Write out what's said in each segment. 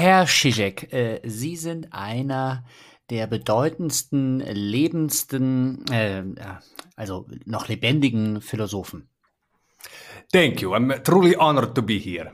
Herr Zizek, äh, Sie sind einer der bedeutendsten, lebendsten, äh, also noch lebendigen Philosophen. Thank you. I'm truly honored to be here.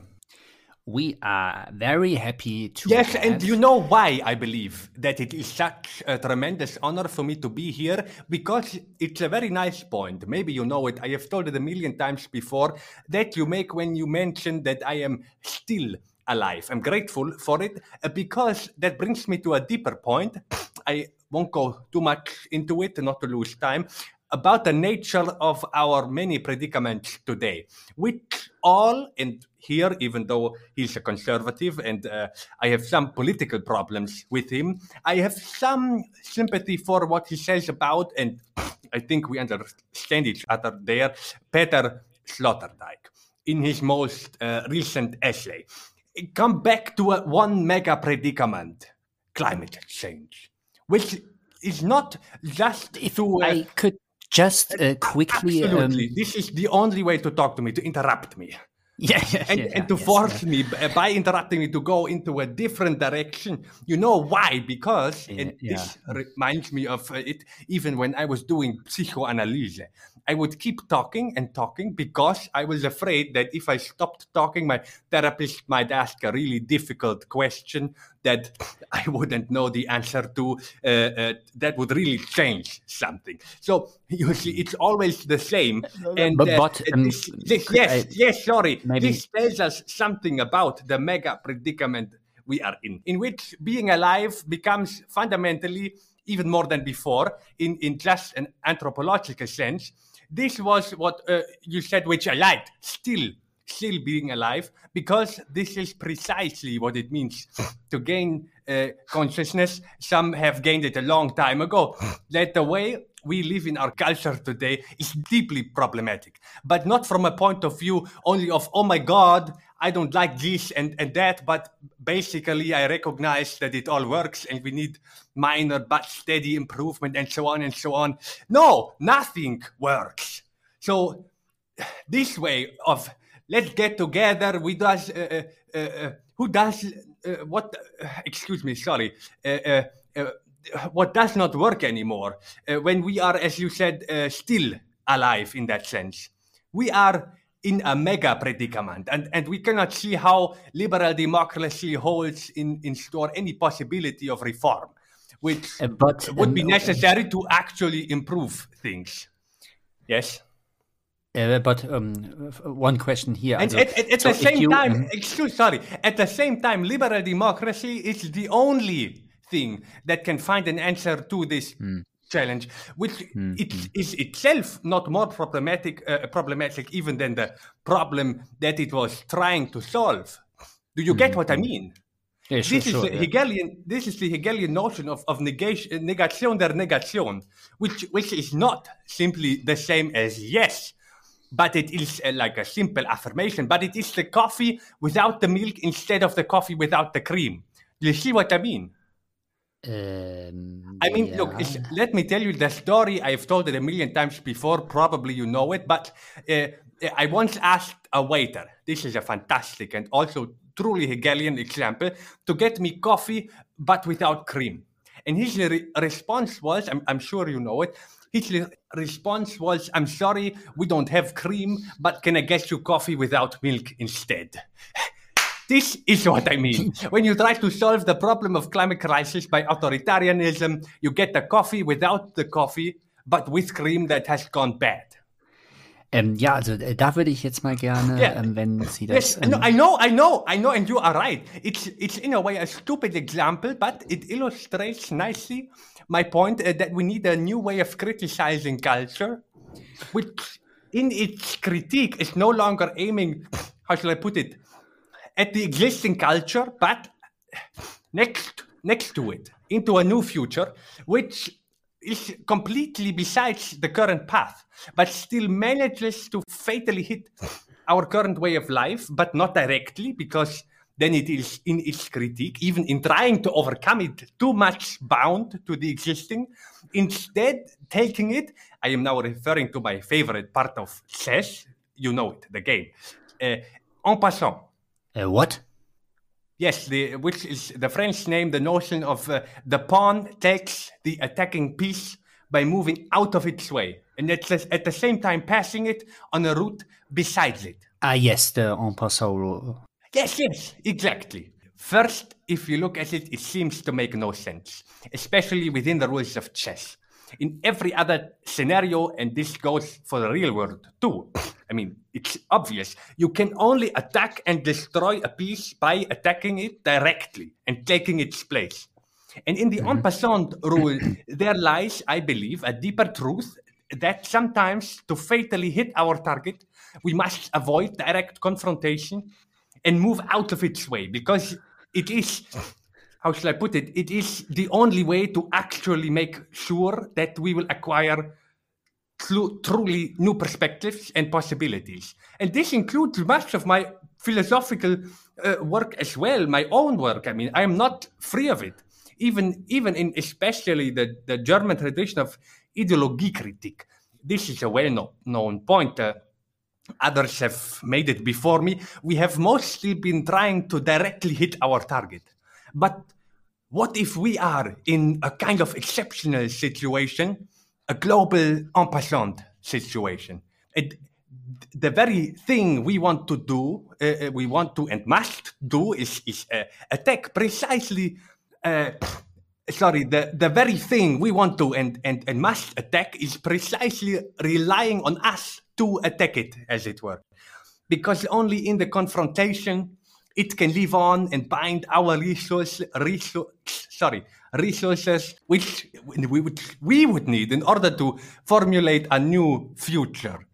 We are very happy to. Yes, have... and you know why I believe that it is such a tremendous honor for me to be here because it's a very nice point. Maybe you know it. I have told it a million times before that you make when you mention that I am still alive. I'm grateful for it uh, because that brings me to a deeper point. I won't go too much into it, not to lose time about the nature of our many predicaments today, which all, and here, even though he's a conservative and uh, I have some political problems with him, I have some sympathy for what he says about, and I think we understand each other there, Peter Sloterdijk in his most uh, recent essay. Come back to a one mega predicament climate change, which is not just to. Uh, I could just uh, quickly. Absolutely. Um, this is the only way to talk to me, to interrupt me. Yeah, yeah, and, yeah, and to yes, force me by interrupting me to go into a different direction. You know why? Because and this reminds me of uh, it. Even when I was doing psychoanalysis, I would keep talking and talking because I was afraid that if I stopped talking, my therapist might ask a really difficult question that I wouldn't know the answer to, uh, uh, that would really change something. So you see, it's always the same. And but, uh, but um, this, this, yes, I, yes, sorry. maybe. This tells us something about the mega predicament we are in, in which being alive becomes fundamentally even more than before in, in just an anthropological sense this was what uh, you said, which I liked. Still, still being alive, because this is precisely what it means to gain uh, consciousness. Some have gained it a long time ago. that the way we live in our culture today is deeply problematic, but not from a point of view only of, oh my God, I don't like this and, and that, but basically I recognize that it all works and we need minor but steady improvement and so on and so on. No, nothing works. So this way of let's get together, we does, uh, uh, uh, who does, uh, what, excuse me, sorry, uh, uh, what does not work anymore when we are, as you said, still alive in that sense. We are in a mega predicament. And, and we cannot see how liberal democracy holds in, in store any possibility of reform, which uh, but, would um, be necessary to actually improve things. Yes? Uh, but um, one question here. And at, at, at so the same you, time, um, excuse, sorry, at the same time, liberal democracy is the only thing that can find an answer to this mm challenge, which mm-hmm. it is itself not more problematic, uh, problematic even than the problem that it was trying to solve. Do you get mm-hmm. what I mean? Yeah, sure, this is sure, the yeah. Hegelian. This is the Hegelian notion of, of negation, negation der negation, which which is not simply the same as yes, but it is uh, like a simple affirmation. But it is the coffee without the milk instead of the coffee without the cream. Do you see what I mean? Um, I mean, yeah. look, let me tell you the story. I've told it a million times before. Probably you know it, but uh, I once asked a waiter. This is a fantastic and also truly Hegelian example to get me coffee, but without cream. And his re- response was, I'm, I'm, sure you know it. His re- response was, "I'm sorry, we don't have cream, but can I get you coffee without milk instead?" This is what I mean. when you try to solve the problem of climate crisis by authoritarianism, you get the coffee without the coffee, but with cream that has gone bad. Ähm, ja, also äh, da würde ich jetzt mal gerne, yeah. ähm, wenn Sie das. Yes, no, I know, I know, I know, and you are right. It's it's in a way a stupid example, but it illustrates nicely my point uh, that we need a new way of criticizing culture, which in its critique is no longer aiming, how shall I put it, at the existing culture, but next next to it, into a new future, which is completely besides the current path, but still manages to fatally hit our current way of life, but not directly, because then it is in its critique, even in trying to overcome it, too much bound to the existing. Instead, taking it, I am now referring to my favorite part of chess, you know it, the game, uh, en passant uh, what? Yes, the, which is the French name, the notion of uh, the pawn takes the attacking piece by moving out of its way, and at the, at the same time passing it on a route besides it. Ah, yes, the en passant rule. Yes, yes, exactly. First, if you look at it, it seems to make no sense, especially within the rules of chess. In every other scenario, and this goes for the real world too, I mean, it's obvious. You can only attack and destroy a piece by attacking it directly and taking its place. And in the mm-hmm. en passant rule, there lies, I believe, a deeper truth that sometimes to fatally hit our target, we must avoid direct confrontation and move out of its way because it is, how shall I put it, it is the only way to actually make sure that we will acquire tru- truly new perspectives and possibilities. And this includes much of my philosophical uh, work as well, my own work. I mean, I am not free of it. Even, even in especially the, the German tradition of Ideologiekritik. This is a well known point. Uh, others have made it before me. We have mostly been trying to directly hit our target. But what if we are in a kind of exceptional situation, a global en passant situation? It, the very thing we want to do, uh, uh, we want to and must do is, is uh, attack precisely, uh, sorry, the, the very thing we want to and, and, and must attack is precisely relying on us to attack it, as it were. Because only in the confrontation it can live on and bind our resource, resource, sorry, resources which we would, we would need in order to formulate a new future.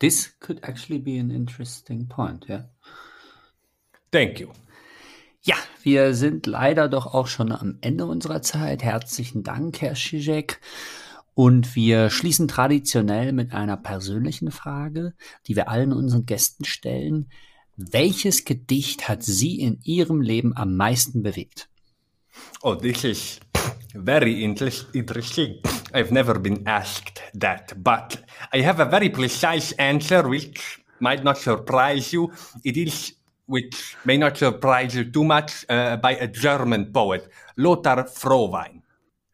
This could actually be an interesting point, yeah. Thank you. Ja, wir sind leider doch auch schon am Ende unserer Zeit. Herzlichen Dank, Herr Zizek. Und wir schließen traditionell mit einer persönlichen Frage, die wir allen unseren Gästen stellen. Welches Gedicht hat Sie in Ihrem Leben am meisten bewegt? Oh, this is very interest- interesting. I've never been asked that, but I have a very precise answer which might not surprise you. It is, which may not surprise you too much, uh, by a German poet, Lothar Frohwein.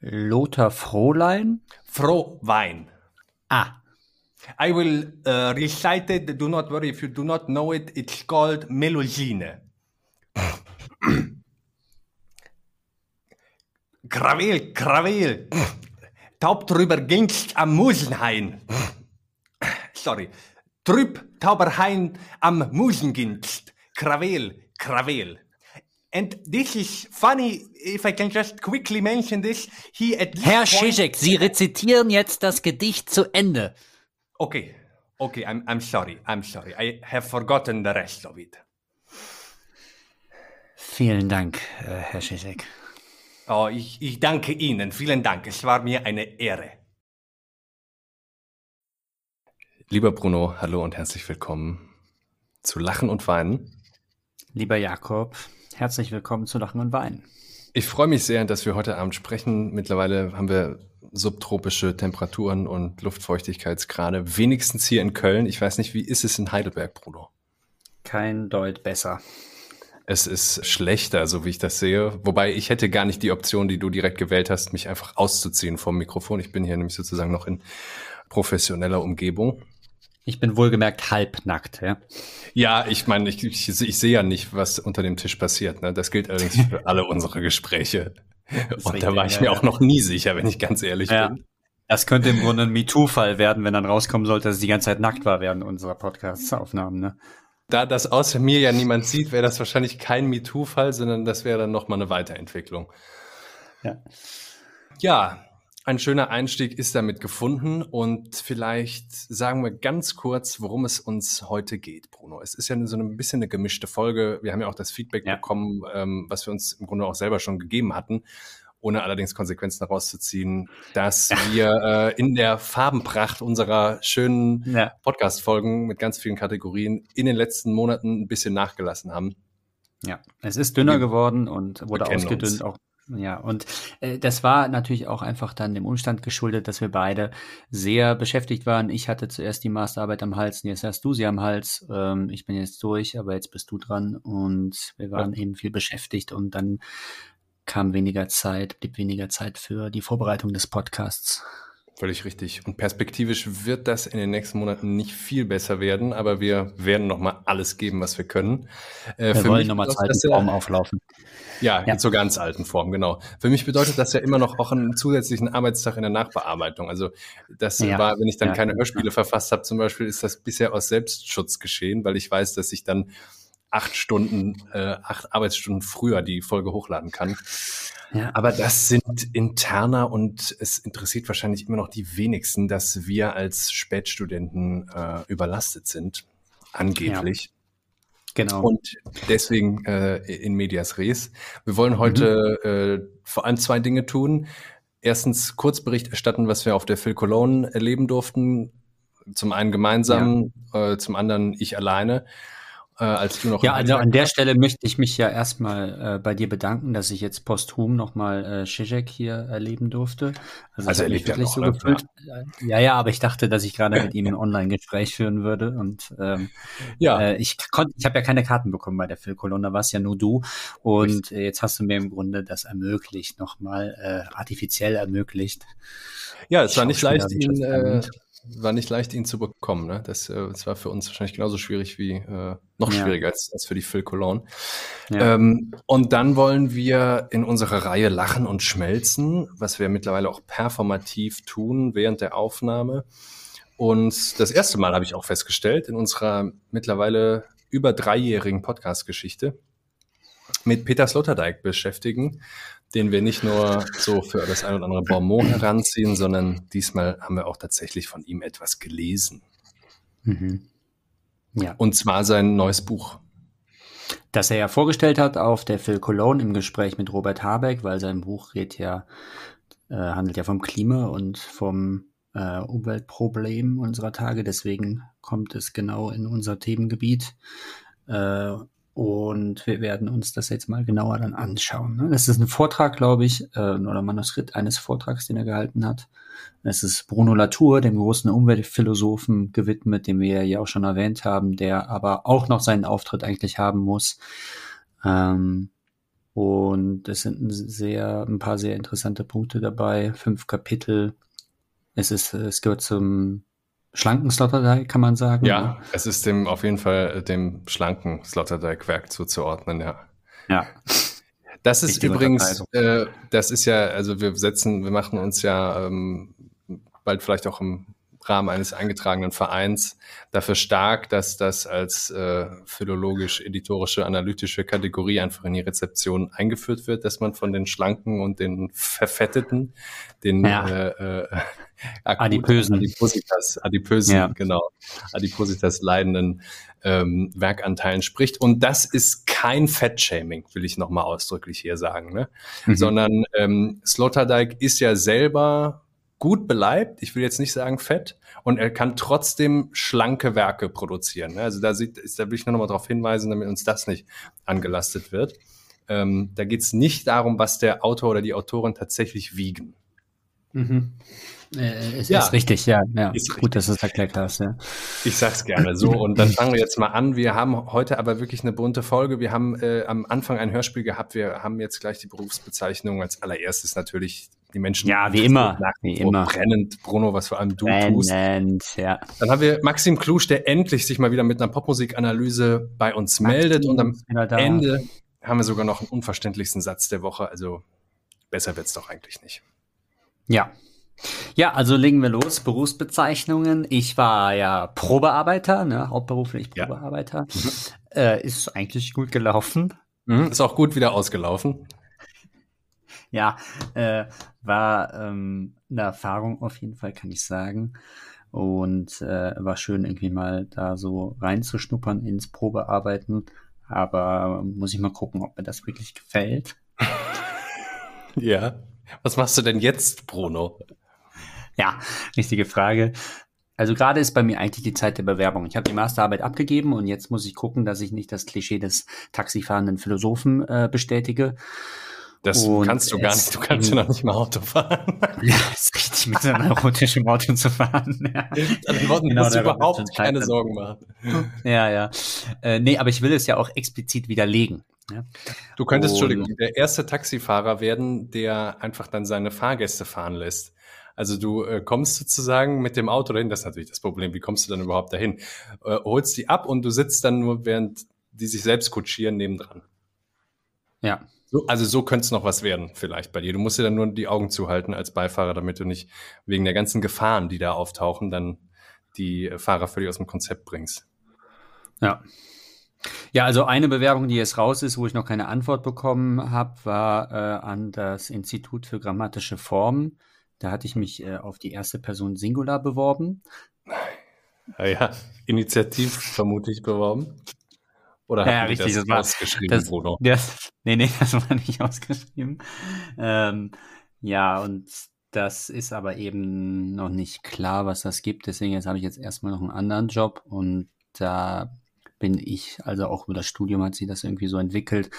Lothar Frohlein? Frohwein. Ah, I will uh, recite it. Do not worry if you do not know it. It's called Melusine. Krawel, Krawel. Taub drüber gingst am Musenhain. Sorry. Trüb Tauberhain am Musenginst. Krawel, Krawel. And this is funny, if I can just quickly mention this. He at Herr Zizek, Sie rezitieren jetzt das Gedicht zu Ende. Okay, okay, I'm, I'm sorry, I'm sorry. I have forgotten the rest of it. Vielen Dank, äh, Herr Zizek. Oh, ich, ich danke Ihnen, vielen Dank. Es war mir eine Ehre. Lieber Bruno, hallo und herzlich willkommen zu Lachen und Weinen. Lieber Jakob, herzlich willkommen zu Lachen und Weinen. Ich freue mich sehr, dass wir heute Abend sprechen. Mittlerweile haben wir subtropische Temperaturen und Luftfeuchtigkeitsgrade, wenigstens hier in Köln. Ich weiß nicht, wie ist es in Heidelberg, Bruno? Kein Deut besser. Es ist schlechter, so wie ich das sehe. Wobei ich hätte gar nicht die Option, die du direkt gewählt hast, mich einfach auszuziehen vom Mikrofon. Ich bin hier nämlich sozusagen noch in professioneller Umgebung. Ich bin wohlgemerkt halbnackt, ja. Ja, ich meine, ich, ich, ich sehe ja nicht, was unter dem Tisch passiert. Ne? Das gilt allerdings für alle unsere Gespräche. Und da war ich ja, mir ja. auch noch nie sicher, wenn ich ganz ehrlich Ja. bin. Das könnte im Grunde ein MeToo-Fall werden, wenn dann rauskommen sollte, dass es die ganze Zeit nackt war während unserer Podcast-Aufnahmen, ne? Da das außer mir ja niemand sieht, wäre das wahrscheinlich kein MeToo-Fall, sondern das wäre dann nochmal eine Weiterentwicklung. Ja. Ja, ein schöner Einstieg ist damit gefunden und vielleicht sagen wir ganz kurz, worum es uns heute geht, Bruno. Es ist ja so ein bisschen eine gemischte Folge. Wir haben ja auch das Feedback Ja. bekommen, ähm, was wir uns im Grunde auch selber schon gegeben hatten, ohne allerdings Konsequenzen daraus zu ziehen, dass wir äh, in der Farbenpracht unserer schönen Ja. Podcast-Folgen mit ganz vielen Kategorien in den letzten Monaten ein bisschen nachgelassen haben. Ja. Es ist dünner geworden und wurde ausgedünnt, uns. auch Ja, und äh, das war natürlich auch einfach dann dem Umstand geschuldet, dass wir beide sehr beschäftigt waren. Ich hatte zuerst die Masterarbeit am Hals, jetzt hast du sie am Hals. Ähm, ich bin jetzt durch, aber jetzt bist du dran und wir waren ja. eben viel beschäftigt und dann kam weniger Zeit, blieb weniger Zeit für die Vorbereitung des Podcasts. Völlig richtig. Und perspektivisch wird das in den nächsten Monaten nicht viel besser werden, aber wir werden nochmal alles geben, was wir können. Äh, wir wollen nochmal zur alten Form auflaufen. Ja, ja, zur ganz alten Form, genau. Für mich bedeutet das ja immer noch auch einen zusätzlichen Arbeitstag in der Nachbearbeitung. Also das ja. war, wenn ich dann ja. keine Hörspiele verfasst habe, zum Beispiel, ist das bisher aus Selbstschutz geschehen, weil ich weiß, dass ich dann acht Stunden, äh, acht Arbeitsstunden früher die Folge hochladen kann. Ja. Aber das sind interner und es interessiert wahrscheinlich immer noch die wenigsten, dass wir als Spätstudenten äh, überlastet sind, angeblich. Ja. Genau. Und deswegen äh, in medias res. Wir wollen heute mhm. äh, vor allem zwei Dinge tun. Erstens Kurzbericht erstatten, was wir auf der Phil Cologne erleben durften. Zum einen gemeinsam, ja. äh, zum anderen ich alleine äh, als du noch. Ja, also an der Stelle möchte ich mich ja erstmal äh, bei dir bedanken, dass ich jetzt posthum nochmal äh, Zizek hier erleben durfte. Also, also er lebt ja noch, so ne? gefühlt. Ja. ja, aber ich dachte, dass ich gerade mit ihm ein Online-Gespräch führen würde und ähm, ja, äh, ich konnte, ich habe ja keine Karten bekommen bei der Phil Colon, da warst ja nur du und äh, jetzt hast du mir im Grunde das ermöglicht, nochmal äh, artifiziell ermöglicht. Ja, es war nicht leicht, ihn, äh, war nicht leicht, ihn zu bekommen. Ne? Das, äh, das war für uns wahrscheinlich genauso schwierig wie äh, noch ja. schwieriger als, als für die Phil Cologne. Ja. Ähm, und dann wollen wir in unserer Reihe Lachen und Schmelzen, was wir mittlerweile auch performativ tun während der Aufnahme. Und das erste Mal habe ich auch festgestellt in unserer mittlerweile über dreijährigen Podcast-Geschichte mit Peter Sloterdijk beschäftigen den wir nicht nur so für das ein oder andere Bonbon heranziehen, sondern diesmal haben wir auch tatsächlich von ihm etwas gelesen. Mhm. Ja. Und zwar sein neues Buch. Das er ja vorgestellt hat auf der Phil Cologne im Gespräch mit Robert Habeck, weil sein Buch geht ja, äh, handelt ja vom Klima und vom äh, Umweltproblem unserer Tage. Deswegen kommt es genau in unser Themengebiet. Äh, und wir werden uns das jetzt mal genauer dann anschauen. Ne? Das ist ein Vortrag, glaube ich, äh, oder Manuskript eines Vortrags, den er gehalten hat. Es ist Bruno Latour, dem großen Umweltphilosophen, gewidmet, den wir ja auch schon erwähnt haben, der aber auch noch seinen Auftritt eigentlich haben muss. Ähm, und es sind sehr, ein paar sehr interessante Punkte dabei. Fünf Kapitel. Es ist, es gehört zum schlanken Sloterdijk, kann man sagen. Ja, ne? es ist dem auf jeden Fall äh, dem schlanken Sloterdijk-Werk zuzuordnen, ja. Ja. Das ist übrigens, äh, das ist ja, also wir setzen, wir machen uns ja ähm, bald vielleicht auch im Rahmen eines eingetragenen Vereins dafür stark, dass das als äh, philologisch-editorische, analytische Kategorie einfach in die Rezeption eingeführt wird, dass man von den Schlanken und den Verfetteten, den ja. äh, äh, Adipösen. Adipositas, Adipösen, ja. genau, Adipositas leidenden ähm, Werkanteilen spricht. Und das ist kein Fettshaming, will ich nochmal ausdrücklich hier sagen, ne? Mhm. sondern ähm, Sloterdijk ist ja selber gut beleibt, ich will jetzt nicht sagen fett, und er kann trotzdem schlanke Werke produzieren. Ne? Also da, sieht, da will ich nur noch mal darauf hinweisen, damit uns das nicht angelastet wird. Ähm, da geht es nicht darum, was der Autor oder die Autorin tatsächlich wiegen. Mhm. Äh, ist, ja. ist richtig, ja. ja. Ist Gut, richtig. dass du es erklärt hast, ja. Ich sag's gerne so. Und dann fangen wir jetzt mal an. Wir haben heute aber wirklich eine bunte Folge. Wir haben äh, am Anfang ein Hörspiel gehabt. Wir haben jetzt gleich die Berufsbezeichnung. Als allererstes natürlich die Menschen. Ja, wie immer. Wie immer. Brennend, Bruno, was vor allem du brennend, tust. Ja. Dann haben wir Maxim Klusch, der endlich sich mal wieder mit einer Popmusikanalyse bei uns Maxim meldet. Und am Ende haben wir sogar noch einen unverständlichsten Satz der Woche. Also besser wird's doch eigentlich nicht. Ja, ja, also legen wir los. Berufsbezeichnungen. Ich war ja Probearbeiter, ne, hauptberuflich Probearbeiter. Ja. Mhm. Äh, ist eigentlich gut gelaufen. Mhm, ist auch gut wieder ausgelaufen. Ja, äh, war ähm, eine Erfahrung auf jeden Fall, kann ich sagen. Und äh, war schön, irgendwie mal da so reinzuschnuppern ins Probearbeiten. Aber muss ich mal gucken, ob mir das wirklich gefällt. ja. Was machst du denn jetzt, Bruno? Ja, richtige Frage. Also gerade ist bei mir eigentlich die Zeit der Bewerbung. Ich habe die Masterarbeit abgegeben und jetzt muss ich gucken, dass ich nicht das Klischee des taxifahrenden Philosophen äh, bestätige. Das Und kannst du gar nicht. Du kannst ja noch nicht mal Auto fahren. Ja, ist richtig, mit so einem erotischen Auto zu fahren. Ja. Anderen Worten, Genau, musst du überhaupt keine. Sorgen machen. Ja, ja. Äh, nee, aber ich will es ja auch explizit widerlegen. Ja? Du könntest, Und- Entschuldigung, der erste Taxifahrer werden, der einfach dann seine Fahrgäste fahren lässt. Also du äh, kommst sozusagen mit dem Auto dahin, das ist natürlich das Problem, wie kommst du dann überhaupt dahin? Äh, holst die ab und du sitzt dann nur, während die sich selbst kutschieren, nebendran. ja. So, also so könnte es noch was werden, vielleicht bei dir. Du musst dir dann nur die Augen zuhalten als Beifahrer, damit du nicht wegen der ganzen Gefahren, die da auftauchen, dann die äh, Fahrer völlig aus dem Konzept bringst. Ja. Ja, also eine Bewerbung, die jetzt raus ist, wo ich noch keine Antwort bekommen habe, war äh, an das Institut für grammatische Formen. Da hatte ich mich äh, auf die erste Person Singular beworben. Ja, ja. Initiativ vermutlich beworben. Oder Ja, die richtig, das, das war- ausgeschrieben, Das, Bruno? das, nee, nee, das war nicht ausgeschrieben. Ähm, ja, und das ist aber eben noch nicht klar, was das gibt. Deswegen jetzt habe ich jetzt erstmal noch einen anderen Job und da bin ich, also auch über das Studium hat sich das irgendwie so entwickelt,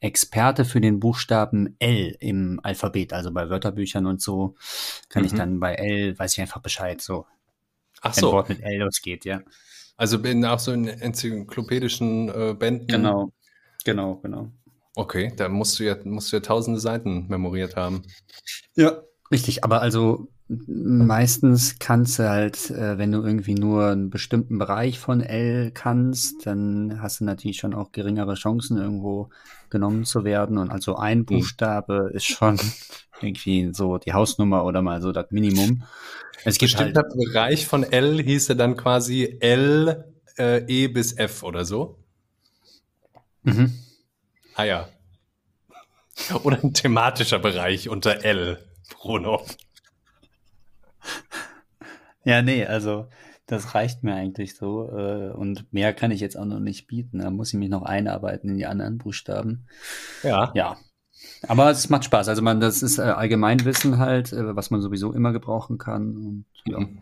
Experte für den Buchstaben L im Alphabet. Also bei Wörterbüchern und so kann ich Mhm. dann bei L, weiß ich einfach Bescheid, so, Ach wenn so, Wort mit L losgeht, ja. Also bin auch so in enzyklopädischen äh, Bänden. Genau, genau, genau. Okay, da musst du ja, musst du ja tausende Seiten memoriert haben. Ja. Richtig, aber also meistens kannst du halt, äh, wenn du irgendwie nur einen bestimmten Bereich von L kannst, dann hast du natürlich schon auch geringere Chancen, irgendwo genommen zu werden. Und also ein Buchstabe ist schon irgendwie so die Hausnummer oder mal so das Minimum. Es gibt halt, Bestimmter Bereich von L hieße dann quasi L, äh, E bis F oder so. mhm. Ah ja. Oder ein thematischer Bereich unter L, Bruno. Ja, nee, also das reicht mir eigentlich so. Äh, und mehr kann ich jetzt auch noch nicht bieten. Da muss ich mich noch einarbeiten in die anderen Buchstaben. Ja. Ja. Aber es macht Spaß. Also man, das ist äh, Allgemeinwissen halt, äh, was man sowieso immer gebrauchen kann. Und, ja. Mhm.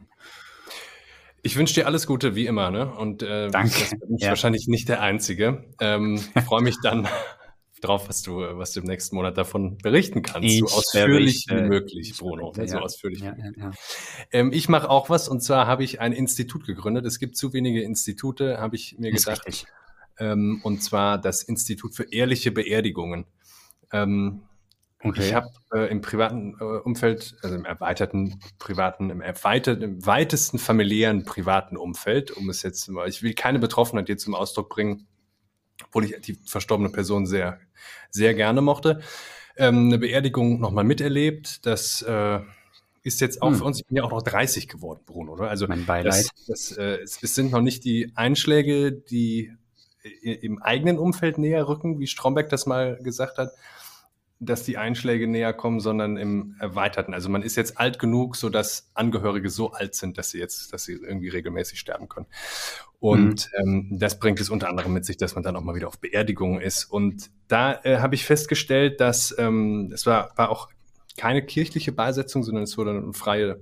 Ich wünsche dir alles Gute, wie immer, ne? Und äh, Danke. das bin ich Ja. wahrscheinlich nicht der Einzige. Ähm, ich freue mich dann drauf, was du, was du im nächsten Monat davon berichten kannst. Ich so ausführlich wie möglich, ich Bruno. berichte, so ja. ausführlich Ja, wie ja, ja. Ähm, ich mache auch was und zwar habe ich ein Institut gegründet. Es gibt zu wenige Institute, habe ich mir Ist gedacht. Ähm, und zwar das Institut für ehrliche Beerdigungen. Ähm, Okay. Ich habe äh, im privaten äh, Umfeld, also im erweiterten privaten, im erweiterten, im weitesten familiären privaten Umfeld, um es jetzt mal, ich will keine Betroffenheit hier zum Ausdruck bringen, obwohl ich die verstorbene Person sehr, sehr gerne mochte, ähm, eine Beerdigung nochmal miterlebt. Das äh, ist jetzt auch Hm. für uns, ich bin ja auch noch 30 geworden, Bruno, oder? Also mein Beileid. das, das, äh, es, es sind noch nicht die Einschläge, die i- im eigenen Umfeld näher rücken, wie Stromberg das mal gesagt hat, dass die Einschläge näher kommen, sondern im Erweiterten. Also man ist jetzt alt genug, so dass Angehörige so alt sind, dass sie jetzt, dass sie irgendwie regelmäßig sterben können. Und ähm, das bringt es unter anderem mit sich, dass man dann auch mal wieder auf Beerdigungen ist. Und da äh, habe ich festgestellt, dass ähm, es war, war auch keine kirchliche Beisetzung, sondern es wurde eine freie,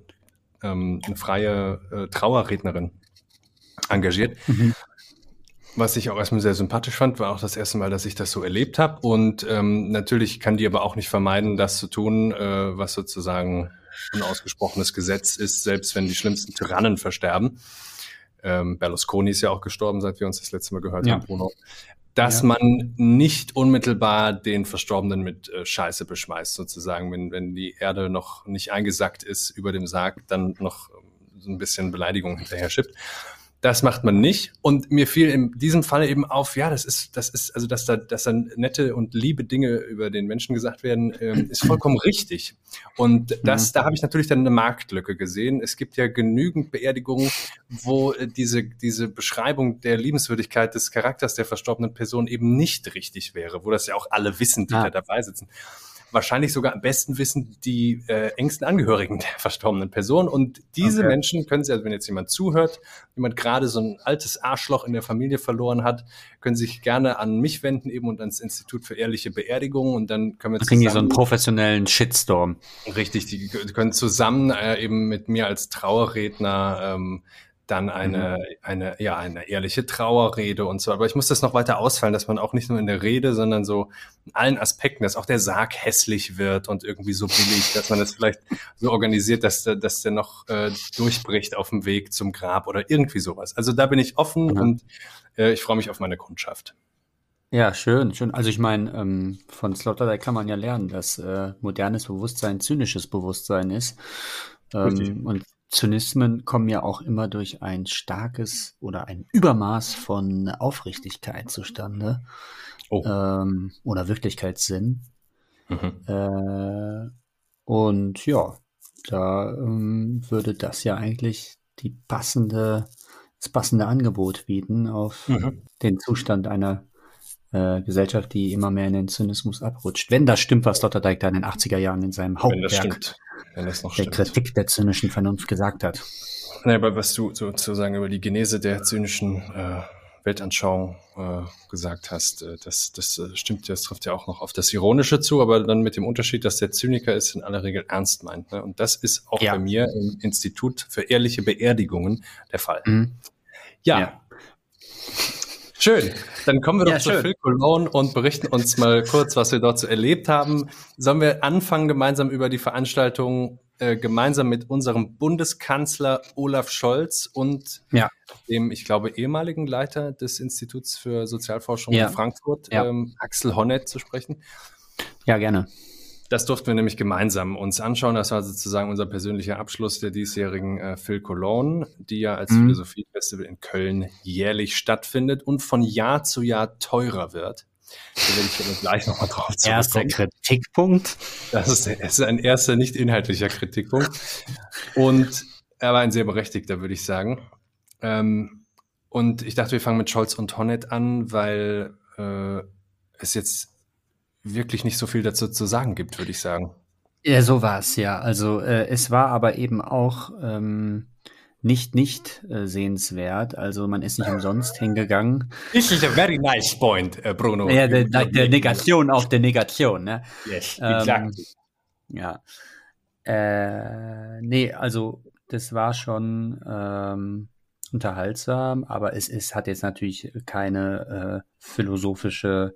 ähm, eine freie äh, Trauerrednerin engagiert. Mhm. Was ich auch erstmal sehr sympathisch fand, war auch das erste Mal, dass ich das so erlebt habe. Und ähm, natürlich kann die aber auch nicht vermeiden, das zu tun, äh, was sozusagen ein ausgesprochenes Gesetz ist, selbst wenn die schlimmsten Tyrannen versterben. Ähm, Berlusconi ist ja auch gestorben, seit wir uns das letzte Mal gehört Ja. haben, Bruno. Dass Ja. man nicht unmittelbar den Verstorbenen mit äh, Scheiße beschmeißt, sozusagen. Wenn, wenn die Erde noch nicht eingesackt ist über dem Sarg, dann noch ähm, so ein bisschen Beleidigung hinterher schippt. Das macht man nicht. Und mir fiel in diesem Fall eben auf, ja, das ist, das ist, also dass da, dass da nette und liebe Dinge über den Menschen gesagt werden, ähm, ist vollkommen richtig. Und das, da habe ich natürlich dann eine Marktlücke gesehen. Es gibt ja genügend Beerdigungen, wo äh, diese, diese Beschreibung der Liebenswürdigkeit des Charakters der verstorbenen Person eben nicht richtig wäre, wo das ja auch alle wissen, die Ah. da dabei sitzen. Wahrscheinlich sogar am besten wissen die äh, engsten Angehörigen der verstorbenen Person. Und diese Okay. Menschen können sie, also wenn jetzt jemand zuhört, jemand gerade so ein altes Arschloch in der Familie verloren hat, können sich gerne an mich wenden eben und ans Institut für ehrliche Beerdigungen und dann können wir Dann kriegen die so zusammen einen professionellen Shitstorm. Richtig, die können zusammen äh, eben mit mir als Trauerredner ähm, dann eine, mhm. eine, ja, eine ehrliche Trauerrede und so. Aber ich muss das noch weiter ausfallen, dass man auch nicht nur in der Rede, sondern so in allen Aspekten, dass auch der Sarg hässlich wird und irgendwie so billig, dass man das vielleicht so organisiert, dass der, dass der noch äh, durchbricht auf dem Weg zum Grab oder irgendwie sowas. Also da bin ich offen mhm. und äh, ich freue mich auf meine Kundschaft. Ja, schön, schön. Also ich meine, ähm, von Sloterdijk kann man ja lernen, dass äh, modernes Bewusstsein zynisches Bewusstsein ist. Ähm, und Zynismen kommen ja auch immer durch ein starkes oder ein Übermaß von Aufrichtigkeit zustande oh. ähm, oder Wirklichkeitssinn. Mhm. Äh, und ja, da ähm, würde das ja eigentlich die passende, das passende Angebot bieten auf mhm. den Zustand einer äh, Gesellschaft, die immer mehr in den Zynismus abrutscht. Wenn das stimmt, was Sloterdijk da in den 80er Jahren in seinem Hauptwerk wenn das noch der stimmt. Kritik der zynischen Vernunft gesagt hat. Nee, aber was du sozusagen über die Genese der zynischen äh, Weltanschauung äh, gesagt hast, äh, das, das äh, stimmt, das trifft ja auch noch auf das Ironische zu, aber dann mit dem Unterschied, dass der Zyniker es in aller Regel ernst meint. Ne? Und das ist auch ja. bei mir im Institut für ehrliche Beerdigungen der Fall. Mhm. ja. ja. Schön. Dann kommen wir doch ja, zu Phil Cologne und berichten uns mal kurz, was wir dort so erlebt haben. Sollen wir anfangen, gemeinsam über die Veranstaltung, äh, gemeinsam mit unserem Bundeskanzler Olaf Scholz und ja. dem, ich glaube, ehemaligen Leiter des Instituts für Sozialforschung ja. in Frankfurt, ähm, Axel Honneth, zu sprechen? Ja, gerne. Das durften wir nämlich gemeinsam uns anschauen. Das war sozusagen unser persönlicher Abschluss der diesjährigen äh, Phil Cologne, die ja als mhm. Philosophiefestival in Köln jährlich stattfindet und von Jahr zu Jahr teurer wird. Da werde ich dann gleich nochmal drauf zurückkommen. Erster Kritikpunkt. Das ist, das ist ein erster nicht inhaltlicher Kritikpunkt. Und er war ein sehr berechtigter, würde ich sagen. Ähm, und ich dachte, wir fangen mit Scholz und Honnet an, weil äh, es jetzt wirklich nicht so viel dazu zu sagen gibt, würde ich sagen. Ja, so war es, ja. Also äh, es war aber eben auch ähm, nicht nicht äh, sehenswert. Also man ist nicht umsonst hingegangen. This is a very nice point, uh, Bruno. Ja, der, der, der Negation auf der Negation, ne? Yes, ähm, Ja. Äh, nee, also das war schon ähm, unterhaltsam, aber es, es hat jetzt natürlich keine äh, philosophische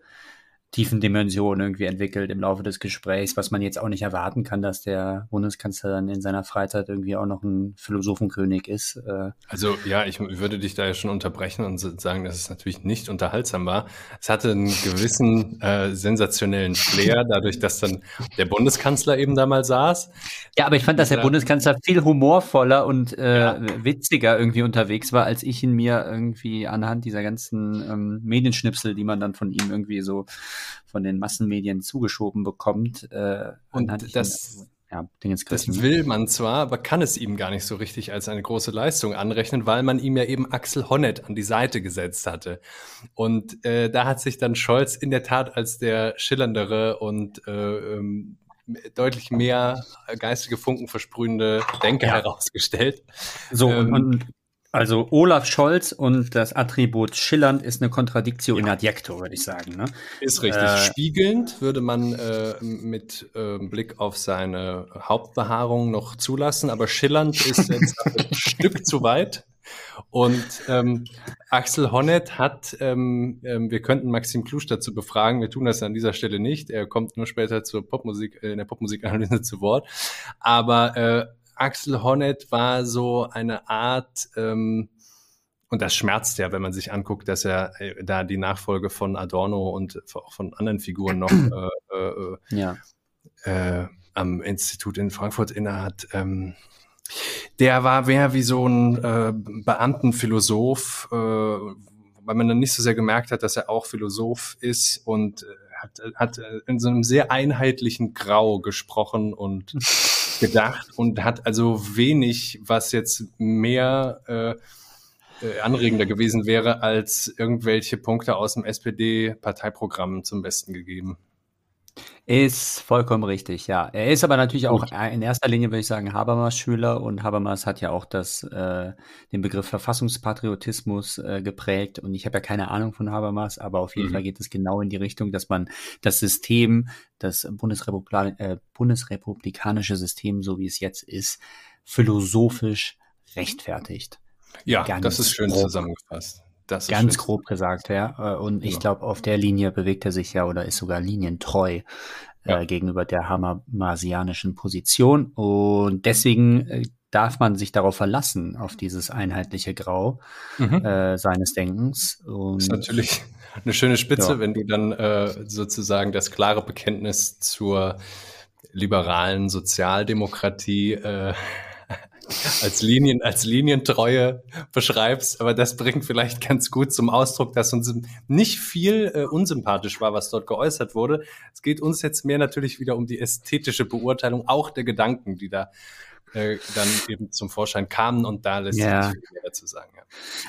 tiefen Dimension irgendwie entwickelt im Laufe des Gesprächs, was man jetzt auch nicht erwarten kann, dass der Bundeskanzler dann in seiner Freizeit irgendwie auch noch ein Philosophenkönig ist. Äh. Also ja, ich würde dich da ja schon unterbrechen und sagen, dass es natürlich nicht unterhaltsam war. Es hatte einen gewissen äh, sensationellen Flair, dadurch, dass dann der Bundeskanzler eben da mal saß. Ja, aber ich fand, dass der Bundeskanzler viel humorvoller und äh, ja. witziger irgendwie unterwegs war, als ich ihn mir irgendwie anhand dieser ganzen ähm, Medienschnipsel, die man dann von ihm irgendwie so von den Massenmedien zugeschoben bekommt. Äh, und das, ja, das ne? will man zwar, aber kann es ihm gar nicht so richtig als eine große Leistung anrechnen, weil man ihm ja eben Axel Honneth an die Seite gesetzt hatte. Und äh, da hat sich dann Scholz in der Tat als der schillerndere und äh, ähm, deutlich mehr geistige Funken versprühende Denker ja. herausgestellt. So, ähm, und also Olaf Scholz und das Attribut schillernd ist eine Kontradiktion in adjecto, würde ich sagen. Ne? Ist richtig. Äh, Spiegelnd würde man äh, mit äh, Blick auf seine Hauptbehaarung noch zulassen, aber schillernd ist jetzt ein Stück zu weit. Und ähm, Axel Honneth hat, ähm, ähm, wir könnten Maxim Klusch dazu befragen, wir tun das an dieser Stelle nicht. Er kommt nur später zur Popmusik, äh, in der Popmusikanalyse zu Wort. Aber äh, Axel Honneth war so eine Art, ähm, und das schmerzt ja, wenn man sich anguckt, dass er äh, da die Nachfolge von Adorno und auch von anderen Figuren noch äh, äh, ja. äh, am Institut in Frankfurt innehat. Ähm, der war mehr wie so ein äh, Beamtenphilosoph, weil man dann nicht so sehr gemerkt hat, dass er auch Philosoph ist und hat, hat in so einem sehr einheitlichen Grau gesprochen und gedacht und hat also wenig, was jetzt mehr äh, äh, anregender gewesen wäre, als irgendwelche Punkte aus dem SPD-Parteiprogramm zum Besten gegeben. Ist vollkommen richtig, ja. Er ist aber natürlich auch in erster Linie, würde ich sagen, Habermas Schüler und Habermas hat ja auch das, äh, den Begriff Verfassungspatriotismus äh, geprägt und ich habe ja keine Ahnung von Habermas, aber auf jeden mhm. Fall geht es genau in die Richtung, dass man das System, das Bundesrepublika äh, bundesrepublikanische System, so wie es jetzt ist, philosophisch rechtfertigt. Ja, das ist schön grob, zusammengefasst. Das ganz grob gesagt, ja. Äh, und ich ja. glaube, auf der Linie bewegt er sich ja oder ist sogar linientreu ja. äh, gegenüber der hamarasianischen Position. Und deswegen äh, darf man sich darauf verlassen, auf dieses einheitliche Grau mhm. äh, seines Denkens. Und, das ist natürlich eine schöne Spitze, ja. wenn du dann äh, sozusagen das klare Bekenntnis zur liberalen Sozialdemokratie äh, als Linien, als Linientreue beschreibst, aber das bringt vielleicht ganz gut zum Ausdruck, dass uns nicht viel äh, unsympathisch war, was dort geäußert wurde. Es geht uns jetzt mehr natürlich wieder um die ästhetische Beurteilung auch der Gedanken, die da äh, dann eben zum Vorschein kamen und da lässt ja. sich mehr dazu sagen. Ja.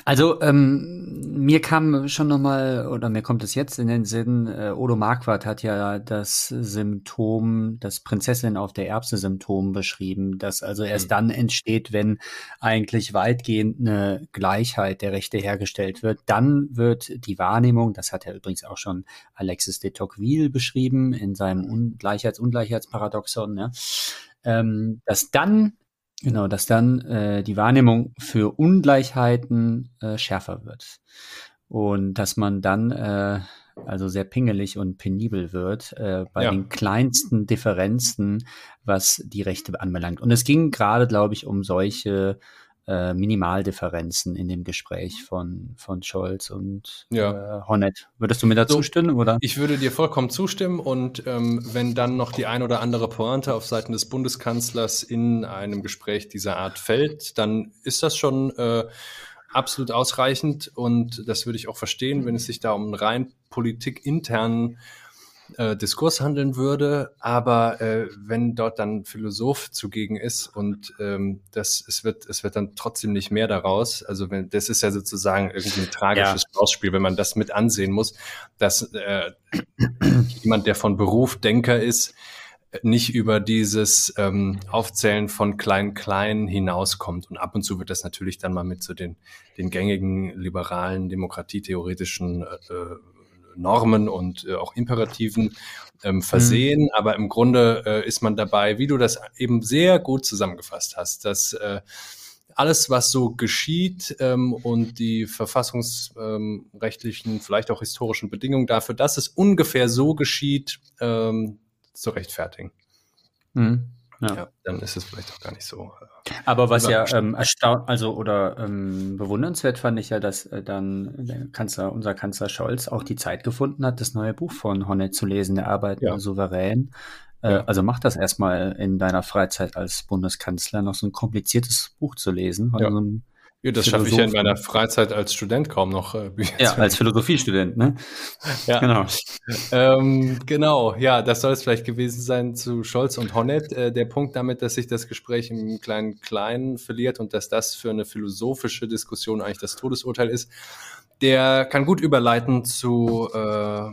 Also ähm, mir kam schon nochmal, oder mir kommt es jetzt in den Sinn, äh, Odo Marquardt hat ja das Symptom, das Prinzessin auf der Erbse-Symptom beschrieben, das also erst mhm. dann entsteht, wenn eigentlich weitgehend eine Gleichheit der Rechte hergestellt wird. Dann wird die Wahrnehmung, das hat ja übrigens auch schon Alexis de Tocqueville beschrieben in seinem Ungleichheits-Ungleichheitsparadoxon, ja, ähm, dass dann, genau, dass dann äh, die Wahrnehmung für Ungleichheiten äh, schärfer wird. Und dass man dann äh, also sehr pingelig und penibel wird äh, bei ja. den kleinsten Differenzen, was die Rechte anbelangt. Und es ging gerade, glaube ich, um solche äh, Minimaldifferenzen in dem Gespräch von, von Scholz und ja. äh, Hornet. Würdest du mir dazu so, stimmen, oder? Ich würde dir vollkommen zustimmen und ähm, wenn dann noch die ein oder andere Pointe auf Seiten des Bundeskanzlers in einem Gespräch dieser Art fällt, dann ist das schon äh, absolut ausreichend und das würde ich auch verstehen, wenn es sich da um einen rein politikinternen äh, Diskurs handeln würde, aber äh, wenn dort dann Philosoph zugegen ist und ähm, das, es wird, es wird dann trotzdem nicht mehr daraus. Also wenn, das ist ja sozusagen irgendwie ein tragisches ja. Ausspiel, wenn man das mit ansehen muss, dass äh, jemand, der von Beruf Denker ist, nicht über dieses ähm, Aufzählen von Klein-Klein hinauskommt. Und ab und zu wird das natürlich dann mal mit so den, den gängigen liberalen, demokratietheoretischen äh, äh Normen und äh, auch Imperativen ähm, versehen. Mhm. Aber im Grunde äh, ist man dabei, wie du das eben sehr gut zusammengefasst hast, dass alles, was so geschieht ähm, und die verfassungsrechtlichen, ähm, vielleicht auch historischen Bedingungen dafür, dass es ungefähr so geschieht, ähm, zu rechtfertigen. Mhm. Ja. dann ist es vielleicht auch gar nicht so. Äh, Aber was ja ähm, erstaunt, also oder ähm, bewundernswert fand ich ja, dass äh, dann der Kanzler, unser Kanzler Scholz auch die Zeit gefunden hat, das neue Buch von Honnet zu lesen, der Arbeit ja. souverän. Äh, ja. Also mach das erstmal in deiner Freizeit als Bundeskanzler, noch so ein kompliziertes Buch zu lesen von ja. so einem ja, das schaffe ich ja in meiner Freizeit als Student kaum noch. Äh, ja, als Philosophiestudent, ne? ja, genau. Ähm, genau, ja, das soll es vielleicht gewesen sein zu Scholz und Honnet. Äh, der Punkt damit, dass sich das Gespräch im kleinen Kleinen verliert und dass das für eine philosophische Diskussion eigentlich das Todesurteil ist, der kann gut überleiten zu äh,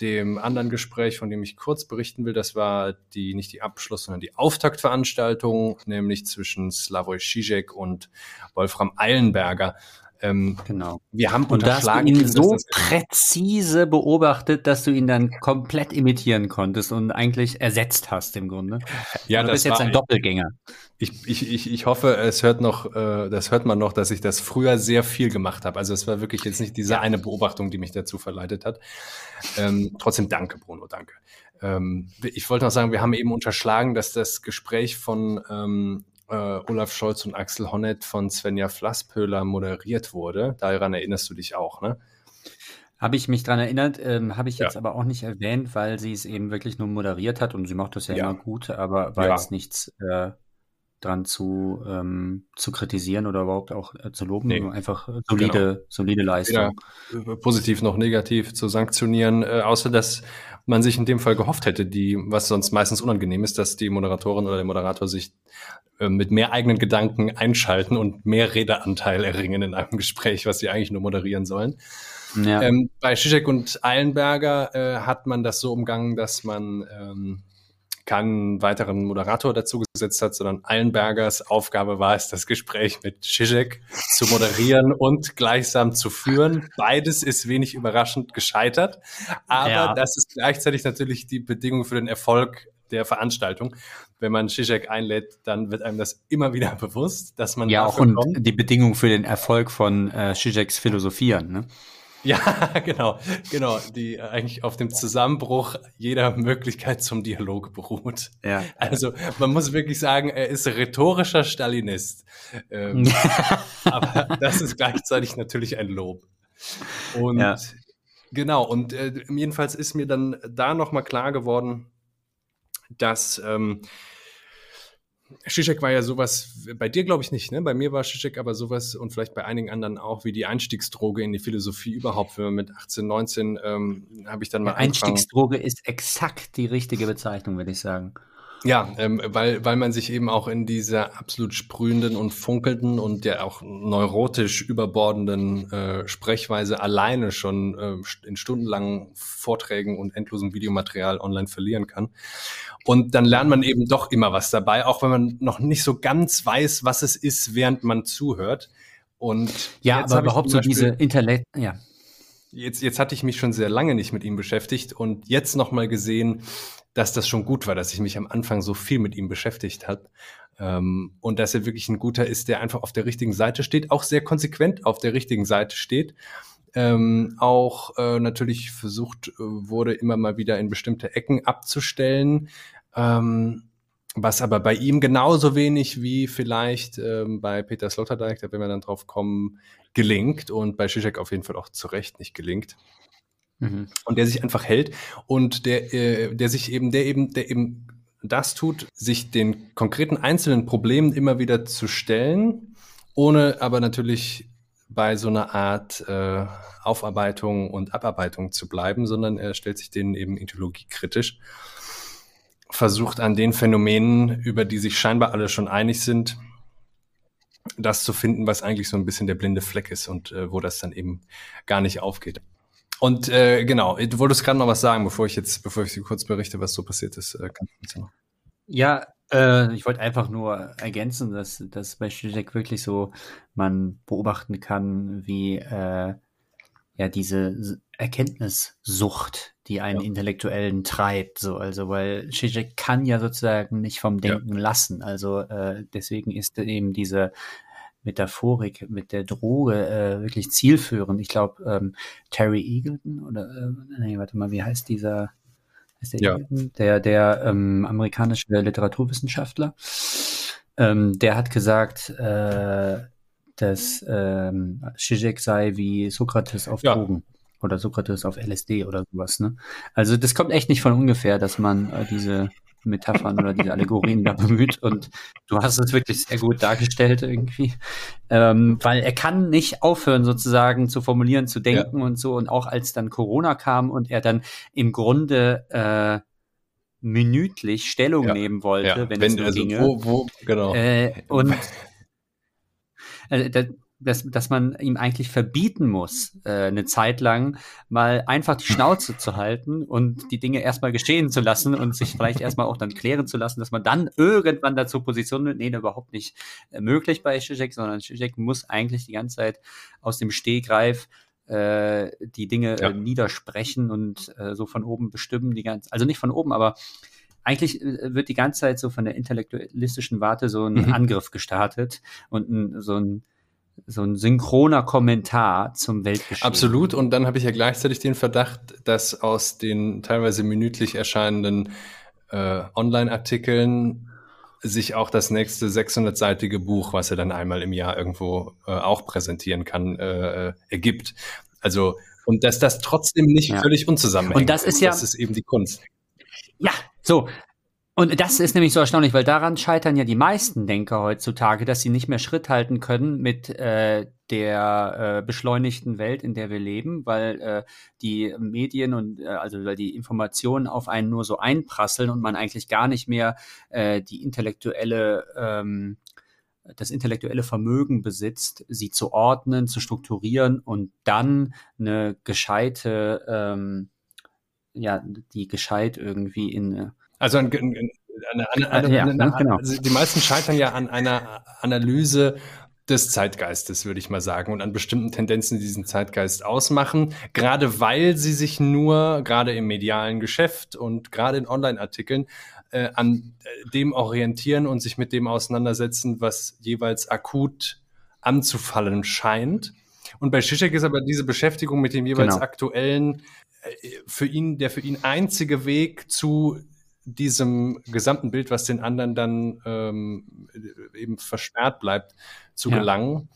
dem anderen Gespräch, von dem ich kurz berichten will, das war die nicht die Abschluss, sondern die Auftaktveranstaltung, nämlich zwischen Slavoj Žižek und Wolfram Eilenberger. Ähm, genau. Wir haben und da hast du ihn so präzise beobachtet, dass du ihn dann komplett imitieren konntest und eigentlich ersetzt hast im Grunde. Ja, du bist jetzt ein Doppelgänger. Ich, ich, ich, ich hoffe, es hört noch, äh, das hört man noch, dass ich das früher sehr viel gemacht habe. Also es war wirklich jetzt nicht diese eine Beobachtung, die mich dazu verleitet hat. Ähm, trotzdem danke, Bruno, danke. Ähm, ich wollte noch sagen, wir haben eben unterschlagen, dass das Gespräch von ähm, äh, Olaf Scholz und Axel Honneth von Svenja Flasspöhler moderiert wurde. Daran erinnerst du dich auch, ne? Habe ich mich dran erinnert, ähm, habe ich jetzt ja. aber auch nicht erwähnt, weil sie es eben wirklich nur moderiert hat und sie macht das ja, ja. immer gut, aber war ja. jetzt nichts äh, dran zu, ähm, zu kritisieren oder überhaupt auch äh, zu loben, nee. einfach solide, genau. solide Leistung. Positiv noch negativ zu sanktionieren, äh, außer dass man sich in dem Fall gehofft hätte, die, was sonst meistens unangenehm ist, dass die Moderatorin oder der Moderator sich äh, mit mehr eigenen Gedanken einschalten und mehr Redeanteil erringen in einem Gespräch, was sie eigentlich nur moderieren sollen. Ja. Ähm, bei Zizek und Eilenberger äh, hat man das so umgangen, dass man ähm, keinen weiteren Moderator dazu gesetzt hat, sondern Eilenbergers Aufgabe war es, das Gespräch mit Zizek zu moderieren und gleichsam zu führen. Beides ist wenig überraschend gescheitert, aber ja. das ist gleichzeitig natürlich die Bedingung für den Erfolg der Veranstaltung. Wenn man Zizek einlädt, dann wird einem das immer wieder bewusst, dass man ja auch und kommt. die Bedingung für den Erfolg von äh, Zizeks Philosophieren. Ne? Ja, genau, genau, die eigentlich auf dem Zusammenbruch jeder Möglichkeit zum Dialog beruht. Ja. Also man muss wirklich sagen, er ist rhetorischer Stalinist. Ähm, aber das ist gleichzeitig natürlich ein Lob. Und ja. genau, und äh, jedenfalls ist mir dann da nochmal klar geworden, dass ähm, Zizek war ja sowas, bei dir glaube ich nicht, ne? Bei mir war Zizek aber sowas und vielleicht bei einigen anderen auch wie die Einstiegsdroge in die Philosophie überhaupt. Wenn man mit 18, 19 ähm, habe ich dann mal. Ja, Einstiegsdroge ist exakt die richtige Bezeichnung, würde ich sagen. Ja, ähm, weil, weil man sich eben auch in dieser absolut sprühenden und funkelnden und ja auch neurotisch überbordenden äh, Sprechweise alleine schon äh, in stundenlangen Vorträgen und endlosem Videomaterial online verlieren kann. Und dann lernt man eben doch immer was dabei, auch wenn man noch nicht so ganz weiß, was es ist, während man zuhört. Und ja, aber überhaupt so diese Intellekt, ja. Jetzt, jetzt hatte ich mich schon sehr lange nicht mit ihm beschäftigt und jetzt nochmal gesehen, dass das schon gut war, dass ich mich am Anfang so viel mit ihm beschäftigt habe. Ähm, und dass er wirklich ein guter ist, der einfach auf der richtigen Seite steht, auch sehr konsequent auf der richtigen Seite steht. Ähm, auch äh, natürlich versucht äh, wurde, immer mal wieder in bestimmte Ecken abzustellen. Ähm, was aber bei ihm genauso wenig wie vielleicht ähm, bei Peter Sloterdijk, da werden wir dann drauf kommen, gelingt und bei Zizek auf jeden Fall auch zu Recht nicht gelingt. Mhm. Und der sich einfach hält und der, äh, der sich eben, der eben, der eben das tut, sich den konkreten einzelnen Problemen immer wieder zu stellen, ohne aber natürlich bei so einer Art äh, Aufarbeitung und Abarbeitung zu bleiben, sondern er stellt sich denen eben ideologiekritisch, versucht an den Phänomenen, über die sich scheinbar alle schon einig sind, das zu finden, was eigentlich so ein bisschen der blinde Fleck ist und äh, wo das dann eben gar nicht aufgeht. Und äh, genau, du wolltest gerade noch was sagen, bevor ich jetzt, bevor ich kurz berichte, was so passiert ist. Äh. Ja, äh, ich wollte einfach nur ergänzen, dass, dass bei Zizek wirklich so man beobachten kann, wie äh, ja diese Erkenntnissucht, die einen ja. Intellektuellen treibt, so also weil Zizek kann ja sozusagen nicht vom Denken ja. lassen, also äh, deswegen ist eben diese Metaphorik mit der Droge äh, wirklich zielführend. Ich glaube, ähm, Terry Eagleton oder äh, nee, warte mal, wie heißt dieser? Heißt der, ja. Der der ähm, amerikanische Literaturwissenschaftler? Ähm, der hat gesagt, äh, dass ähm, Zizek sei wie Sokrates auf. Drogen oder Sokrates auf LSD oder sowas. Ne? Also das kommt echt nicht von ungefähr, dass man äh, diese Metaphern oder diese Allegorien da bemüht und du hast es wirklich sehr gut dargestellt irgendwie, ähm, weil er kann nicht aufhören sozusagen zu formulieren, zu denken ja. und so und auch als dann Corona kam und er dann im Grunde äh, minütlich Stellung ja. nehmen wollte, ja. wenn, wenn es nur also ginge. Wo, wo, genau. Äh, und äh, dass, dass man ihm eigentlich verbieten muss, äh, eine Zeit lang mal einfach die Schnauze zu halten und die Dinge erstmal geschehen zu lassen und sich vielleicht erstmal auch dann klären zu lassen, dass man dann irgendwann dazu Position nimmt. Nee, überhaupt nicht äh, möglich bei Zizek, sondern Zizek muss eigentlich die ganze Zeit aus dem Stehgreif äh, die Dinge ja. äh, niedersprechen und äh, so von oben bestimmen, die ganze, also nicht von oben, aber eigentlich äh, wird die ganze Zeit so von der intellektualistischen Warte so ein mhm. Angriff gestartet und ein, so ein so ein synchroner Kommentar zum Weltgeschehen. Absolut. Und dann habe ich ja gleichzeitig den Verdacht, dass aus den teilweise minütlich erscheinenden äh, Online-Artikeln sich auch das nächste 600-seitige Buch, was er dann einmal im Jahr irgendwo äh, auch präsentieren kann, äh, äh, ergibt. Also und dass das trotzdem nicht ja. völlig unzusammenhängt. Und das ist ja, das ist eben die Kunst. Ja, so. Und das ist nämlich so erstaunlich, weil daran scheitern ja die meisten Denker heutzutage, dass sie nicht mehr Schritt halten können mit äh, der äh, beschleunigten Welt, in der wir leben, weil äh, die Medien und äh, also weil die Informationen auf einen nur so einprasseln und man eigentlich gar nicht mehr äh, die intellektuelle ähm, das intellektuelle Vermögen besitzt, sie zu ordnen, zu strukturieren und dann eine gescheite, ähm, ja, die gescheit irgendwie in also eine, eine, eine, eine, ja, genau. also die meisten scheitern ja an einer Analyse des Zeitgeistes, würde ich mal sagen, und an bestimmten Tendenzen, die diesen Zeitgeist ausmachen, gerade weil sie sich nur, gerade im medialen Geschäft und gerade in Online-Artikeln, äh, an äh, dem orientieren und sich mit dem auseinandersetzen, was jeweils akut anzufallen scheint. Und bei Zizek ist aber diese Beschäftigung mit dem jeweils genau. aktuellen äh, für ihn der für ihn einzige Weg zu diesem gesamten Bild, was den anderen dann ähm, eben versperrt bleibt, zu ja. gelangen.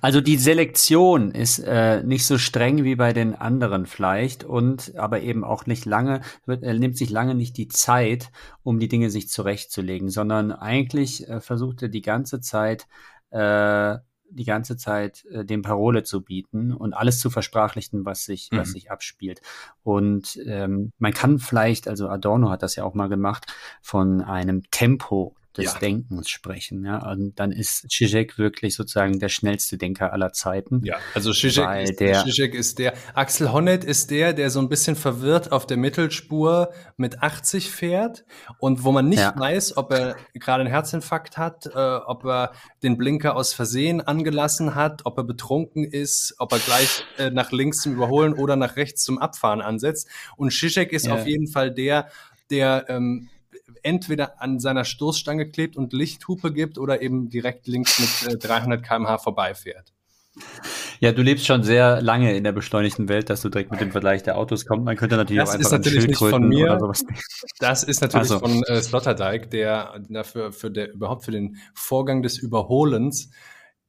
Also die Selektion ist äh, nicht so streng wie bei den anderen vielleicht und aber eben auch nicht lange, wird, er nimmt sich lange nicht die Zeit, um die Dinge sich zurechtzulegen, sondern eigentlich äh, versucht er die ganze Zeit äh, die ganze Zeit äh, dem Parole zu bieten und alles zu versprachlichen, was sich, mhm. was sich abspielt. Und ähm, man kann vielleicht, also Adorno hat das ja auch mal gemacht, von einem Tempo des ja. Denkens sprechen. Ja? Und dann ist Zizek wirklich sozusagen der schnellste Denker aller Zeiten. Ja, also Zizek ist der, Zizek ist der, Axel Honneth ist der, der so ein bisschen verwirrt auf der Mittelspur mit 80 fährt und wo man nicht ja. weiß, ob er gerade einen Herzinfarkt hat, äh, ob er den Blinker aus Versehen angelassen hat, ob er betrunken ist, ob er gleich äh, nach links zum Überholen oder nach rechts zum Abfahren ansetzt. Und Zizek ist ja. auf jeden Fall der, der ähm, entweder an seiner Stoßstange klebt und Lichthupe gibt oder eben direkt links mit äh, 300 km/h vorbeifährt. Ja, du lebst schon sehr lange in der beschleunigten Welt, dass du direkt mit dem Vergleich der Autos kommst. Man könnte natürlich das auch einfach ist natürlich nicht von mir. Oder sowas. Das ist natürlich also. von äh, Sloterdijk, der dafür für der überhaupt für den Vorgang des Überholens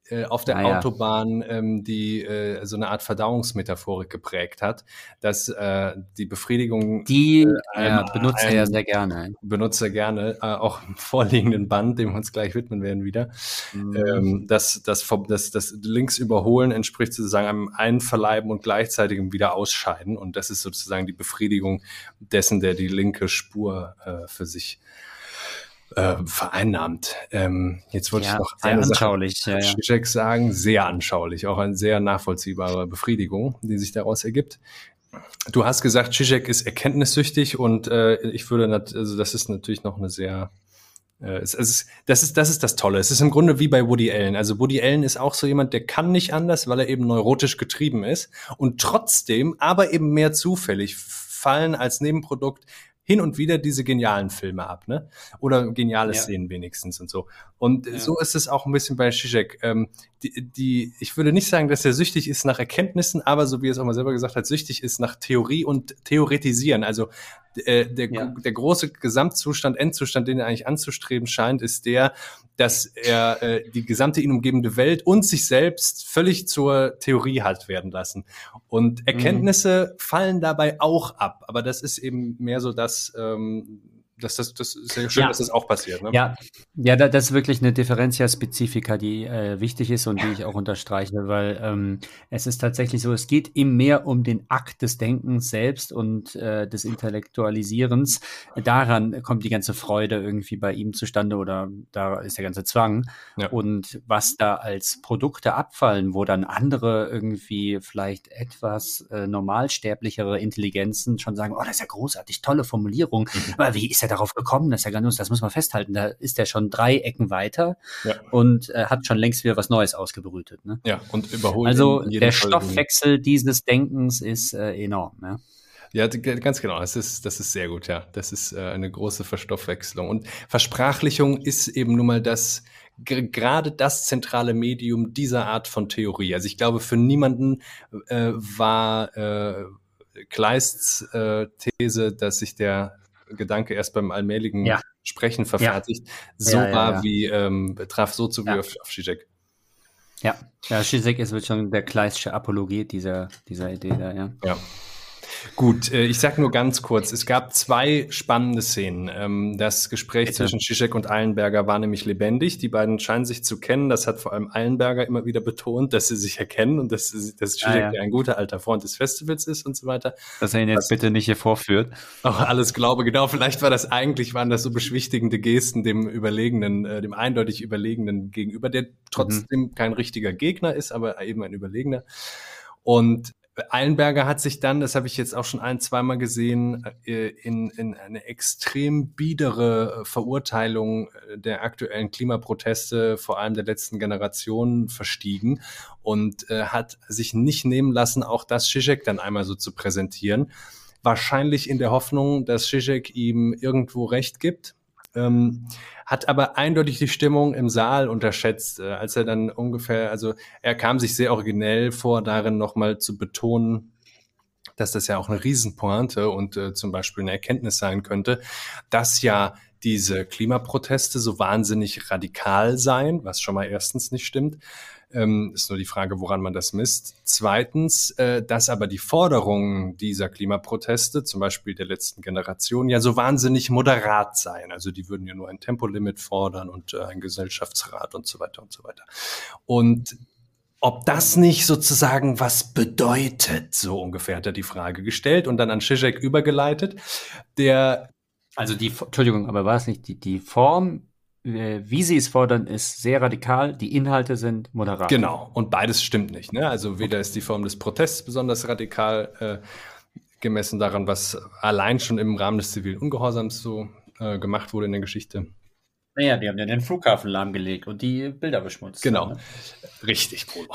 äh, auf der ah, Autobahn ähm, die äh, so eine Art Verdauungsmetaphorik geprägt hat, dass äh, die Befriedigung die äh, ja, benutzt er ja sehr gerne. Benutzt er gerne, äh, auch im vorliegenden Band, dem wir uns gleich widmen werden wieder. Mhm. Ähm, das, das, das, das links überholen entspricht sozusagen einem Einverleiben und gleichzeitigem wieder Ausscheiden und das ist sozusagen die Befriedigung dessen, der die linke Spur äh, für sich äh, vereinnahmt. Ähm, jetzt wollte ja, ich noch eine anschaulich, Sache ja, ja. sagen, sehr anschaulich, auch eine sehr nachvollziehbare Befriedigung, die sich daraus ergibt. Du hast gesagt, Zizek ist erkenntnissüchtig und äh, ich würde, also das ist natürlich noch eine sehr äh, es, es das, ist, das ist das Tolle. Es ist im Grunde wie bei Woody Allen. Also Woody Allen ist auch so jemand, der kann nicht anders, weil er eben neurotisch getrieben ist und trotzdem, aber eben mehr zufällig fallen als Nebenprodukt hin und wieder diese genialen Filme ab, ne? Oder geniale ja. Szenen wenigstens und so. Und ja. so ist es auch ein bisschen bei Zizek. Ähm, die, die, ich würde nicht sagen, dass er süchtig ist nach Erkenntnissen, aber so wie er es auch mal selber gesagt hat, süchtig ist nach Theorie und Theoretisieren. Also äh, der, ja. der große Gesamtzustand, Endzustand, den er eigentlich anzustreben scheint, ist der, dass er äh, die gesamte ihn umgebende Welt und sich selbst völlig zur Theorie hat werden lassen. Und Erkenntnisse mhm. fallen dabei auch ab, aber das ist eben mehr so das, ähm, das, das, das ist sehr schön, ja. dass das auch passiert. Ne? Ja, ja das ist wirklich eine Differentia Spezifika, die äh, wichtig ist und die ich auch unterstreiche, weil ähm, es ist tatsächlich so, es geht ihm mehr um den Akt des Denkens selbst und äh, des Intellektualisierens. Daran kommt die ganze Freude irgendwie bei ihm zustande oder da ist der ganze Zwang. Ja. Und was da als Produkte abfallen, wo dann andere irgendwie vielleicht etwas äh, normalsterblichere Intelligenzen schon sagen, oh, das ist ja großartig, tolle Formulierung, mhm. aber wie ist er darauf gekommen, dass er grandios, das muss man festhalten, da ist er schon drei Ecken weiter ja. und äh, hat schon längst wieder was Neues ausgebrütet. Ne? Ja, und überholt. Also der Stoffwechsel dieses Denkens ist äh, enorm. Ja? Ja, ganz genau. Das ist, das ist sehr gut, ja. Das ist äh, eine große Verstoffwechslung. Und Versprachlichung ist eben nun mal das, gerade das zentrale Medium dieser Art von Theorie. Also ich glaube, für niemanden äh, war äh, Kleists äh, These, dass sich der Gedanke erst beim allmähligen ja. Sprechen verfertigt, ja. so ja, war wie, ähm, traf so zu wie auf, auf Zizek. Ja, ja, Zizek ist wirklich schon der kleistische Apologet dieser, dieser Idee da, ja. Ja. Gut, äh, ich sag nur ganz kurz, es gab zwei spannende Szenen. Ähm, das Gespräch zwischen Zizek und Eilenberger war nämlich lebendig. Die beiden scheinen sich zu kennen. Das hat vor allem Eilenberger immer wieder betont, dass sie sich erkennen und dass, dass Zizek ah, ja. ein guter alter Freund des Festivals ist und so weiter. Dass er ihn jetzt Was, bitte nicht hier vorführt. Auch alles glaube, genau. Vielleicht war das eigentlich, waren das so beschwichtigende Gesten dem Überlegenen, äh, dem eindeutig Überlegenen gegenüber, der trotzdem mhm. kein richtiger Gegner ist, aber eben ein Überlegener. Und Eilenberger hat sich dann, das habe ich jetzt auch schon ein, zweimal gesehen, äh, in, in eine extrem biedere Verurteilung äh, der aktuellen Klimaproteste, vor allem der letzten Generation, verstiegen und äh, hat sich nicht nehmen lassen, auch das Zizek dann einmal so zu präsentieren. Wahrscheinlich in der Hoffnung, dass Zizek ihm irgendwo recht gibt. Ähm, hat aber eindeutig die Stimmung im Saal unterschätzt, äh, als er dann ungefähr, also er kam sich sehr originell vor, darin nochmal zu betonen, dass das ja auch eine Riesenpointe und äh, zum Beispiel eine Erkenntnis sein könnte, dass ja diese Klimaproteste so wahnsinnig radikal seien, was schon mal erstens nicht stimmt, ähm, ist nur die Frage, woran man das misst. Zweitens, äh, dass aber die Forderungen dieser Klimaproteste, zum Beispiel der letzten Generation, ja so wahnsinnig moderat seien. Also die würden ja nur ein Tempolimit fordern und äh, ein Gesellschaftsrat und so weiter und so weiter. Und ob das nicht sozusagen was bedeutet, so ungefähr hat er die Frage gestellt und dann an Zizek übergeleitet, der also die, Entschuldigung, aber war es nicht die, die Form wie sie es fordern, ist sehr radikal. Die Inhalte sind moderat. Genau. Und beides stimmt nicht. Ne? Also weder ist die Form des Protests besonders radikal äh, gemessen daran, was allein schon im Rahmen des zivilen Ungehorsams so äh, gemacht wurde in der Geschichte. Naja, die haben ja den Flughafen lahmgelegt und die Bilder beschmutzt. Genau. Ne? Richtig, Polo.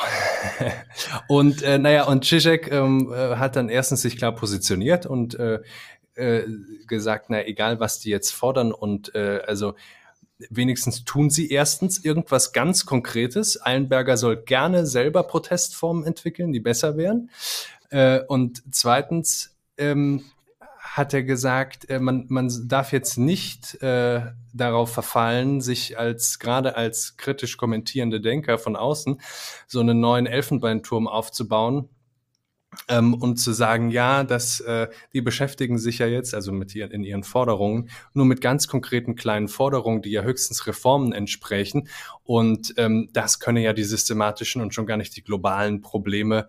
und äh, naja, und Zizek ähm, äh, hat dann erstens sich klar positioniert und äh, äh, gesagt, na egal, was die jetzt fordern und äh, also wenigstens tun sie erstens irgendwas ganz Konkretes. Eilenberger soll gerne selber Protestformen entwickeln, die besser wären. Äh, und zweitens ähm, hat er gesagt, äh, man, man darf jetzt nicht äh, darauf verfallen, sich als gerade als kritisch kommentierende Denker von außen so einen neuen Elfenbeinturm aufzubauen, ähm, und zu sagen, ja, dass äh, die beschäftigen sich ja jetzt, also mit ihren, in ihren Forderungen, nur mit ganz konkreten kleinen Forderungen, die ja höchstens Reformen entsprechen. Und ähm, das könne ja die systematischen und schon gar nicht die globalen Probleme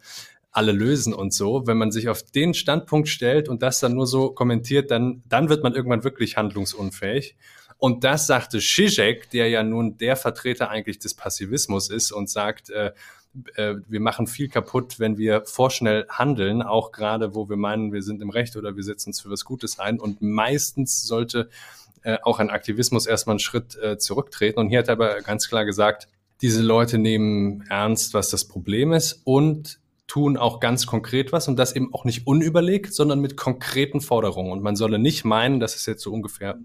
alle lösen und so. Wenn man sich auf den Standpunkt stellt und das dann nur so kommentiert, dann, dann wird man irgendwann wirklich handlungsunfähig. Und das sagte Zizek, der ja nun der Vertreter eigentlich des Passivismus ist und sagt, äh, äh, wir machen viel kaputt, wenn wir vorschnell handeln, auch gerade wo wir meinen, wir sind im Recht oder wir setzen uns für was Gutes ein. Und meistens sollte äh, auch ein Aktivismus erstmal einen Schritt äh, zurücktreten. Und hier hat er aber ganz klar gesagt, diese Leute nehmen ernst, was das Problem ist und tun auch ganz konkret was und das eben auch nicht unüberlegt, sondern mit konkreten Forderungen. Und man solle nicht meinen, das ist jetzt so ungefähr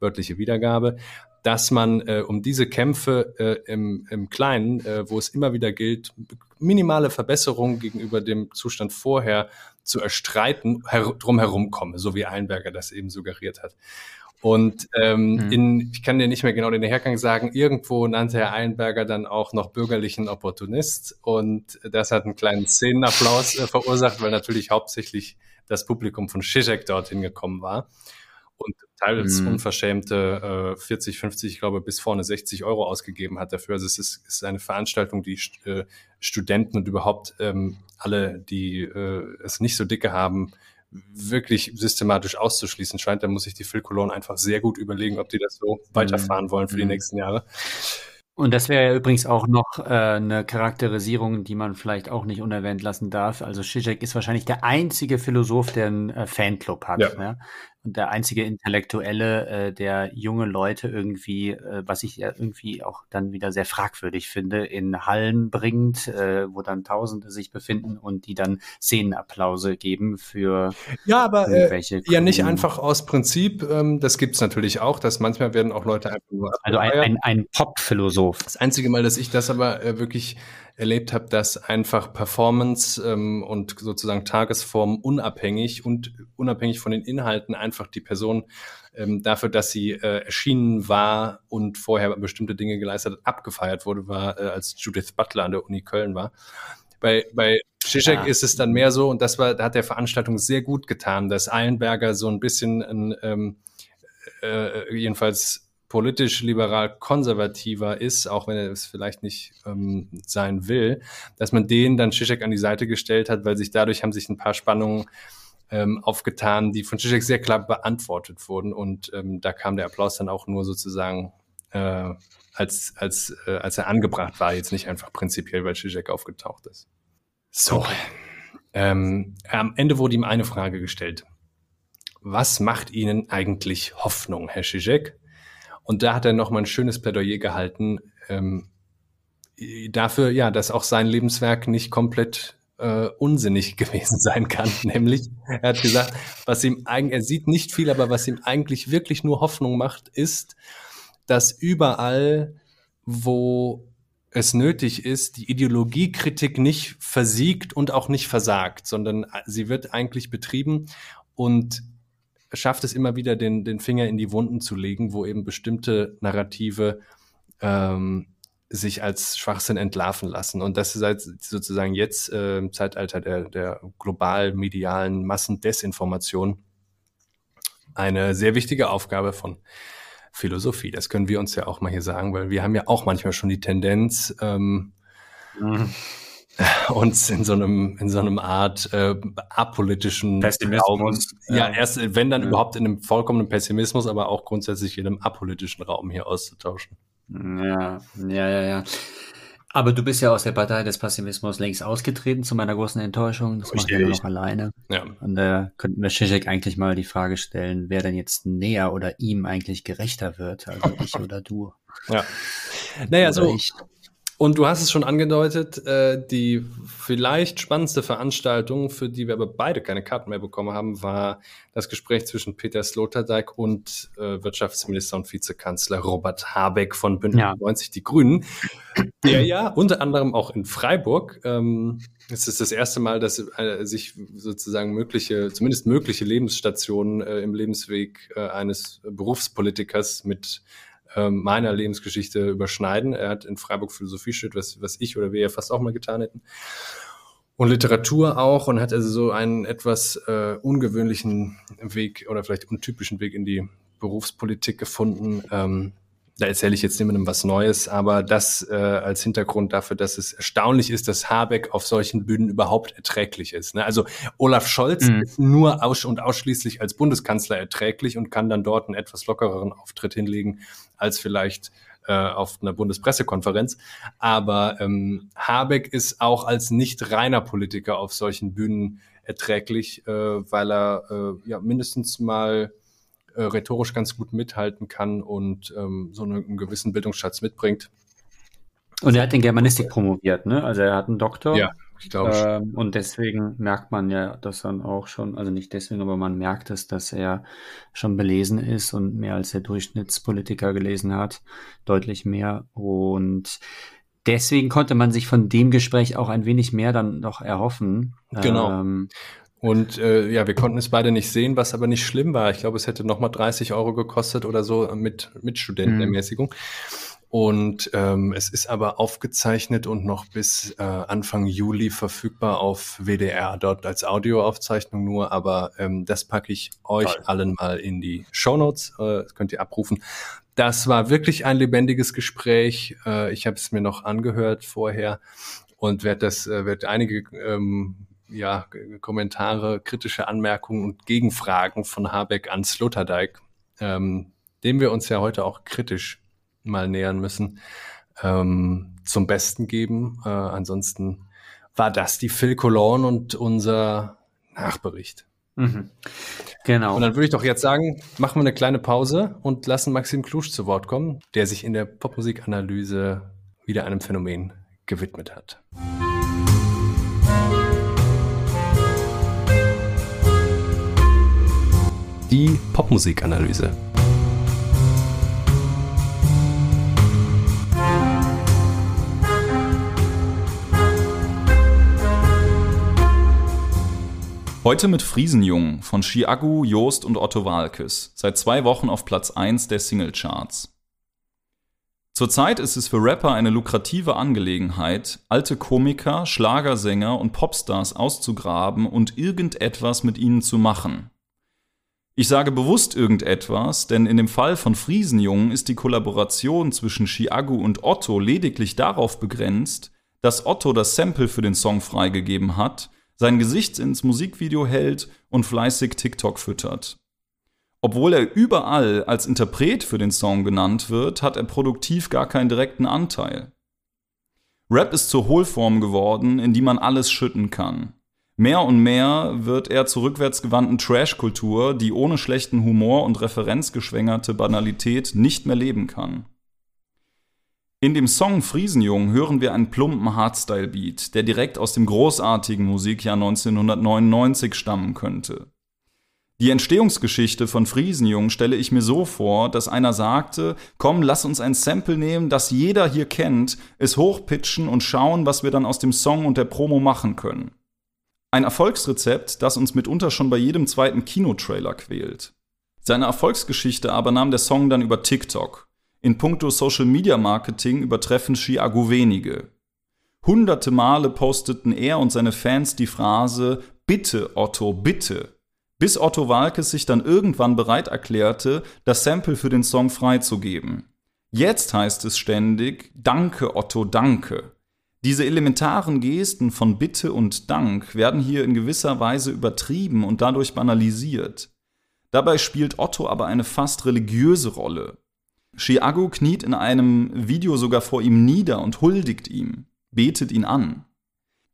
wörtliche Wiedergabe, dass man äh, um diese Kämpfe äh, im, im Kleinen, äh, wo es immer wieder gilt, minimale Verbesserungen gegenüber dem Zustand vorher zu erstreiten, her drum komme, so wie Eilenberger das eben suggeriert hat. Und ähm, mhm. in, ich kann dir nicht mehr genau den Hergang sagen, irgendwo nannte Herr Eilenberger dann auch noch bürgerlichen Opportunist und das hat einen kleinen Szenenapplaus äh, verursacht, weil natürlich hauptsächlich das Publikum von Zizek dorthin gekommen war und teils mm. unverschämte äh, 40, 50, ich glaube, bis vorne 60 Euro ausgegeben hat dafür. Also es ist, ist eine Veranstaltung, die äh, Studenten und überhaupt ähm, alle, die äh, es nicht so dicke haben, wirklich systematisch auszuschließen scheint. Da muss sich die Phil Cologne einfach sehr gut überlegen, ob die das so mm. weiterfahren wollen für mm. die nächsten Jahre. Und das wäre ja übrigens auch noch äh, eine Charakterisierung, die man vielleicht auch nicht unerwähnt lassen darf. Also Zizek ist wahrscheinlich der einzige Philosoph, der einen äh, Fanclub hat. Ja. ja? Und der einzige Intellektuelle, äh, der junge Leute irgendwie, äh, was ich ja irgendwie auch dann wieder sehr fragwürdig finde, in Hallen bringt, äh, wo dann Tausende sich befinden und die dann Szenenapplause geben für ja, aber äh, irgendwelche. Ja, nicht einfach aus Prinzip. Ähm, das gibt's natürlich auch, dass manchmal werden auch Leute einfach nur. Also ein, ein, ein Pop-Philosoph. Das einzige Mal, dass ich das aber äh, wirklich erlebt habe, dass einfach Performance ähm, und sozusagen Tagesform unabhängig und unabhängig von den Inhalten einfach die Person ähm, dafür, dass sie äh, erschienen war und vorher bestimmte Dinge geleistet hat, abgefeiert wurde, war, äh, als Judith Butler an der Uni Köln war. Bei, bei Zizek ja. ist es dann mehr so, und das war, da hat der Veranstaltung sehr gut getan, dass Eilenberger so ein bisschen ein, ähm, äh, jedenfalls politisch liberal konservativer ist, auch wenn er es vielleicht nicht ähm, sein will, dass man den dann Zizek an die Seite gestellt hat, weil sich dadurch haben sich ein paar Spannungen ähm, aufgetan, die von Zizek sehr klar beantwortet wurden und ähm, da kam der Applaus dann auch nur sozusagen äh, als, als, äh, als er angebracht war, jetzt nicht einfach prinzipiell, weil Zizek aufgetaucht ist. So. Ähm, am Ende wurde ihm eine Frage gestellt. Was macht Ihnen eigentlich Hoffnung, Herr Zizek? Und da hat er nochmal ein schönes Plädoyer gehalten ähm, dafür, ja, dass auch sein Lebenswerk nicht komplett äh, unsinnig gewesen sein kann. Nämlich, er hat gesagt, was ihm eigentlich, er sieht nicht viel, aber was ihm eigentlich wirklich nur Hoffnung macht, ist, dass überall, wo es nötig ist, die Ideologiekritik nicht versiegt und auch nicht versagt, sondern sie wird eigentlich betrieben und schafft es immer wieder, den, den Finger in die Wunden zu legen, wo eben bestimmte Narrative ähm, sich als Schwachsinn entlarven lassen. Und das ist halt sozusagen jetzt äh, im Zeitalter der, der global medialen Massendesinformation eine sehr wichtige Aufgabe von Philosophie. Das können wir uns ja auch mal hier sagen, weil wir haben ja auch manchmal schon die Tendenz, ähm, mhm. uns in so einem in so einem Art äh, apolitischen Pessimismus. Raum, ja, erst wenn dann ja. überhaupt in einem vollkommenen Pessimismus, aber auch grundsätzlich in einem apolitischen Raum hier auszutauschen. Ja, ja, ja, ja. Aber du bist ja aus der Partei des Pessimismus längst ausgetreten, zu meiner großen Enttäuschung. Das macht er noch alleine. Ja. Und da äh, könnten wir Zizek eigentlich mal die Frage stellen, wer denn jetzt näher oder ihm eigentlich gerechter wird, also ich oder du. Ja. Naja, oder so, ich. Und du hast es schon angedeutet, äh, die vielleicht spannendste Veranstaltung, für die wir aber beide keine Karten mehr bekommen haben, war das Gespräch zwischen Peter Sloterdijk und äh, Wirtschaftsminister und Vizekanzler Robert Habeck von Bündnis ja. 90 Die Grünen, der ja unter anderem auch in Freiburg, ähm, es ist das erste Mal, dass äh, sich sozusagen mögliche, zumindest mögliche Lebensstationen äh, im Lebensweg äh, eines Berufspolitikers mit ähm, meiner Lebensgeschichte überschneiden. Er hat in Freiburg Philosophie studiert, was, was ich oder wir ja fast auch mal getan hätten. Und Literatur auch und hat also so einen etwas äh, ungewöhnlichen Weg oder vielleicht untypischen Weg in die Berufspolitik gefunden. Ähm, da erzähle ich jetzt niemandem was Neues, aber das äh, als Hintergrund dafür, dass es erstaunlich ist, dass Habeck auf solchen Bühnen überhaupt erträglich ist. Ne? Also Olaf Scholz mhm. ist nur aus und ausschließlich als Bundeskanzler erträglich und kann dann dort einen etwas lockereren Auftritt hinlegen als vielleicht äh, auf einer Bundespressekonferenz. Aber ähm, Habeck ist auch als nicht reiner Politiker auf solchen Bühnen erträglich, äh, weil er äh, ja mindestens mal äh, rhetorisch ganz gut mithalten kann und ähm, so einen, einen gewissen Bildungsschatz mitbringt. Und er hat in Germanistik promoviert, ne? Also er hat einen Doktor. Ja, ich glaube ähm, Und deswegen merkt man ja, dass dann auch schon, also nicht deswegen, aber man merkt es, dass er schon belesen ist und mehr als der Durchschnittspolitiker gelesen hat. Deutlich mehr. Und deswegen konnte man sich von dem Gespräch auch ein wenig mehr dann noch erhoffen. Genau. Ähm, und äh, ja, wir konnten es beide nicht sehen, was aber nicht schlimm war. Ich glaube, es hätte nochmal 30 Euro gekostet oder so mit, mit Studentenermäßigung. Mhm. Und ähm, es ist aber aufgezeichnet und noch bis äh, Anfang Juli verfügbar auf WDR, dort als Audioaufzeichnung nur. Aber ähm, das packe ich euch Toll. allen mal in die Shownotes. Äh, das könnt ihr abrufen. Das war wirklich ein lebendiges Gespräch. Äh, ich habe es mir noch angehört vorher und werde das, äh, werd einige ähm, ja, Kommentare, kritische Anmerkungen und Gegenfragen von Habeck an Sloterdijk, ähm, dem wir uns ja heute auch kritisch mal nähern müssen, ähm, zum Besten geben. Äh, ansonsten war das die Phil Cologne und unser Nachbericht. Mhm. Genau. Und dann würde ich doch jetzt sagen, machen wir eine kleine Pause und lassen Maxim Klusch zu Wort kommen, der sich in der Popmusikanalyse wieder einem Phänomen gewidmet hat. Die Popmusikanalyse. Heute mit Friesenjung von Chiagu, Joost und Otto Walkes, seit zwei Wochen auf Platz 1 der Singlecharts. Zurzeit ist es für Rapper eine lukrative Angelegenheit, alte Komiker, Schlagersänger und Popstars auszugraben und irgendetwas mit ihnen zu machen. Ich sage bewusst irgendetwas, denn in dem Fall von Friesenjungen ist die Kollaboration zwischen Chiagu und Otto lediglich darauf begrenzt, dass Otto das Sample für den Song freigegeben hat, sein Gesicht ins Musikvideo hält und fleißig TikTok füttert. Obwohl er überall als Interpret für den Song genannt wird, hat er produktiv gar keinen direkten Anteil. Rap ist zur Hohlform geworden, in die man alles schütten kann. Mehr und mehr wird er zur rückwärtsgewandten Trash-Kultur, die ohne schlechten Humor und referenzgeschwängerte Banalität nicht mehr leben kann. In dem Song Friesenjung hören wir einen plumpen Hardstyle-Beat, der direkt aus dem großartigen Musikjahr 1999 stammen könnte. Die Entstehungsgeschichte von Friesenjung stelle ich mir so vor, dass einer sagte, komm, lass uns ein Sample nehmen, das jeder hier kennt, es hochpitchen und schauen, was wir dann aus dem Song und der Promo machen können. Ein Erfolgsrezept, das uns mitunter schon bei jedem zweiten Kinotrailer quält. Seine Erfolgsgeschichte aber nahm der Song dann über TikTok. In puncto Social Media Marketing übertreffen Chiago wenige. Hunderte Male posteten er und seine Fans die Phrase Bitte, Otto, bitte bis Otto Walkes sich dann irgendwann bereit erklärte, das Sample für den Song freizugeben. Jetzt heißt es ständig Danke, Otto, danke. Diese elementaren Gesten von Bitte und Dank werden hier in gewisser Weise übertrieben und dadurch banalisiert. Dabei spielt Otto aber eine fast religiöse Rolle. Chiago kniet in einem Video sogar vor ihm nieder und huldigt ihm, betet ihn an.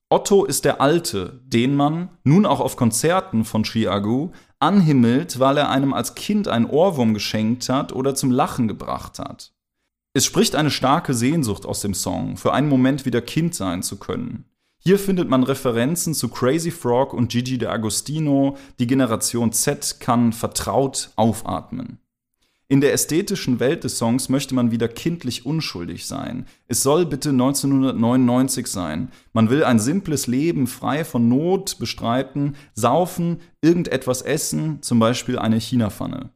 Otto ist der Alte, den man, nun auch auf Konzerten von Chiagu, anhimmelt, weil er einem als Kind einen Ohrwurm geschenkt hat oder zum Lachen gebracht hat. Es spricht eine starke Sehnsucht aus dem Song, für einen Moment wieder Kind sein zu können. Hier findet man Referenzen zu Crazy Frog und Gigi D'Agostino, die Generation Z kann vertraut aufatmen. In der ästhetischen Welt des Songs möchte man wieder kindlich unschuldig sein. Es soll bitte 1999 sein. Man will ein simples Leben frei von Not bestreiten, saufen, irgendetwas essen, zum Beispiel eine Chinapfanne.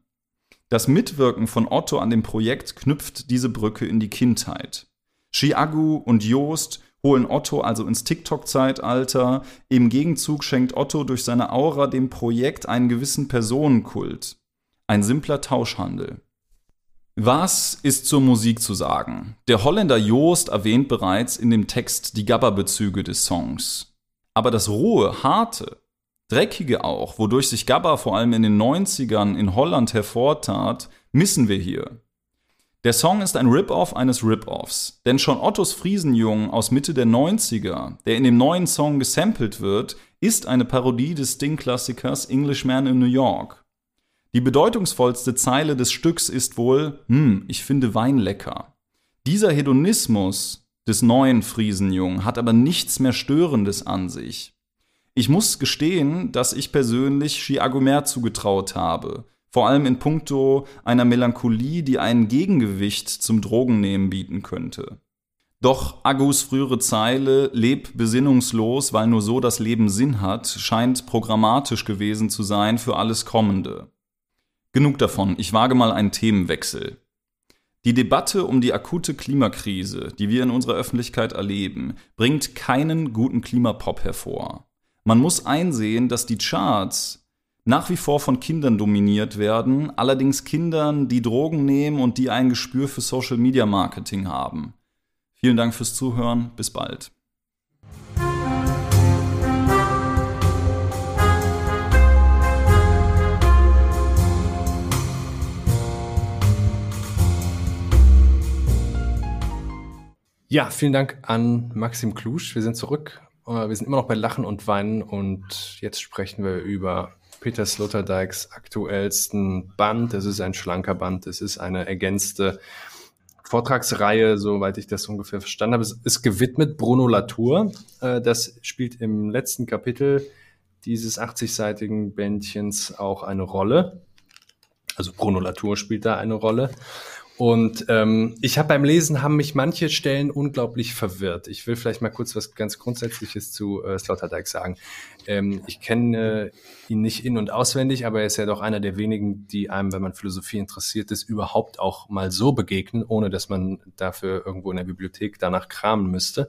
Das Mitwirken von Otto an dem Projekt knüpft diese Brücke in die Kindheit. Chiagu und Joost holen Otto also ins TikTok-Zeitalter. Im Gegenzug schenkt Otto durch seine Aura dem Projekt einen gewissen Personenkult. Ein simpler Tauschhandel. Was ist zur Musik zu sagen? Der Holländer Joost erwähnt bereits in dem Text die Gabba-Bezüge des Songs. Aber das rohe, harte, dreckige auch, wodurch sich Gabba vor allem in den 90ern in Holland hervortat, missen wir hier. Der Song ist ein Rip-Off eines Rip-Offs, denn schon Ottos Friesenjung aus Mitte der 90er, der in dem neuen Song gesampelt wird, ist eine Parodie des Sting-Klassikers Englishman in New York. Die bedeutungsvollste Zeile des Stücks ist wohl, hm, ich finde Wein lecker. Dieser Hedonismus des neuen Friesenjung hat aber nichts mehr Störendes an sich. Ich muss gestehen, dass ich persönlich Chiagomer zugetraut habe, vor allem in puncto einer Melancholie, die ein Gegengewicht zum Drogennehmen bieten könnte. Doch Agus frühere Zeile, leb besinnungslos, weil nur so das Leben Sinn hat, scheint programmatisch gewesen zu sein für alles Kommende. Genug davon, ich wage mal einen Themenwechsel. Die Debatte um die akute Klimakrise, die wir in unserer Öffentlichkeit erleben, bringt keinen guten Klimapop hervor. Man muss einsehen, dass die Charts nach wie vor von Kindern dominiert werden, allerdings Kindern, die Drogen nehmen und die ein Gespür für Social Media Marketing haben. Vielen Dank fürs Zuhören, bis bald. Ja, vielen Dank an Maxim Klusch. Wir sind zurück. Äh, wir sind immer noch bei Lachen und Weinen und jetzt sprechen wir über Peter Sloterdijks aktuellsten Band. Es ist ein schlanker Band. Es ist eine ergänzte Vortragsreihe, soweit ich das ungefähr verstanden habe. Es ist gewidmet Bruno Latour. Äh, das spielt im letzten Kapitel dieses 80-seitigen Bändchens auch eine Rolle. Also Bruno Latour spielt da eine Rolle. Und ähm, ich habe beim Lesen haben mich manche Stellen unglaublich verwirrt. Ich will vielleicht mal kurz was ganz Grundsätzliches zu äh, Sloterdijk sagen. Ähm, ich kenne äh, ihn nicht in- und auswendig, aber er ist ja doch einer der wenigen, die einem, wenn man Philosophie interessiert ist, überhaupt auch mal so begegnen, ohne dass man dafür irgendwo in der Bibliothek danach kramen müsste.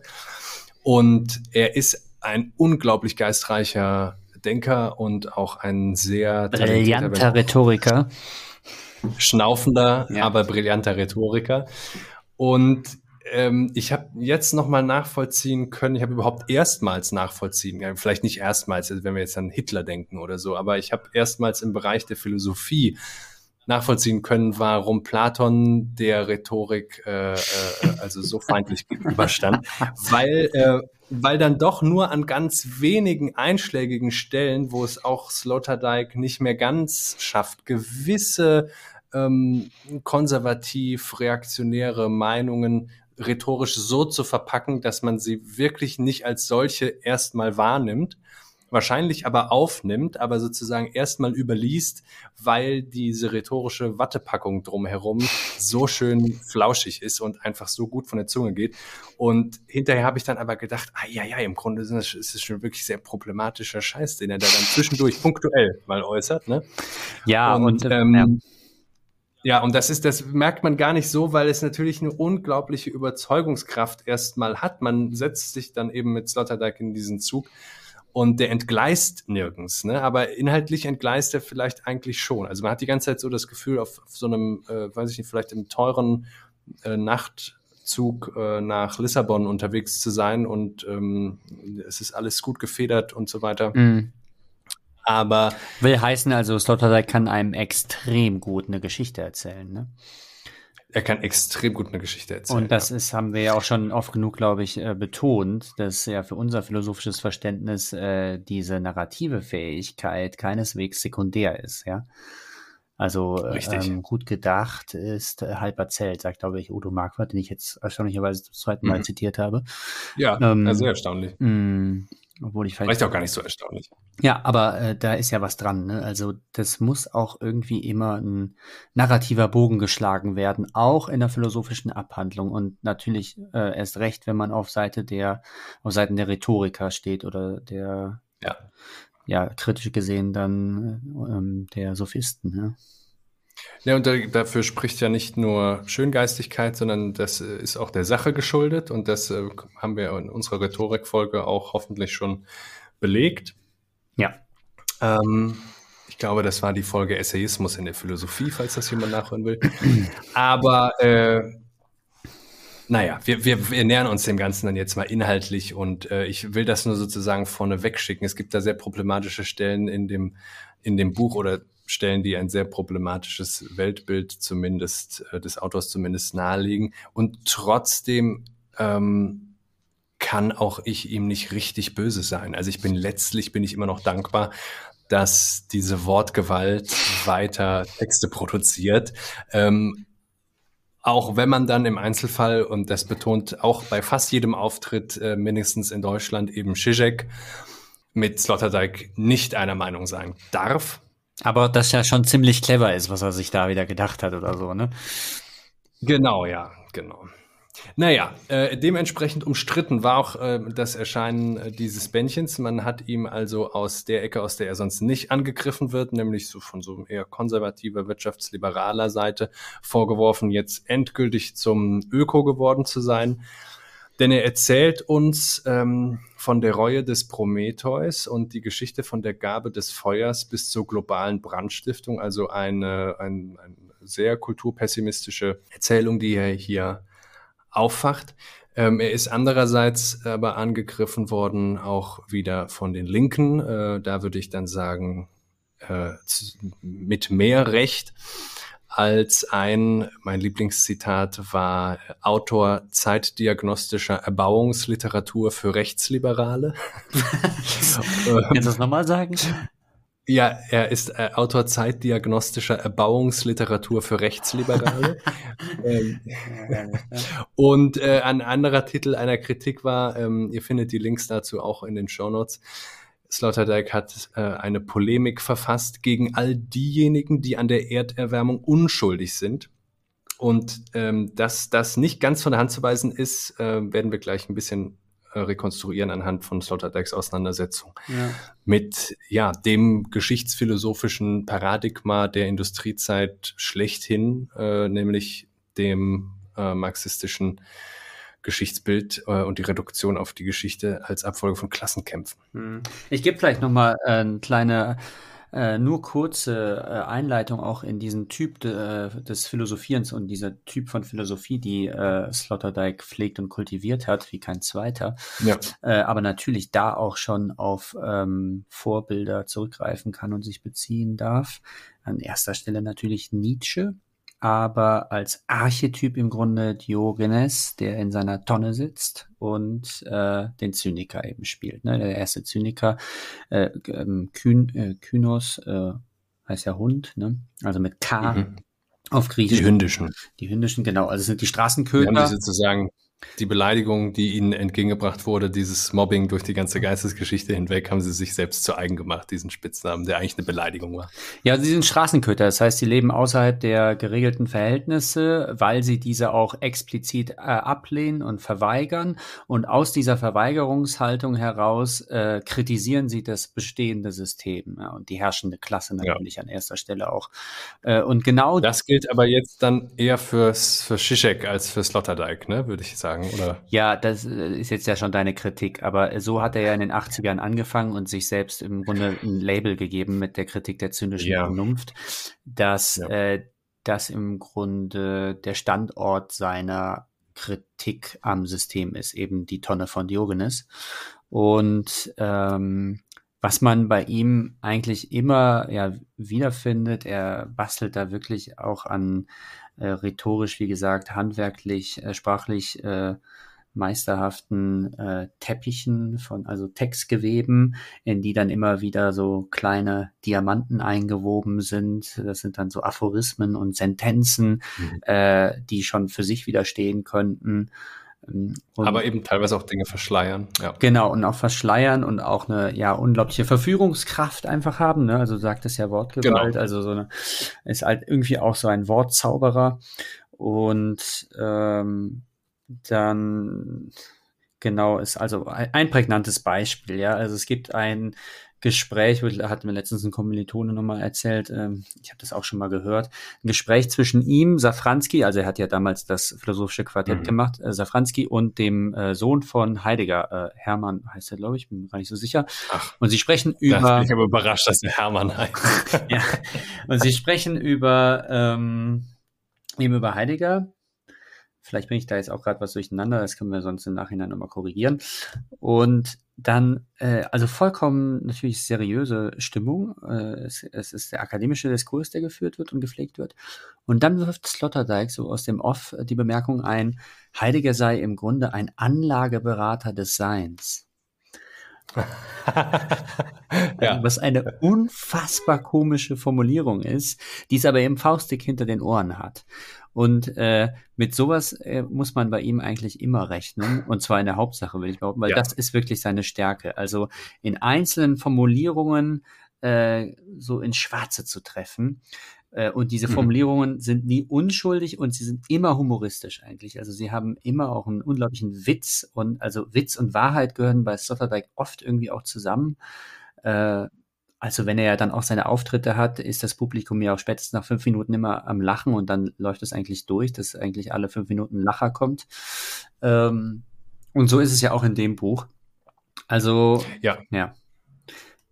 Und er ist ein unglaublich geistreicher Denker und auch ein sehr brillanter Rhetoriker schnaufender, ja. aber brillanter Rhetoriker. Und ähm, ich habe jetzt nochmal nachvollziehen können, ich habe überhaupt erstmals nachvollziehen, ja, vielleicht nicht erstmals, also wenn wir jetzt an Hitler denken oder so, aber ich habe erstmals im Bereich der Philosophie nachvollziehen können, warum Platon der Rhetorik äh, äh, also so feindlich gegenüberstand, weil äh, weil dann doch nur an ganz wenigen einschlägigen Stellen, wo es auch Sloterdijk nicht mehr ganz schafft, gewisse ähm, konservativ reaktionäre Meinungen rhetorisch so zu verpacken, dass man sie wirklich nicht als solche erstmal wahrnimmt, wahrscheinlich aber aufnimmt, aber sozusagen erstmal überliest, weil diese rhetorische Wattepackung drumherum so schön flauschig ist und einfach so gut von der Zunge geht. Und hinterher habe ich dann aber gedacht, ah ja, ja, im Grunde ist es schon wirklich sehr problematischer Scheiß, den er da dann zwischendurch punktuell mal äußert. Ne? Ja, und, und ähm, ja. Ja, und das ist, das merkt man gar nicht so, weil es natürlich eine unglaubliche Überzeugungskraft erstmal hat. Man setzt sich dann eben mit Sloterdijk in diesen Zug und der entgleist nirgends, ne? Aber inhaltlich entgleist er vielleicht eigentlich schon. Also man hat die ganze Zeit so das Gefühl, auf, auf so einem, äh, weiß ich nicht, vielleicht im teuren äh, Nachtzug äh, nach Lissabon unterwegs zu sein und ähm, es ist alles gut gefedert und so weiter. Mm. Aber will heißen also, Sloterdijk kann einem extrem gut eine Geschichte erzählen, ne? Er kann extrem gut eine Geschichte erzählen. Und das ja. ist, haben wir ja auch schon oft genug, glaube ich, äh, betont, dass ja für unser philosophisches Verständnis äh, diese narrative Fähigkeit keineswegs sekundär ist, ja. Also ähm, gut gedacht ist äh, halb erzählt, sagt, glaube ich, Udo Marquardt, den ich jetzt erstaunlicherweise zum zweiten Mal mhm. zitiert habe. Ja, ähm, sehr erstaunlich. Mh, mm, obwohl ich vielleicht. auch gar nicht so erstaunlich. Ja, aber äh, da ist ja was dran. Ne? Also das muss auch irgendwie immer ein narrativer Bogen geschlagen werden, auch in der philosophischen Abhandlung und natürlich äh, erst recht, wenn man auf Seite der, auf Seiten der Rhetoriker steht oder der, ja, ja kritisch gesehen dann ähm, der Sophisten. Ne? Ja, und da, dafür spricht ja nicht nur Schöngeistigkeit, sondern das äh, ist auch der Sache geschuldet und das äh, haben wir in unserer Rhetorikfolge auch hoffentlich schon belegt. Ja. Ähm, ich glaube, das war die Folge Essayismus in der Philosophie, falls das jemand nachhören will. Aber äh, naja, wir, wir, wir nähern uns dem Ganzen dann jetzt mal inhaltlich und äh, ich will das nur sozusagen vorne wegschicken. Es gibt da sehr problematische Stellen in dem, in dem Buch oder Stellen, die ein sehr problematisches Weltbild zumindest äh, des Autors zumindest nahelegen. Und trotzdem ähm, kann auch ich ihm nicht richtig böse sein. Also ich bin letztlich bin ich immer noch dankbar, dass diese Wortgewalt weiter Texte produziert. Ähm, auch wenn man dann im Einzelfall, und das betont auch bei fast jedem Auftritt, äh, mindestens in Deutschland eben Zizek, mit Sloterdijk nicht einer Meinung sein darf, aber das ja schon ziemlich clever ist, was er sich da wieder gedacht hat oder so, ne? Genau, ja, genau. Naja, äh, dementsprechend umstritten war auch äh, das Erscheinen äh, dieses Bändchens. Man hat ihm also aus der Ecke, aus der er sonst nicht angegriffen wird, nämlich so von so eher konservativer, wirtschaftsliberaler Seite vorgeworfen, jetzt endgültig zum Öko geworden zu sein. Denn er erzählt uns ähm, von der Reue des Prometheus und die Geschichte von der Gabe des Feuers bis zur globalen Brandstiftung, also eine, ein, eine sehr kulturpessimistische Erzählung, die er hier auffacht. Ähm, er ist andererseits aber angegriffen worden, auch wieder von den Linken. Äh, da würde ich dann sagen, äh, mit mehr Recht als ein, mein Lieblingszitat war Autor zeitdiagnostischer Erbauungsliteratur für Rechtsliberale. Kannst du das nochmal sagen? Ja, er ist äh, Autor zeitdiagnostischer Erbauungsliteratur für Rechtsliberale. ähm, und äh, ein anderer Titel einer Kritik war, ähm, ihr findet die Links dazu auch in den Show Notes, Sloterdijk hat äh, eine Polemik verfasst gegen all diejenigen, die an der Erderwärmung unschuldig sind. Und ähm, dass das nicht ganz von der Hand zu weisen ist, äh, werden wir gleich ein bisschen äh, rekonstruieren anhand von Sloterdijks Auseinandersetzung ja. mit ja dem geschichtsphilosophischen Paradigma der Industriezeit schlechthin, äh, nämlich dem äh, marxistischen Geschichtsbild äh, und die Reduktion auf die Geschichte als Abfolge von Klassenkämpfen. Hm. Ich gebe vielleicht noch mal äh, eine kleine äh, nur kurze äh, Einleitung auch in diesen Typ de, äh, des Philosophierens und dieser Typ von Philosophie, die äh, Sloterdijk pflegt und kultiviert hat, wie kein zweiter. Ja. Aber natürlich da auch schon auf ähm, Vorbilder zurückgreifen kann und sich beziehen darf. An erster Stelle natürlich Nietzsche, aber als Archetyp im Grunde Diogenes, der in seiner Tonne sitzt und äh, den Zyniker eben spielt. Ne? Der erste Zyniker, äh, ähm, Kyn, äh, Kynos, äh, heißt ja Hund, ne? also mit K mhm. auf Griechisch. Die hündischen. Die hündischen, genau. Also sind die Straßenköter. Die haben die sozusagen die Beleidigung, die ihnen entgegengebracht wurde, dieses Mobbing durch die ganze Geistesgeschichte hinweg, haben sie sich selbst zu eigen gemacht, diesen Spitznamen, der eigentlich eine Beleidigung war. Ja, sie sind Straßenköter, das heißt, sie leben außerhalb der geregelten Verhältnisse, weil sie diese auch explizit äh, ablehnen und verweigern. Und aus dieser Verweigerungshaltung heraus äh, kritisieren sie das bestehende System ja, und die herrschende Klasse natürlich ja. an erster Stelle auch. Äh, und genau das gilt aber jetzt dann eher fürs, für Schischek als für Sloterdijk, ne, würde ich sagen sagen, oder? Ja, das äh, ist jetzt ja schon deine Kritik, aber so hat er ja in den 80ern angefangen und sich selbst im Grunde ein Label gegeben mit der Kritik der zynischen ja. Vernunft, dass ja. äh, das im Grunde der Standort seiner Kritik am System ist, eben die Tonne von Diogenes. Und ähm, was man bei ihm eigentlich immer ja wiederfindet, er bastelt da wirklich auch an äh, rhetorisch, wie gesagt, handwerklich, äh, sprachlich äh, meisterhaften äh, Teppichen von also Textgeweben, in die dann immer wieder so kleine Diamanten eingewoben sind. Das sind dann so Aphorismen und Sentenzen, mhm. äh, die schon für sich widerstehen könnten. Ähm, und Aber eben teilweise auch Dinge verschleiern. Ja. Genau, und auch verschleiern und auch eine ja unglaubliche Verführungskraft einfach haben. Ne? Also sagt es ja Wortgewalt. Genau. Also so eine, ist halt irgendwie auch so ein Wortzauberer. Und ähm, dann genau ist also ein, ein prägnantes Beispiel. Ja, also es gibt ein Gespräch, hat mir letztens ein Kommilitone nochmal erzählt, ähm, ich habe das auch schon mal gehört, ein Gespräch zwischen ihm, Safranski, also er hat ja damals das philosophische Quartett mhm. gemacht, äh, Safranski und dem äh, Sohn von Heidegger, äh, Hermann heißt er, glaube ich, bin mir gar nicht so sicher. Ach, und sie sprechen über... Da bin ich aber überrascht, dass er Hermann heißt. ja, und sie sprechen über, ähm, eben über Heidegger Vielleicht bringe ich da jetzt auch gerade was durcheinander, das können wir sonst im Nachhinein nochmal korrigieren. Und dann, äh, also vollkommen natürlich seriöse Stimmung. Äh, es, es ist der akademische Diskurs, der geführt wird und gepflegt wird. Und dann wirft Sloterdijk so aus dem Off die Bemerkung ein, Heidegger sei im Grunde ein Anlageberater des Seins. ja. Was eine unfassbar komische Formulierung ist, die es aber eben faustig hinter den Ohren hat. Und äh, mit sowas äh, muss man bei ihm eigentlich immer rechnen. Und zwar in der Hauptsache, will ich behaupten, weil ja. das ist wirklich seine Stärke. Also in einzelnen Formulierungen äh, so ins Schwarze zu treffen. Äh, und diese mhm. Formulierungen mhm. sind nie unschuldig und sie sind immer humoristisch eigentlich. Also sie haben immer auch einen unglaublichen Witz und also Witz und Wahrheit gehören bei Sloterdijk oft irgendwie auch zusammen. Äh, also wenn er ja dann auch seine Auftritte hat, ist das Publikum ja auch spätestens nach fünf Minuten immer am Lachen und dann läuft es eigentlich durch, dass eigentlich alle fünf Minuten ein Lacher kommt. Ähm, und so ist es ja auch in dem Buch. Also ja, ja.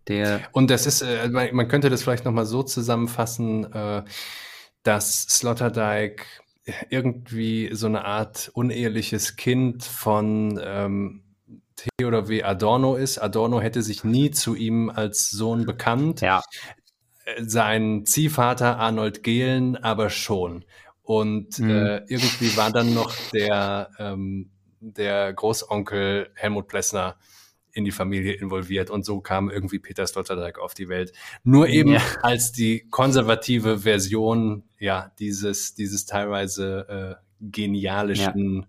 Der und das ist, äh, man könnte das vielleicht nochmal so zusammenfassen, äh, dass Sloterdijk irgendwie so eine Art uneheliches Kind von ähm, Theodor W. Adorno ist. Adorno hätte sich nie zu ihm als Sohn bekannt. Ja. Sein Ziehvater Arnold Gehlen aber schon. Und mhm. äh, irgendwie war dann noch der, ähm, der Großonkel Helmut Plessner in die Familie involviert und so kam irgendwie Peter Sloterdijk auf die Welt. Nur eben ja. als die konservative Version ja dieses dieses teilweise äh, genialischen ja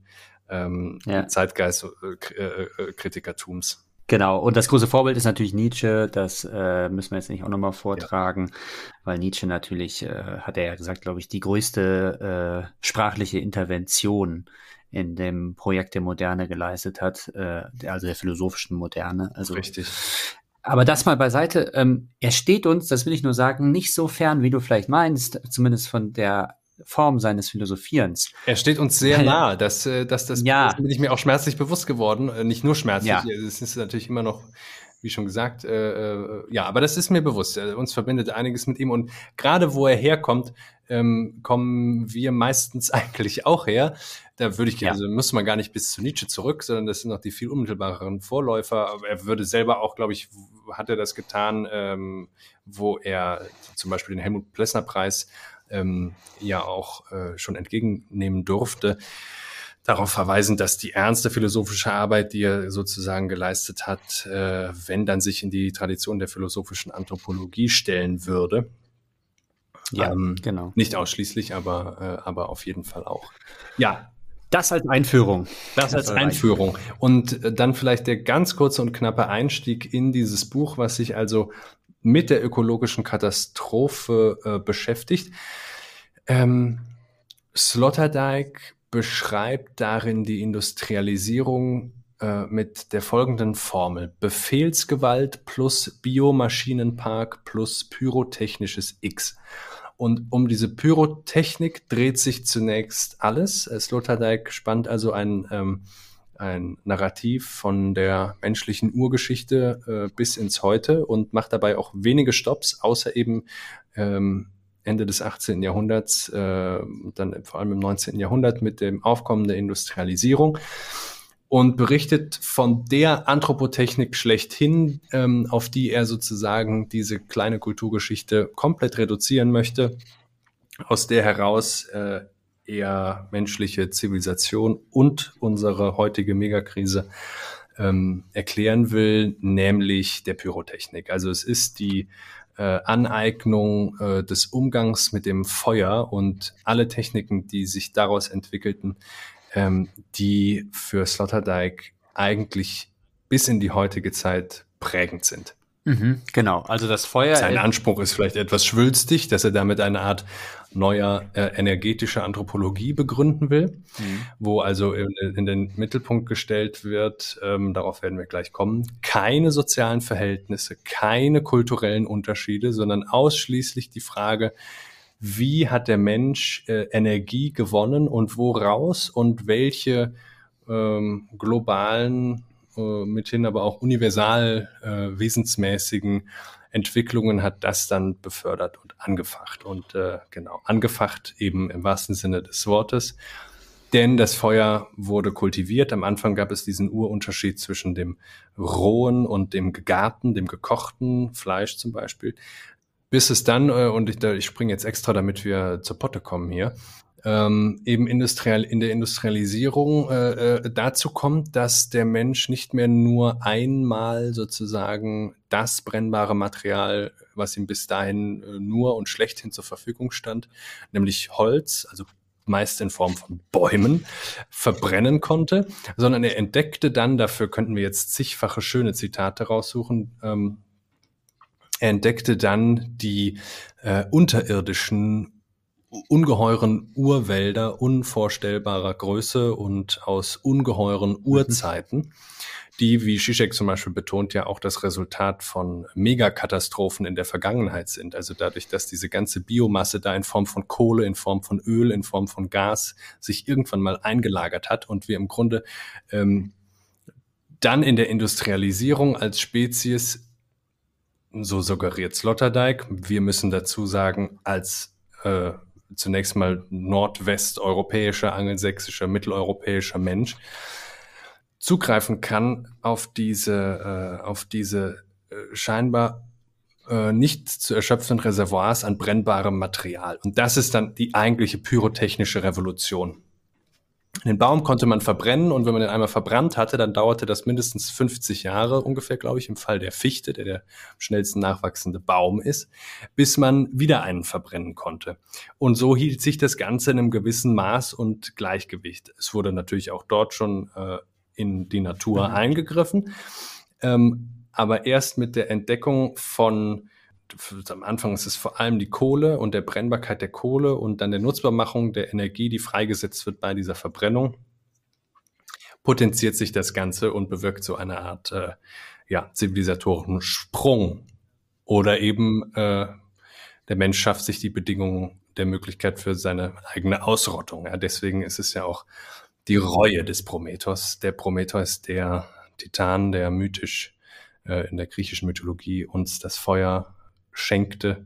ähm, ja. Zeitgeist-Kritikertums. Äh, äh, Genau, und das große Vorbild ist natürlich Nietzsche, das äh, müssen wir jetzt nicht auch nochmal vortragen, ja. weil Nietzsche natürlich, äh, hat er ja gesagt, glaube ich, die größte äh, sprachliche Intervention in dem Projekt der Moderne geleistet hat, äh, also der philosophischen Moderne. Also, Richtig. Aber das mal beiseite, ähm, er steht uns, das will ich nur sagen, nicht so fern, wie du vielleicht meinst, zumindest von der Form seines Philosophierens. Er steht uns sehr nah, dass, äh, dass das, ja. bin ich mir auch schmerzlich bewusst geworden. Äh, nicht nur schmerzlich, ja. es ist natürlich immer noch, wie schon gesagt, äh, äh, ja, aber das ist mir bewusst. Uns verbindet einiges mit ihm und gerade wo er herkommt, ähm, kommen wir meistens eigentlich auch her. Da würde ich, ja. also müsste man gar nicht bis zu Nietzsche zurück, sondern das sind noch die viel unmittelbareren Vorläufer. Aber er würde selber auch, glaube ich, hat er das getan, ähm, wo er zum Beispiel den Helmut Plessner Preis ähm, ja auch äh, schon entgegennehmen durfte, darauf verweisen, dass die ernste philosophische Arbeit, die er sozusagen geleistet hat, äh, wenn dann sich in die Tradition der philosophischen Anthropologie stellen würde. Ja, ähm, genau. Nicht ausschließlich, aber, äh, aber auf jeden Fall auch. Ja, das als Einführung. Das als Einführung. Und äh, dann vielleicht der ganz kurze und knappe Einstieg in dieses Buch, was sich also mit der ökologischen Katastrophe äh, beschäftigt. Ähm, Sloterdijk beschreibt darin die Industrialisierung äh, mit der folgenden Formel. Befehlsgewalt plus Biomaschinenpark plus pyrotechnisches X. Und um diese Pyrotechnik dreht sich zunächst alles. Sloterdijk spannt also ein, ähm, ein Narrativ von der menschlichen Urgeschichte äh, bis ins Heute und macht dabei auch wenige Stops, außer eben ähm, Ende des 18. Jahrhunderts, äh, dann vor allem im 19. Jahrhundert mit dem Aufkommen der Industrialisierung und berichtet von der Anthropotechnik schlechthin, ähm, auf die er sozusagen diese kleine Kulturgeschichte komplett reduzieren möchte, aus der heraus äh, er menschliche Zivilisation und unsere heutige Megakrise ähm, erklären will, nämlich der Pyrotechnik. Also es ist die äh, Aneignung äh, des Umgangs mit dem Feuer und alle Techniken, die sich daraus entwickelten, ähm, die für Sloterdijk eigentlich bis in die heutige Zeit prägend sind. Mhm, genau, also das Feuer. Sein Anspruch ist vielleicht etwas schwülstig, dass er damit eine Art neuer äh, energetischer Anthropologie begründen will, mhm. wo also in, in, den Mittelpunkt gestellt wird, ähm, darauf werden wir gleich kommen, keine sozialen Verhältnisse, keine kulturellen Unterschiede, sondern ausschließlich die Frage, wie hat der Mensch äh, Energie gewonnen und woraus und welche ähm, globalen äh, mithin aber auch universal äh, wesensmäßigen Entwicklungen hat das dann befördert und angefacht. Und äh, genau, angefacht eben im wahrsten Sinne des Wortes. Denn das Feuer wurde kultiviert. Am Anfang gab es diesen Urunterschied zwischen dem rohen und dem gegarten, dem gekochten Fleisch zum Beispiel. Bis es dann, äh, und ich, ich springe jetzt extra, damit wir zur Potte kommen hier, ähm, eben industriell, in der Industrialisierung äh, äh, dazu kommt, dass der Mensch nicht mehr nur einmal sozusagen das brennbare Material, was ihm bis dahin äh, nur und schlechthin zur Verfügung stand, nämlich Holz, also meist in Form von Bäumen, verbrennen konnte, sondern er entdeckte dann, dafür könnten wir jetzt zigfache schöne Zitate raussuchen, ähm, er entdeckte dann die äh, unterirdischen ungeheuren Urwälder unvorstellbarer Größe und aus ungeheuren mhm. Urzeiten, die, wie Zizek zum Beispiel betont, ja auch das Resultat von Megakatastrophen in der Vergangenheit sind. Also dadurch, dass diese ganze Biomasse da in Form von Kohle, in Form von Öl, in Form von Gas sich irgendwann mal eingelagert hat und wir im Grunde ähm, dann in der Industrialisierung als Spezies, so suggeriert Sloterdijk, wir müssen dazu sagen, als äh, zunächst mal nordwesteuropäischer, angelsächsischer, mitteleuropäischer Mensch zugreifen kann auf diese, äh, auf diese äh, scheinbar äh, nicht zu erschöpfenden Reservoirs an brennbarem Material. Und das ist dann die eigentliche pyrotechnische Revolution. Den Baum konnte man verbrennen und wenn man den einmal verbrannt hatte, dann dauerte das mindestens 50 Jahre ungefähr, glaube ich, im Fall der Fichte, der der schnellsten nachwachsende Baum ist, bis man wieder einen verbrennen konnte. Und so hielt sich das Ganze in einem gewissen Maß und Gleichgewicht. Es wurde natürlich auch dort schon äh, in die Natur mhm. eingegriffen, ähm, aber erst mit der Entdeckung von am Anfang ist es vor allem die Kohle und der Brennbarkeit der Kohle und dann der Nutzbarmachung der Energie, die freigesetzt wird bei dieser Verbrennung, potenziert sich das Ganze und bewirkt so eine Art äh, ja, zivilisatorischen Sprung. Oder eben äh, der Mensch schafft sich die Bedingungen der Möglichkeit für seine eigene Ausrottung. Ja, deswegen ist es ja auch die Reue des Prometheus. Der Prometheus, der Titan, der mythisch äh, in der griechischen Mythologie uns das Feuer schenkte,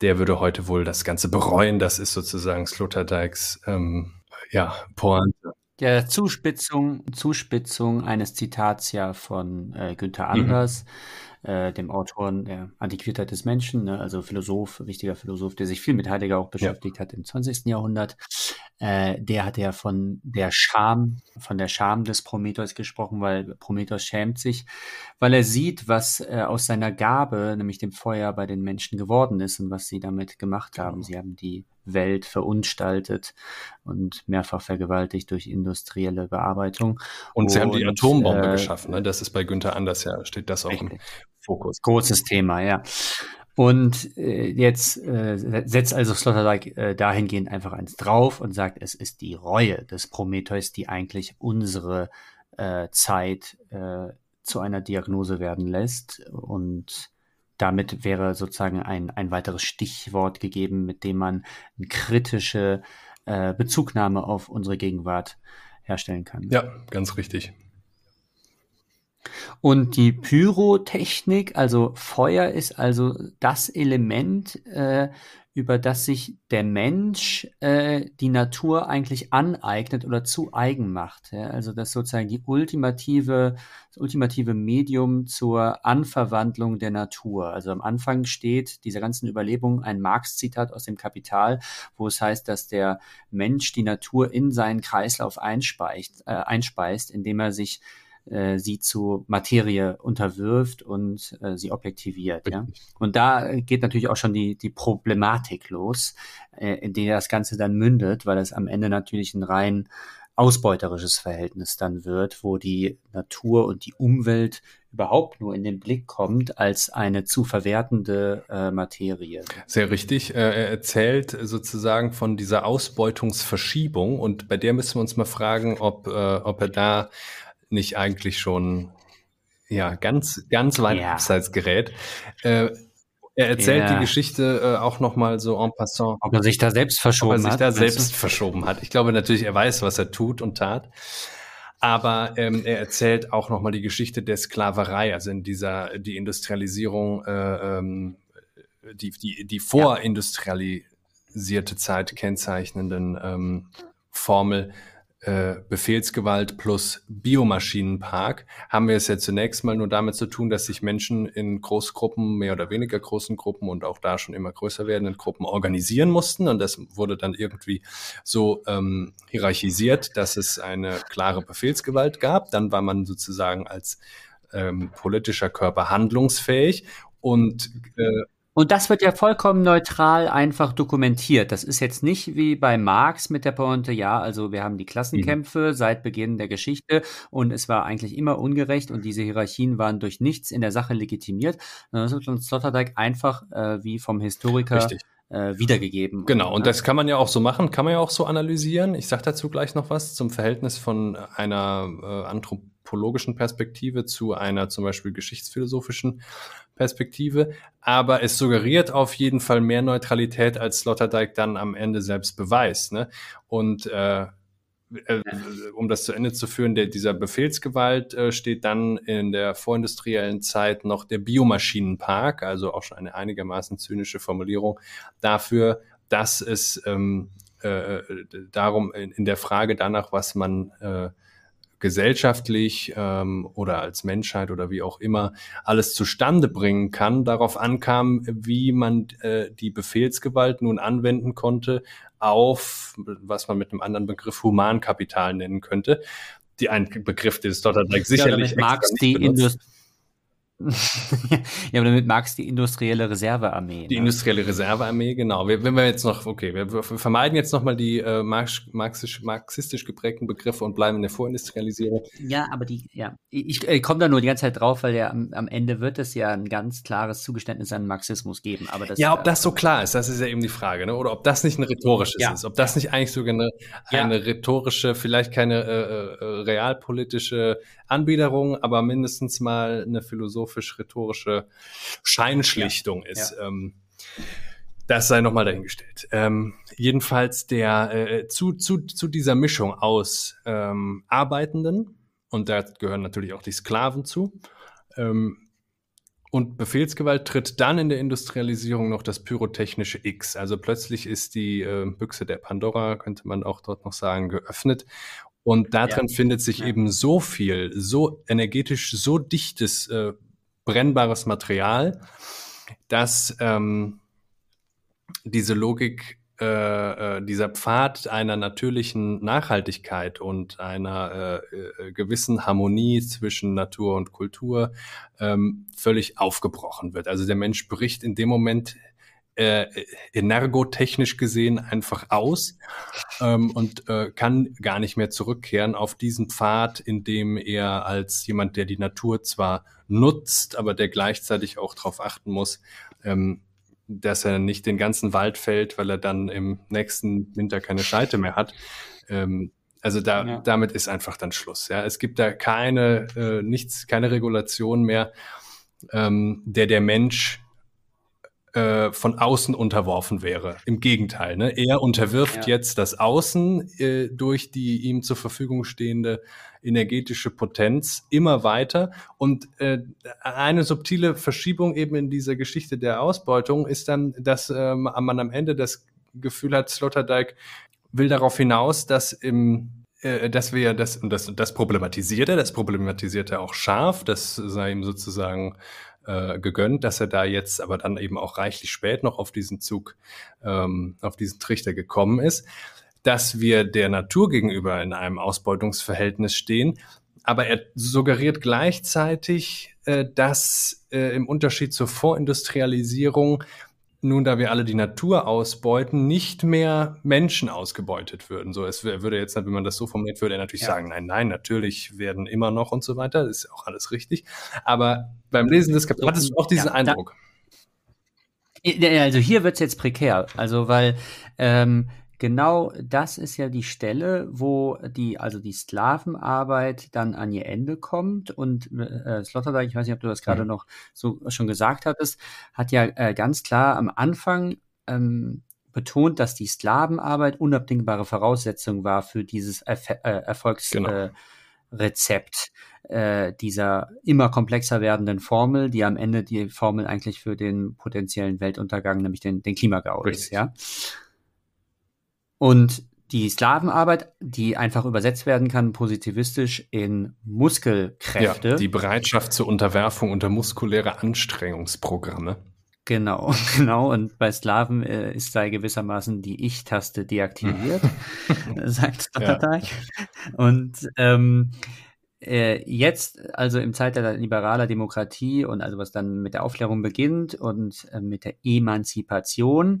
der würde heute wohl das Ganze bereuen. Das ist sozusagen Sloterdijks ähm, ja, Pointe. Der Zuspitzung, Zuspitzung eines Zitats ja von äh, Günther mhm. Anders. Mhm äh, dem Autoren der Antiquität des Menschen, ne, also Philosoph, wichtiger Philosoph, der sich viel mit Heidegger auch beschäftigt ja. hat im 20. Jahrhundert. Äh, der hat ja von der Scham, von der Scham des Prometheus gesprochen, weil Prometheus schämt sich, weil er sieht, was äh, aus seiner Gabe, nämlich dem Feuer bei den Menschen geworden ist und was sie damit gemacht haben. Genau. Sie haben die Welt verunstaltet und mehrfach vergewaltigt durch industrielle Bearbeitung. Und, und sie haben die Atombombe äh, geschaffen. Ne? Das ist bei Günther Anders ja, steht das auch im Fokus. Großes Thema, ja. Und äh, jetzt äh, setzt also Sloterdijk äh, dahingehend einfach eins drauf und sagt, es ist die Reue des Prometheus, die eigentlich unsere äh, Zeit äh, zu einer Diagnose werden lässt. Und damit wäre sozusagen ein, ein weiteres Stichwort gegeben, mit dem man eine kritische äh, Bezugnahme auf unsere Gegenwart herstellen kann. Ja, ganz richtig. Und die Pyrotechnik, also Feuer, ist also das Element, äh, über das sich der Mensch äh, die Natur eigentlich aneignet oder zu eigen macht. Ja? Also das sozusagen die ultimative, das ultimative Medium zur Anverwandlung der Natur. Also am Anfang steht dieser ganzen Überlebung ein Marx-Zitat aus dem Kapital, wo es heißt, dass der Mensch die Natur in seinen Kreislauf einspeist, äh, einspeist indem er sich äh, sie zu Materie unterwirft und äh, sie objektiviert. Ja? Und da geht natürlich auch schon die, die Problematik los, äh, in der das Ganze dann mündet, weil es am Ende natürlich ein rein ausbeuterisches Verhältnis dann wird, wo die Natur und die Umwelt überhaupt nur in den Blick kommt als eine zu verwertende äh, Materie. Sehr richtig. Äh, er erzählt sozusagen von dieser Ausbeutungsverschiebung und bei der müssen wir uns mal fragen, ob, äh, ob er da nicht eigentlich schon ja ganz ganz weit ja. abseits gerät. Äh, er erzählt ja. die Geschichte äh, auch noch mal so en passant. Ob er sich da selbst verschoben hat. Ob er sich da selbst du? verschoben hat. Ich glaube natürlich, er weiß, was er tut und tat. Aber ähm, er erzählt auch noch mal die Geschichte der Sklaverei, also in dieser die Industrialisierung, äh, ähm, die die die vorindustrialisierte Zeit kennzeichnenden ähm, Formel äh, Befehlsgewalt plus Biomaschinenpark haben wir es ja zunächst mal nur damit zu tun, dass sich Menschen in Großgruppen, mehr oder weniger großen Gruppen und auch da schon immer größer werdenden Gruppen organisieren mussten. Und das wurde dann irgendwie so ähm, hierarchisiert, dass es eine klare Befehlsgewalt gab. Dann war man sozusagen als ähm, politischer Körper handlungsfähig und äh, und das wird ja vollkommen neutral einfach dokumentiert. Das ist jetzt nicht wie bei Marx mit der Pointe, ja, also wir haben die Klassenkämpfe mhm. seit Beginn der Geschichte und es war eigentlich immer ungerecht und diese Hierarchien waren durch nichts in der Sache legitimiert. Das wird uns Sloterdijk einfach äh, wie vom Historiker äh, wiedergegeben. Genau, und das kann man ja auch so machen, kann man ja auch so analysieren. Ich sage dazu gleich noch was zum Verhältnis von einer äh, anthropologischen Perspektive zu einer zum Beispiel geschichtsphilosophischen Perspektive, aber es suggeriert auf jeden Fall mehr Neutralität, als Sloterdijk dann am Ende selbst beweist. Ne? Und äh, äh, um das zu Ende zu führen, der, dieser Befehlsgewalt äh, steht dann in der vorindustriellen Zeit noch der Biomaschinenpark, also auch schon eine einigermaßen zynische Formulierung dafür, dass es ähm, äh, darum in, in, der Frage danach, was man äh, gesellschaftlich ähm, oder als Menschheit oder wie auch immer alles zustande bringen kann, darauf ankam, wie man äh, die Befehlsgewalt nun anwenden konnte auf, was man mit einem anderen Begriff Humankapital nennen könnte. Die ein Begriff, den Sloterdijk sicherlich ja, Marx die Industrie ja, aber damit magst die industrielle Reservearmee. Die ne? industrielle Reservearmee, genau. Wir, wenn wir jetzt noch, okay, wir, wir vermeiden jetzt nochmal die äh, marxistisch, marxistisch geprägten Begriffe und bleiben in der Vorindustrialisierung. Ja, aber die, ja, ich, ich komme da nur die ganze Zeit drauf, weil ja am, am, Ende wird es ja ein ganz klares Zugeständnis an Marxismus geben. Aber das, ja, ob das so klar ist, das ist ja eben die Frage, ne? Oder ob das nicht ein rhetorisches ja. ist, ob das nicht eigentlich sogar eine, ja. eine rhetorische, vielleicht keine äh, äh, realpolitische Anbiederung, aber mindestens mal eine philosophisch-rhetorische Scheinschlichtung ja. ist. Ja. Ähm, das sei nochmal dahingestellt. Ähm, jedenfalls der äh, zu, zu, zu dieser Mischung aus ähm, Arbeitenden, und da gehören natürlich auch die Sklaven zu, ähm, und Befehlsgewalt tritt dann in der Industrialisierung noch das pyrotechnische X. Also plötzlich ist die äh, Büchse der Pandora, könnte man auch dort noch sagen, geöffnet Und darin ja. findet sich ja. eben so viel, so energetisch, so dichtes, äh, brennbares Material, dass ähm, diese Logik äh, äh, dieser Pfad einer natürlichen Nachhaltigkeit und einer äh, äh, gewissen Harmonie zwischen Natur und Kultur ähm, völlig aufgebrochen wird. Also der Mensch bricht in dem Moment äh, energotechnisch gesehen einfach aus ähm, und äh, kann gar nicht mehr zurückkehren auf diesen Pfad, in dem er als jemand, der die Natur zwar nutzt, aber der gleichzeitig auch darauf achten muss, ähm, dass er nicht den ganzen Wald fällt, weil er dann im nächsten Winter keine Scheite mehr hat. Ähm, also da, ja. damit ist einfach dann Schluss. Ja, es gibt da keine äh, nichts, keine Regulation mehr, ähm, der der Mensch äh, von außen unterworfen wäre. Im Gegenteil, ne? er unterwirft ja. jetzt das Außen äh, durch die ihm zur Verfügung stehende energetische Potenz immer weiter. Und äh, eine subtile Verschiebung eben in dieser Geschichte der Ausbeutung ist dann, dass ähm, man am Ende das Gefühl hat, Sloterdijk will darauf hinaus, dass im äh, dass wir das, und das, das problematisiert er, das problematisiert er auch scharf, das sei ihm sozusagen äh, gegönnt, dass er da jetzt aber dann eben auch reichlich spät noch auf diesen Zug, ähm, auf diesen Trichter gekommen ist dass wir der Natur gegenüber in einem Ausbeutungsverhältnis stehen. Aber er suggeriert gleichzeitig, äh, dass äh, im Unterschied zur Vorindustrialisierung nun, da wir alle die Natur ausbeuten, nicht mehr Menschen ausgebeutet würden. So, es würde jetzt, wenn man das so formuliert, würde er natürlich ja. sagen, nein, nein, natürlich werden immer noch und so weiter. Das ist auch alles richtig. Aber beim Lesen des Kapitels hattest du auch diesen ja, Eindruck. Da, also hier wird es jetzt prekär. Also, weil ähm, genau das ist ja die Stelle, wo die, also die Sklavenarbeit dann an ihr Ende kommt. Und äh, Sloterdijk, ich weiß nicht, ob du das gerade mhm. noch so schon gesagt hattest, hat ja äh, ganz klar am Anfang ähm, betont, dass die Sklavenarbeit unabdingbare Voraussetzung war für dieses Erf äh, Erfolgsrezept. Genau. Äh, dieser immer komplexer werdenden Formel, die am Ende die Formel eigentlich für den potenziellen Weltuntergang, nämlich den, den Klimagau ist, ja. Und die Sklavenarbeit, die einfach übersetzt werden kann, positivistisch in Muskelkräfte. Ja, die Bereitschaft zur Unterwerfung unter muskuläre Anstrengungsprogramme. Genau, genau. Und bei Sklaven äh, ist sei gewissermaßen die Ich-Taste deaktiviert, sagt Stottertag. Ja. Und ähm, äh, jetzt, also im Zeitalter liberaler Demokratie und also was dann mit der Aufklärung beginnt und äh, mit der Emanzipation,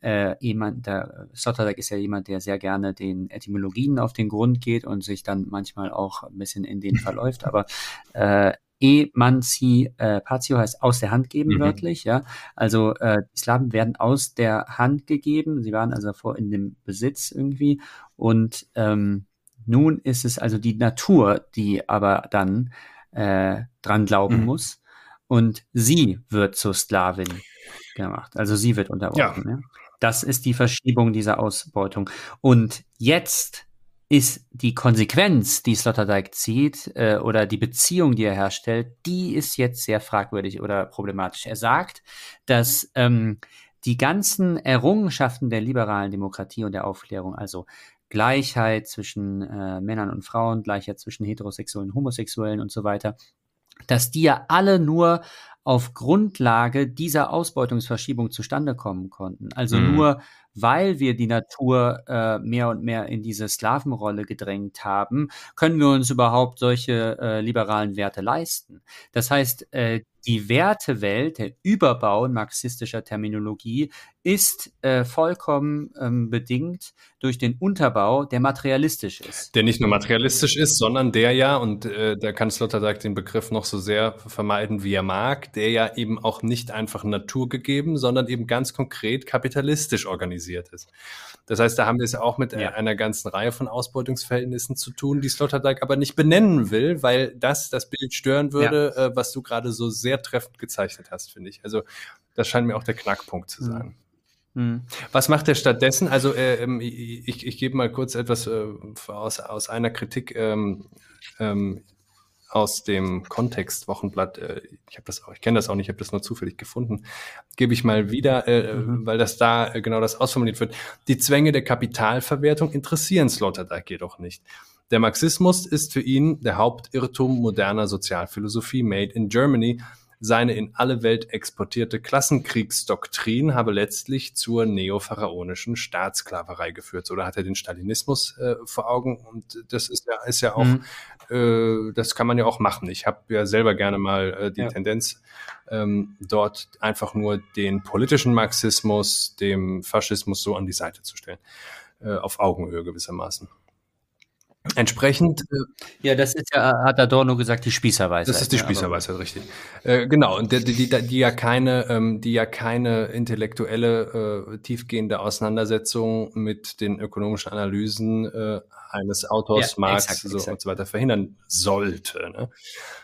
äh, eman der Sloterdijk ist ja jemand, der sehr gerne den Etymologien auf den Grund geht und sich dann manchmal auch ein bisschen in den verläuft, aber äh, Emanzipatio heißt aus der Hand geben, mhm. wörtlich, ja. Also äh, die Slaven werden aus der Hand gegeben, sie waren also vor in dem Besitz irgendwie und ähm, nun ist es also die Natur, die aber dann äh, dran glauben mhm. muss. Und sie wird zur Sklavin gemacht. Also sie wird unterworfen. Ja. ja. Das ist die Verschiebung dieser Ausbeutung. Und jetzt ist die Konsequenz, die Sloterdijk zieht, äh, oder die Beziehung, die er herstellt, die ist jetzt sehr fragwürdig oder problematisch. Er sagt, dass ähm, die ganzen Errungenschaften der liberalen Demokratie und der Aufklärung, also Gleichheit zwischen äh, Männern und Frauen, Gleichheit zwischen Heterosexuellen und Homosexuellen und so weiter, dass die ja alle nur auf Grundlage dieser Ausbeutungsverschiebung zustande kommen konnten. Also mhm. nur weil wir die Natur äh, mehr und mehr in diese Sklavenrolle gedrängt haben, können wir uns überhaupt solche äh, liberalen Werte leisten. Das heißt, äh, die Wertewelt, der Überbau in marxistischer Terminologie, ist äh, vollkommen ähm, bedingt durch den Unterbau, der materialistisch ist. Der nicht nur materialistisch ist, sondern der ja, und äh, der kann Sloterdijk den Begriff noch so sehr vermeiden, wie er mag, der ja eben auch nicht einfach naturgegeben, sondern eben ganz konkret kapitalistisch organisiert ist. Das heißt, da haben wir es auch mit ja. einer ganzen Reihe von Ausbeutungsverhältnissen zu tun, die Sloterdijk aber nicht benennen will, weil das das Bild stören würde, ja. äh, was du gerade so sehr treffend gezeichnet hast, finde ich. Also das scheint mir auch der Knackpunkt zu sein. Mhm. Was macht er stattdessen? Also äh, ähm, ich, ich gebe mal kurz etwas äh, aus, aus einer Kritik ähm, ähm, aus dem Kontext Wochenblatt, äh, ich habe das auch, ich kenne das auch nicht, ich habe das nur zufällig gefunden, gebe ich mal wieder, äh, mhm. weil das da äh, genau das ausformuliert wird. Die Zwänge der Kapitalverwertung interessieren Sloterdijk jedoch nicht. Der Marxismus ist für ihn der Hauptirrtum moderner Sozialphilosophie made in Germany. Seine in alle Welt exportierte Klassenkriegsdoktrin habe letztlich zur neopharaonischen Staatssklaverei geführt. Oder hat er den Stalinismus äh, vor Augen? Und das ist ja, ist ja auch, mhm. äh, das kann man ja auch machen. Ich habe ja selber gerne mal äh, die ja. Tendenz, ähm, dort einfach nur den politischen Marxismus, dem Faschismus so an die Seite zu stellen. Äh, auf Augenhöhe gewissermaßen. Entsprechend. Äh, ja, das ist ja, hat Adorno gesagt, die Spießerweisheit. Das ist die Spießerweisheit, richtig. Äh, genau, und die, die, die, ja keine, ähm, die ja keine intellektuelle, äh, tiefgehende Auseinandersetzung mit den ökonomischen Analysen äh, eines Autors ja, Marx exakt, so exakt. und so weiter verhindern sollte. Ne?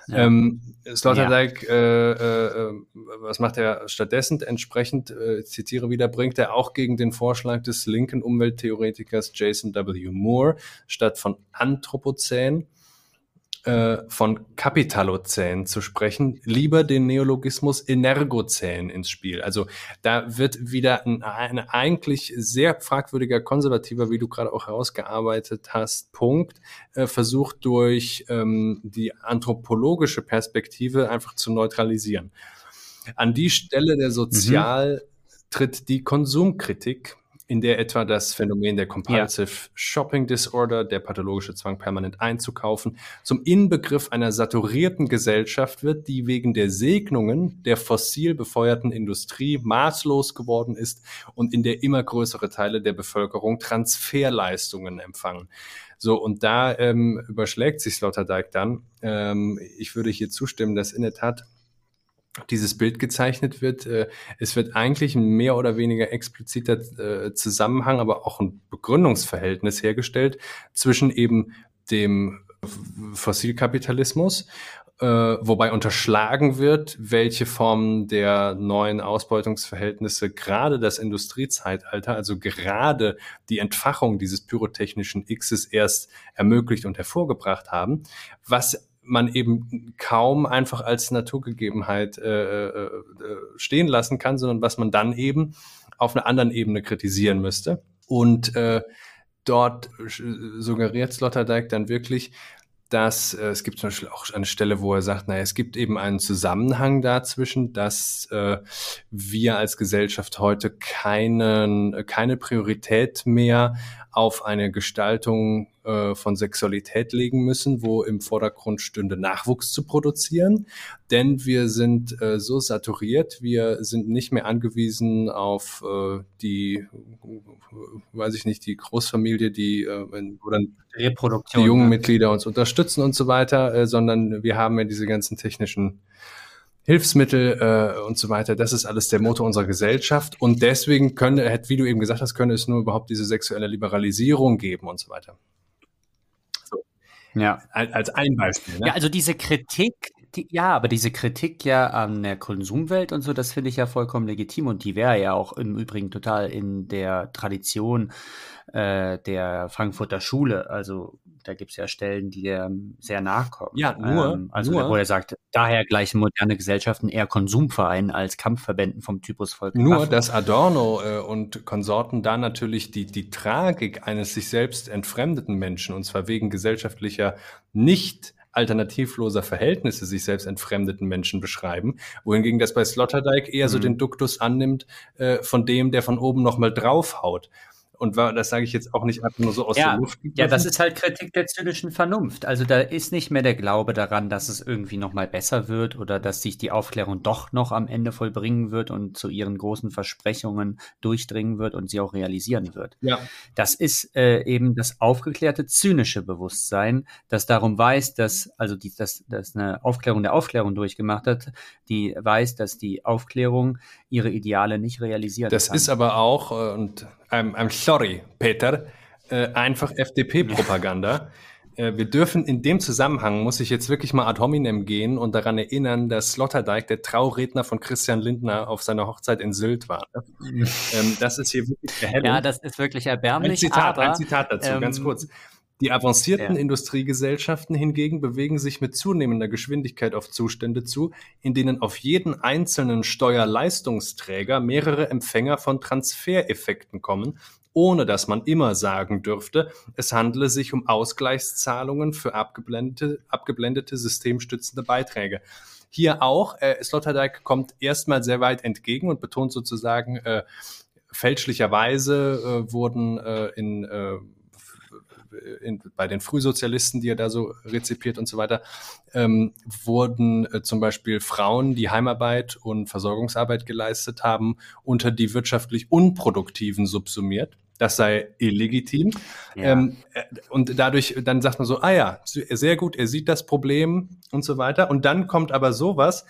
Ja. Ähm, Sloterdijk, ja. äh, äh, was macht er stattdessen? Entsprechend, äh, zitiere wieder, bringt er auch gegen den Vorschlag des linken Umwelttheoretikers Jason W. Moore statt von Anthropozän äh, von Kapitalozän zu sprechen, lieber den Neologismus Energozän ins Spiel. Also da wird wieder ein, ein eigentlich sehr fragwürdiger konservativer, wie du gerade auch herausgearbeitet hast, Punkt, äh, versucht durch ähm, die anthropologische Perspektive einfach zu neutralisieren. An die Stelle der Sozial mhm. tritt die Konsumkritik in der etwa das Phänomen der Compulsive ja. Shopping Disorder, der pathologische Zwang permanent einzukaufen, zum Inbegriff einer saturierten Gesellschaft wird, die wegen der Segnungen der fossil befeuerten Industrie maßlos geworden ist und in der immer größere Teile der Bevölkerung Transferleistungen empfangen. So, und da ähm, überschlägt sich Sloterdijk dann. Ähm, ich würde hier zustimmen, dass in der Tat dieses Bild gezeichnet wird. Äh, es wird eigentlich ein mehr oder weniger expliziter äh, Zusammenhang, aber auch ein Begründungsverhältnis hergestellt zwischen eben dem Fossilkapitalismus, äh, wobei unterschlagen wird, welche Formen der neuen Ausbeutungsverhältnisse gerade das Industriezeitalter, also gerade die Entfachung dieses pyrotechnischen Xs erst ermöglicht und hervorgebracht haben, was man eben kaum einfach als Naturgegebenheit äh, äh, äh, stehen lassen kann, sondern was man dann eben auf einer anderen Ebene kritisieren müsste. Und äh, dort suggeriert Sloterdijk dann wirklich, dass äh, es gibt zum Beispiel auch eine Stelle, wo er sagt, naja, es gibt eben einen Zusammenhang dazwischen, dass äh, wir als Gesellschaft heute keinen, keine Priorität mehr auf eine Gestaltung äh, von Sexualität legen müssen, wo im Vordergrund stünde, Nachwuchs zu produzieren. Denn wir sind äh, so saturiert, wir sind nicht mehr angewiesen auf äh, die, weiß ich nicht, die Großfamilie, die äh, oder Reproduktion, die jungen ja. Mitglieder uns unterstützen und so weiter, äh, sondern wir haben ja diese ganzen technischen Hilfsmittel äh, und so weiter. Das ist alles der Motor unserer Gesellschaft. Und deswegen könnte, wie du eben gesagt hast, könnte es nur überhaupt diese sexuelle Liberalisierung geben und so weiter. So. Ja. Als ein Beispiel. Ne? Ja, also diese Kritik, die, ja, aber diese Kritik ja an der Konsumwelt und so, das finde ich ja vollkommen legitim und die wäre ja auch im Übrigen total in der Tradition äh, der Frankfurter Schule. Also da gibt es ja Stellen, die dir sehr nachkommen. Ja, nur, ähm, also nur, wo er sagt, daher gleichen moderne Gesellschaften eher Konsumvereinen als Kampfverbänden vom Typus Volk. Nur, dass Adorno äh, und Konsorten da natürlich die, die Tragik eines sich selbst entfremdeten Menschen, und zwar wegen gesellschaftlicher nicht alternativloser Verhältnisse sich selbst entfremdeten Menschen beschreiben, wohingegen das bei Sloterdijk eher mhm. so den Duktus annimmt äh, von dem, der von oben nochmal draufhaut. Und das sage ich jetzt auch nicht einfach nur so aus ja, der Luft. Gegriffen. Ja, das ist halt Kritik der zynischen Vernunft. Also da ist nicht mehr der Glaube daran, dass es irgendwie nochmal besser wird oder dass sich die Aufklärung doch noch am Ende vollbringen wird und zu ihren großen Versprechungen durchdringen wird und sie auch realisieren wird. Ja. Das ist äh, eben das aufgeklärte zynische Bewusstsein, das darum weiß, dass, also die, dass, dass eine Aufklärung der Aufklärung durchgemacht hat, die weiß, dass die Aufklärung ihre Ideale nicht realisieren das kann. Das ist aber auch, äh, und I'm, I'm sorry, Peter, äh, einfach FDP-Propaganda. Äh, wir dürfen in dem Zusammenhang, muss ich jetzt wirklich mal ad hominem gehen und daran erinnern, dass Sloterdijk der Trauredner von Christian Lindner auf seiner Hochzeit in Sylt war. ähm, das ist hier wirklich erhellend. Ja, das ist wirklich erbärmlich. Ein Zitat, aber, ein Zitat dazu, ähm, ganz kurz. Die avancierten ja. Industriegesellschaften hingegen bewegen sich mit zunehmender Geschwindigkeit auf Zustände zu, in denen auf jeden einzelnen Steuerleistungsträger mehrere Empfänger von Transfereffekten kommen, ohne dass man immer sagen dürfte, es handele sich um Ausgleichszahlungen für abgeblendete, abgeblendete systemstützende Beiträge. Hier auch, äh, Sloterdijk kommt erstmal sehr weit entgegen und betont sozusagen, äh, fälschlicherweise äh, wurden äh, in äh, in, bei den Frühsozialisten, die er da so rezipiert und so weiter, ähm, wurden äh, zum Beispiel Frauen, die Heimarbeit und Versorgungsarbeit geleistet haben, unter die wirtschaftlich Unproduktiven subsumiert. Das sei illegitim. Ja. Ähm, äh, und dadurch, dann sagt man so, ah ja, sehr gut, er sieht das Problem und so weiter. Und dann kommt aber sowas,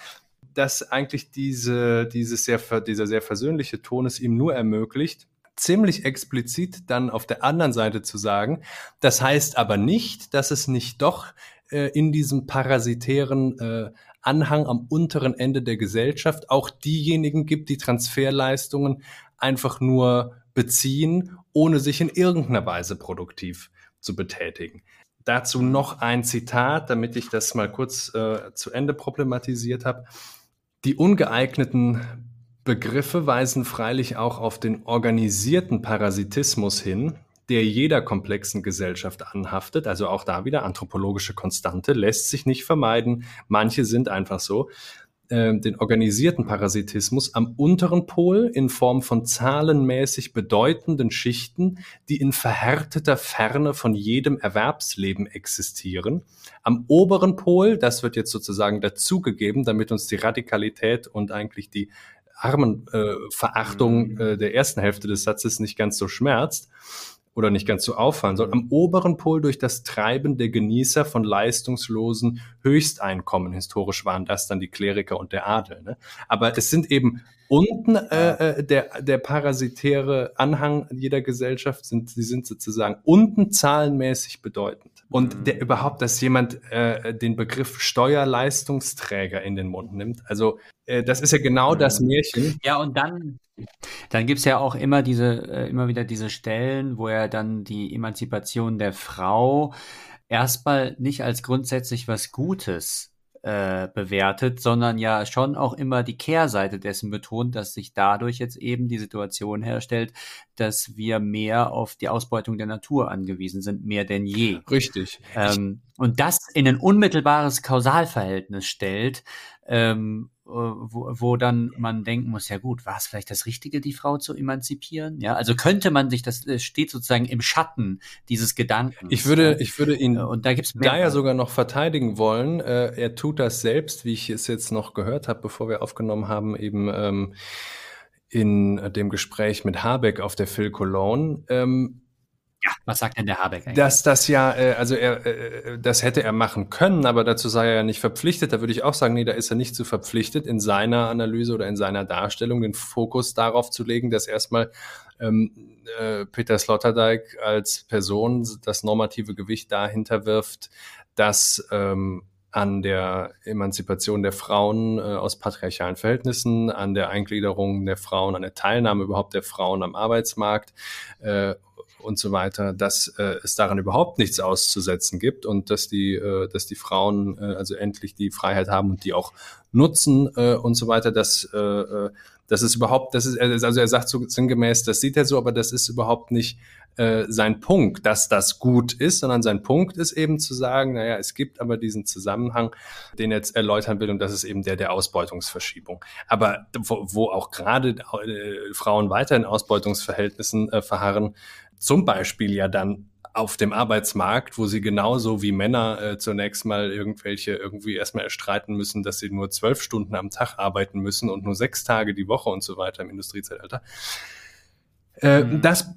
dass eigentlich diese, dieses sehr, dieser sehr versöhnliche Ton es ihm nur ermöglicht, ziemlich explizit dann auf der anderen Seite zu sagen. Das heißt aber nicht, dass es nicht doch äh, in diesem parasitären äh, Anhang am unteren Ende der Gesellschaft auch diejenigen gibt, die Transferleistungen einfach nur beziehen, ohne sich in irgendeiner Weise produktiv zu betätigen. Dazu noch ein Zitat, damit ich das mal kurz äh, zu Ende problematisiert habe. Die ungeeigneten Begriffe weisen freilich auch auf den organisierten Parasitismus hin, der jeder komplexen Gesellschaft anhaftet. Also auch da wieder anthropologische Konstante lässt sich nicht vermeiden. Manche sind einfach so. Äh, den organisierten Parasitismus am unteren Pol in Form von zahlenmäßig bedeutenden Schichten, die in verhärteter Ferne von jedem Erwerbsleben existieren. Am oberen Pol, das wird jetzt sozusagen dazugegeben, damit uns die Radikalität und eigentlich die Armenverachtung äh, äh, der ersten Hälfte des Satzes nicht ganz so schmerzt oder nicht ganz so auffallen soll. Am oberen Pol durch das Treiben der Genießer von leistungslosen Höchsteinkommen. Historisch waren das dann die Kleriker und der Adel. Ne? Aber es sind eben unten äh, äh, der, der parasitäre Anhang jeder Gesellschaft, sind, sie sind sozusagen unten zahlenmäßig bedeutend. Und der überhaupt, dass jemand äh, den Begriff Steuerleistungsträger in den Mund nimmt. Also das ist ja genau das Märchen. Ja, und dann, dann gibt's ja auch immer diese, äh, immer wieder diese Stellen, wo er dann die Emanzipation der Frau erstmal nicht als grundsätzlich was Gutes äh, bewertet, sondern ja schon auch immer die Kehrseite dessen betont, dass sich dadurch jetzt eben die Situation herstellt, dass wir mehr auf die Ausbeutung der Natur angewiesen sind, mehr denn je. Richtig. Ähm, und das in ein unmittelbares Kausalverhältnis stellt, ähm, äh, wo, wo dann man denken muss, ja gut, war es vielleicht das Richtige, die Frau zu emanzipieren? Ja, also könnte man sich, das steht sozusagen im Schatten dieses Gedanken. Ich würde, ich würde ihn äh, und da gibt's da ja sogar noch verteidigen wollen. Äh, er tut das selbst, wie ich es jetzt noch gehört habe, bevor wir aufgenommen haben, eben ähm, in dem Gespräch mit Habeck auf der Phil Cologne. Ähm, ja, was sagt denn der Habeck eigentlich? Dass das ja, äh, also er, äh, das hätte er machen können, aber dazu sei er ja nicht verpflichtet. Da würde ich auch sagen, nee, da ist er nicht zu verpflichtet, in seiner Analyse oder in seiner Darstellung den Fokus darauf zu legen, dass erstmal ähm, äh, Peter Sloterdijk als Person das normative Gewicht dahinter wirft, dass ähm, an der Emanzipation der Frauen äh, aus patriarchalen Verhältnissen, an der Eingliederung der Frauen, an der Teilnahme überhaupt der Frauen am Arbeitsmarkt äh, und so weiter, dass äh, es daran überhaupt nichts auszusetzen gibt und dass die, äh, dass die Frauen äh, also endlich die Freiheit haben und die auch nutzen äh, und so weiter, dass äh, äh das ist überhaupt, das ist, also er sagt so sinngemäß, das sieht er so, aber das ist überhaupt nicht äh, sein Punkt, dass das gut ist, sondern sein Punkt ist eben zu sagen, naja, es gibt aber diesen Zusammenhang, den er jetzt erläutern will, und das ist eben der der Ausbeutungsverschiebung. Aber wo, wo auch gerade äh, Frauen weiter in Ausbeutungsverhältnissen äh, verharren, zum Beispiel ja dann auf dem Arbeitsmarkt, wo sie genauso wie Männer äh, zunächst mal irgendwelche irgendwie erstmal erstreiten müssen, dass sie nur zwölf Stunden am Tag arbeiten müssen und nur sechs Tage die Woche und so weiter im Industriezeitalter. Äh, mhm. Das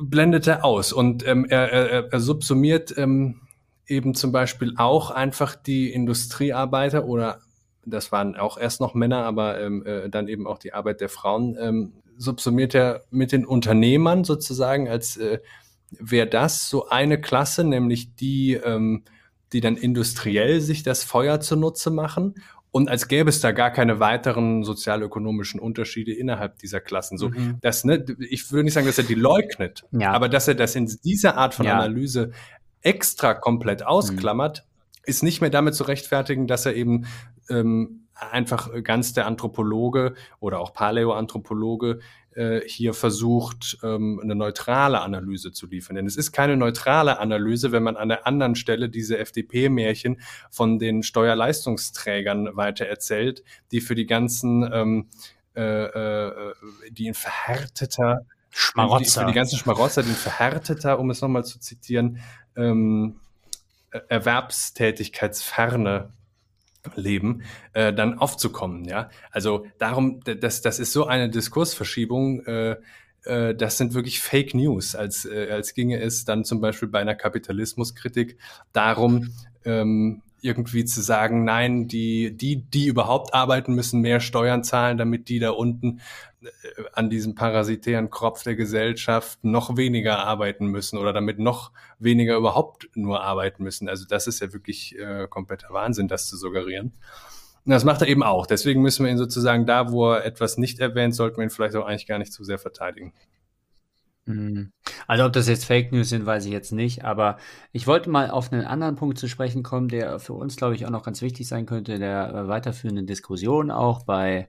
blendet er aus und ähm, er, er, er subsumiert ähm, eben zum Beispiel auch einfach die Industriearbeiter oder das waren auch erst noch Männer, aber ähm, äh, dann eben auch die Arbeit der Frauen ähm, subsumiert er mit den Unternehmern sozusagen, als äh, wäre das so eine Klasse, nämlich die, ähm, die dann industriell sich das Feuer zunutze machen und als gäbe es da gar keine weiteren sozialökonomischen Unterschiede innerhalb dieser Klassen. So, mhm. das, ne, ich würde nicht sagen, dass er die leugnet, ja. aber dass er das in dieser Art von ja. Analyse extra komplett Mhm. ausklammert, ist nicht mehr damit zu rechtfertigen, dass er eben ähm, einfach ganz der Anthropologe oder auch Paläoanthropologe äh, hier versucht, ähm, eine neutrale Analyse zu liefern. Denn es ist keine neutrale Analyse, wenn man an der anderen Stelle diese FDP-Märchen von den Steuerleistungsträgern weitererzählt, die für die ganzen, ähm, äh, äh, die in verhärteter Schmarotzer. für die ganzen Schmarotzer, die in verhärteter, um es nochmal zu zitieren, ähm, äh, Erwerbstätigkeitsferne leben, äh, dann aufzukommen, ja. Also darum, das, das ist so eine Diskursverschiebung, äh, äh, das sind wirklich Fake News, als, äh, als ginge es dann zum Beispiel bei einer Kapitalismuskritik darum, ähm, irgendwie zu sagen, nein, die, die, die überhaupt arbeiten, müssen mehr Steuern zahlen, damit die da unten äh, an diesem parasitären Kropf der Gesellschaft noch weniger arbeiten müssen oder damit noch weniger überhaupt nur arbeiten müssen. Also das ist ja wirklich äh, kompletter Wahnsinn, das zu suggerieren. Und das macht er eben auch. Deswegen müssen wir ihn sozusagen da, wo er etwas nicht erwähnt, sollten wir ihn vielleicht auch eigentlich gar nicht zu sehr verteidigen. Mhm. Also ob das jetzt Fake News sind, weiß ich jetzt nicht, aber ich wollte mal auf einen anderen Punkt zu sprechen kommen, der für uns, glaube ich, auch noch ganz wichtig sein könnte, der äh, weiterführenden Diskussion auch bei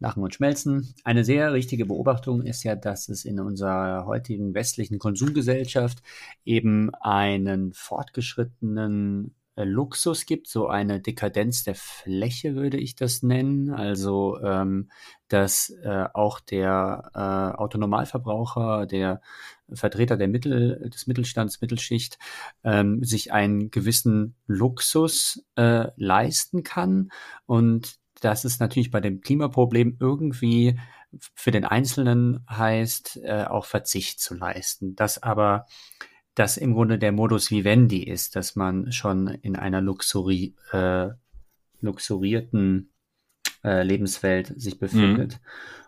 Lachen und Schmelzen. Eine sehr richtige Beobachtung ist ja, dass es in unserer heutigen westlichen Konsumgesellschaft eben einen fortgeschrittenen Luxus gibt, so eine Dekadenz der Fläche würde ich das nennen. Also ähm, dass äh, auch der äh, Autonomalverbraucher, der Vertreter der Mittel, des Mittelstands, Mittelschicht, ähm, sich einen gewissen Luxus äh, leisten kann. Und das ist natürlich bei dem Klimaproblem irgendwie für den Einzelnen heißt, äh, auch Verzicht zu leisten. Das aber das im Grunde der Modus vivendi ist, dass man schon in einer Luxuri, äh, luxurierten äh, Lebenswelt sich befindet.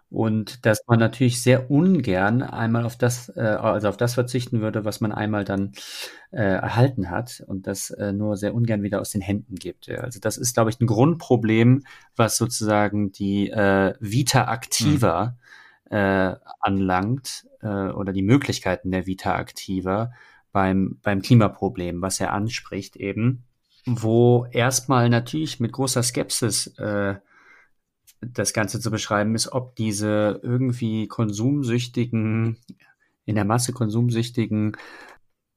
Und dass man natürlich sehr ungern einmal auf das, äh, also auf das verzichten würde, was man einmal dann äh, erhalten hat und das äh, nur sehr ungern wieder aus den Händen gibt. Ja. Also das ist, glaube ich, ein Grundproblem, was sozusagen die äh, Vita activa äh, anlangt äh, oder die Möglichkeiten der Vita activa beim, beim Klimaproblem, was er anspricht eben, wo erstmal natürlich mit großer Skepsis äh, das Ganze zu beschreiben ist, ob diese irgendwie konsumsüchtigen, in der Masse konsumsüchtigen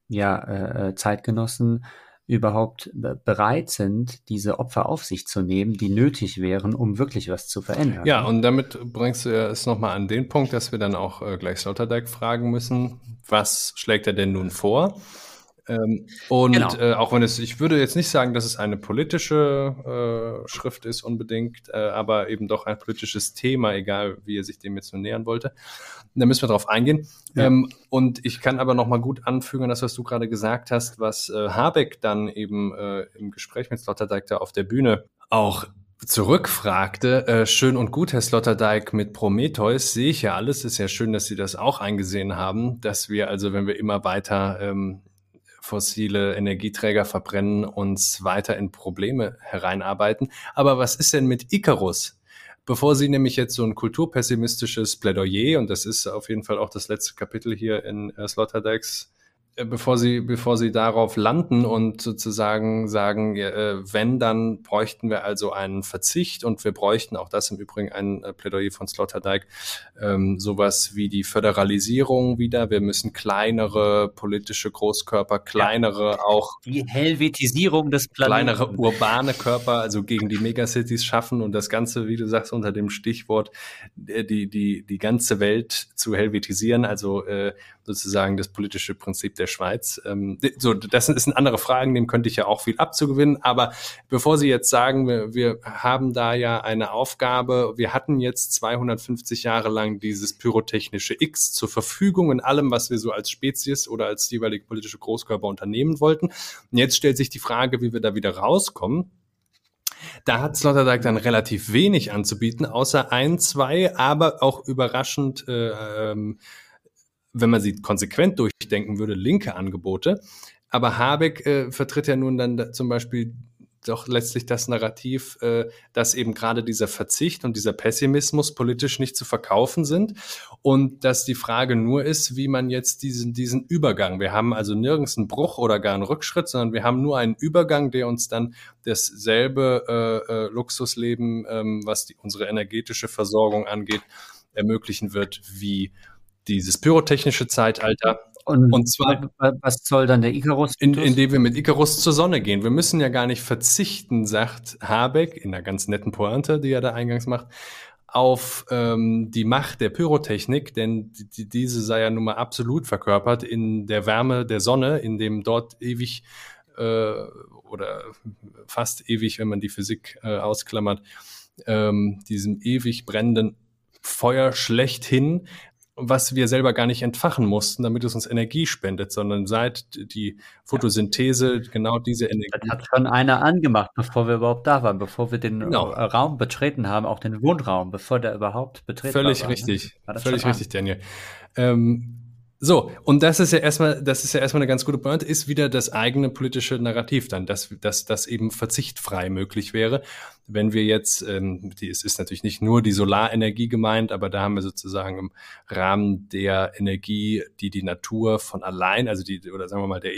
ja, äh, Zeitgenossen überhaupt be bereit sind, diese Opfer auf sich zu nehmen, die nötig wären, um wirklich was zu verändern. Ja, und damit bringst du es nochmal an den Punkt, dass wir dann auch äh, gleich Sloterdijk fragen müssen, was schlägt er denn nun vor? Ähm, und Genau. äh, auch wenn es, ich würde jetzt nicht sagen, dass es eine politische äh, Schrift ist unbedingt, äh, aber eben doch ein politisches Thema, egal wie er sich dem jetzt nur nähern wollte. Da müssen wir drauf eingehen. Ja. Ähm, und ich kann aber nochmal gut anfügen, das, was du gerade gesagt hast, was äh, Habeck dann eben äh, im Gespräch mit Sloterdijk da auf der Bühne auch zurückfragte, äh, schön und gut, Herr Sloterdijk, mit Prometheus sehe ich ja alles. Ist ja schön, dass Sie das auch eingesehen haben, dass wir also, wenn wir immer weiter ähm, fossile Energieträger verbrennen, uns weiter in Probleme hereinarbeiten. Aber was ist denn mit Icarus? Bevor Sie nämlich jetzt so ein kulturpessimistisches Plädoyer, und das ist auf jeden Fall auch das letzte Kapitel hier in äh, bevor Sie, bevor Sie darauf landen und sozusagen sagen, äh, wenn, dann bräuchten wir also einen Verzicht und wir bräuchten auch das im Übrigen ein äh, Plädoyer von Sloterdijk, ähm, sowas wie die Föderalisierung wieder. Wir müssen kleinere politische Großkörper, kleinere auch Die Helvetisierung des Planeten. kleinere urbane Körper, also gegen die Megacities schaffen und das Ganze, wie du sagst, unter dem Stichwort äh, die, die, die ganze Welt zu helvetisieren, also äh, sozusagen das politische Prinzip der Schweiz. Ähm, so, das das sind andere Fragen, dem könnte ich ja auch viel abzugewinnen, aber bevor Sie jetzt sagen, wir, wir haben da ja eine Aufgabe, wir hatten jetzt 250 Jahre lang dieses pyrotechnische X zur Verfügung in allem, was wir so als Spezies oder als jeweilige politische Großkörper unternehmen wollten. Und jetzt stellt sich die Frage, wie wir da wieder rauskommen. Da hat Sloterdijk dann relativ wenig anzubieten, außer ein, zwei, aber auch überraschend, äh, ähm, wenn man sie konsequent durchdenken würde, linke Angebote. Aber Habeck äh, vertritt ja nun dann da zum Beispiel doch letztlich das Narrativ, äh, dass eben gerade dieser Verzicht und dieser Pessimismus politisch nicht zu verkaufen sind und dass die Frage nur ist, wie man jetzt diesen, diesen Übergang, wir haben also nirgends einen Bruch oder gar einen Rückschritt, sondern wir haben nur einen Übergang, der uns dann dasselbe äh, äh, Luxusleben, ähm, was die, unsere energetische Versorgung angeht, ermöglichen wird wie dieses pyrotechnische Zeitalter. Und, und zwar, was soll dann der Icarus? In, indem wir mit Icarus zur Sonne gehen. Wir müssen ja gar nicht verzichten, sagt Habeck in einer ganz netten Pointe, die er da eingangs macht, auf ähm, die Macht der Pyrotechnik, denn die, diese sei ja nun mal absolut verkörpert in der Wärme der Sonne, in dem dort ewig äh, oder fast ewig, wenn man die Physik äh, ausklammert, ähm, diesem ewig brennenden Feuer schlechthin, was wir selber gar nicht entfachen mussten, damit es uns Energie spendet, sondern seit die Photosynthese genau diese Energie. Das hat schon einer angemacht, bevor wir überhaupt da waren, bevor wir den genau. Raum betreten haben, auch den Wohnraum, bevor der überhaupt betreten Völlig war. Völlig richtig, ne? völlig richtig, Daniel. Ähm, so, und das ist ja erstmal, das ist ja erstmal eine ganz gute Pointe, ist wieder das eigene politische Narrativ dann, dass, dass das eben verzichtfrei möglich wäre. Wenn wir jetzt, ähm, die, es ist natürlich nicht nur die Solarenergie gemeint, aber da haben wir sozusagen im Rahmen der Energie, die die Natur von allein, also die, oder sagen wir mal, der,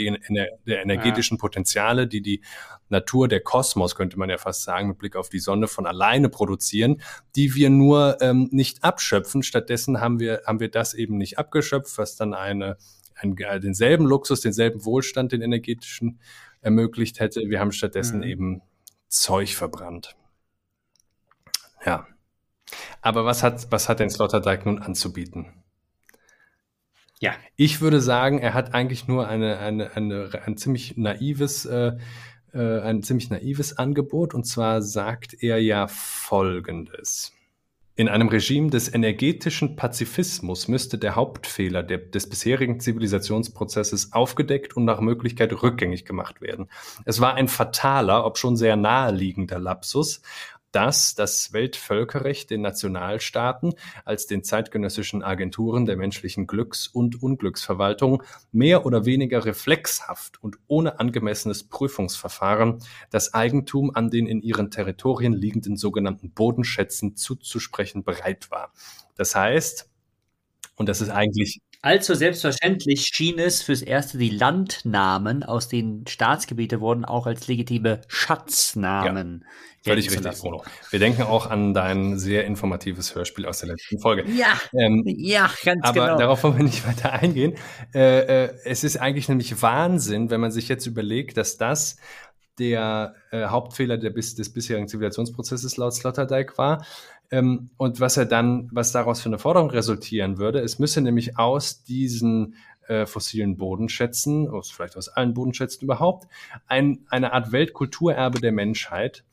der energetischen Potenziale, die die Natur, der Kosmos, könnte man ja fast sagen, mit Blick auf die Sonne von alleine produzieren, die wir nur ähm, nicht abschöpfen. Stattdessen haben wir, haben wir das eben nicht abgeschöpft, was dann eine, ein, äh, denselben Luxus, denselben Wohlstand, den energetischen ermöglicht hätte. Wir haben stattdessen mhm. eben Zeug verbrannt. Ja. Aber was hat, was hat denn Sloterdijk nun anzubieten? Ja. Ich würde sagen, er hat eigentlich nur eine, eine, eine, ein ziemlich naives äh, äh, ein ziemlich naives Angebot. Und zwar sagt er ja Folgendes. In einem Regime des energetischen Pazifismus müsste der Hauptfehler der, des bisherigen Zivilisationsprozesses aufgedeckt und nach Möglichkeit rückgängig gemacht werden. Es war ein fataler, ob schon sehr naheliegender Lapsus, dass das Weltvölkerrecht den Nationalstaaten als den zeitgenössischen Agenturen der menschlichen Glücks- und Unglücksverwaltung mehr oder weniger reflexhaft und ohne angemessenes Prüfungsverfahren das Eigentum an den in ihren Territorien liegenden sogenannten Bodenschätzen zuzusprechen bereit war. Das heißt, und das ist eigentlich Allzu selbstverständlich schien es fürs Erste, die Landnamen, aus denen Staatsgebiete wurden, auch als legitime Schatznamen. Ja, völlig richtig, Bruno. Wir denken auch an dein sehr informatives Hörspiel aus der letzten Folge. Ja, ähm, ja, ganz aber genau. Aber darauf wollen wir nicht weiter eingehen. Äh, äh, es ist eigentlich nämlich Wahnsinn, wenn man sich jetzt überlegt, dass das der äh, Hauptfehler der, bis, des bisherigen Zivilisationsprozesses laut Sloterdijk war. Ähm, und was er dann, was daraus für eine Forderung resultieren würde, es müsse nämlich aus diesen äh, fossilen Bodenschätzen, vielleicht aus allen Bodenschätzen überhaupt, ein, eine Art Weltkulturerbe der Menschheit,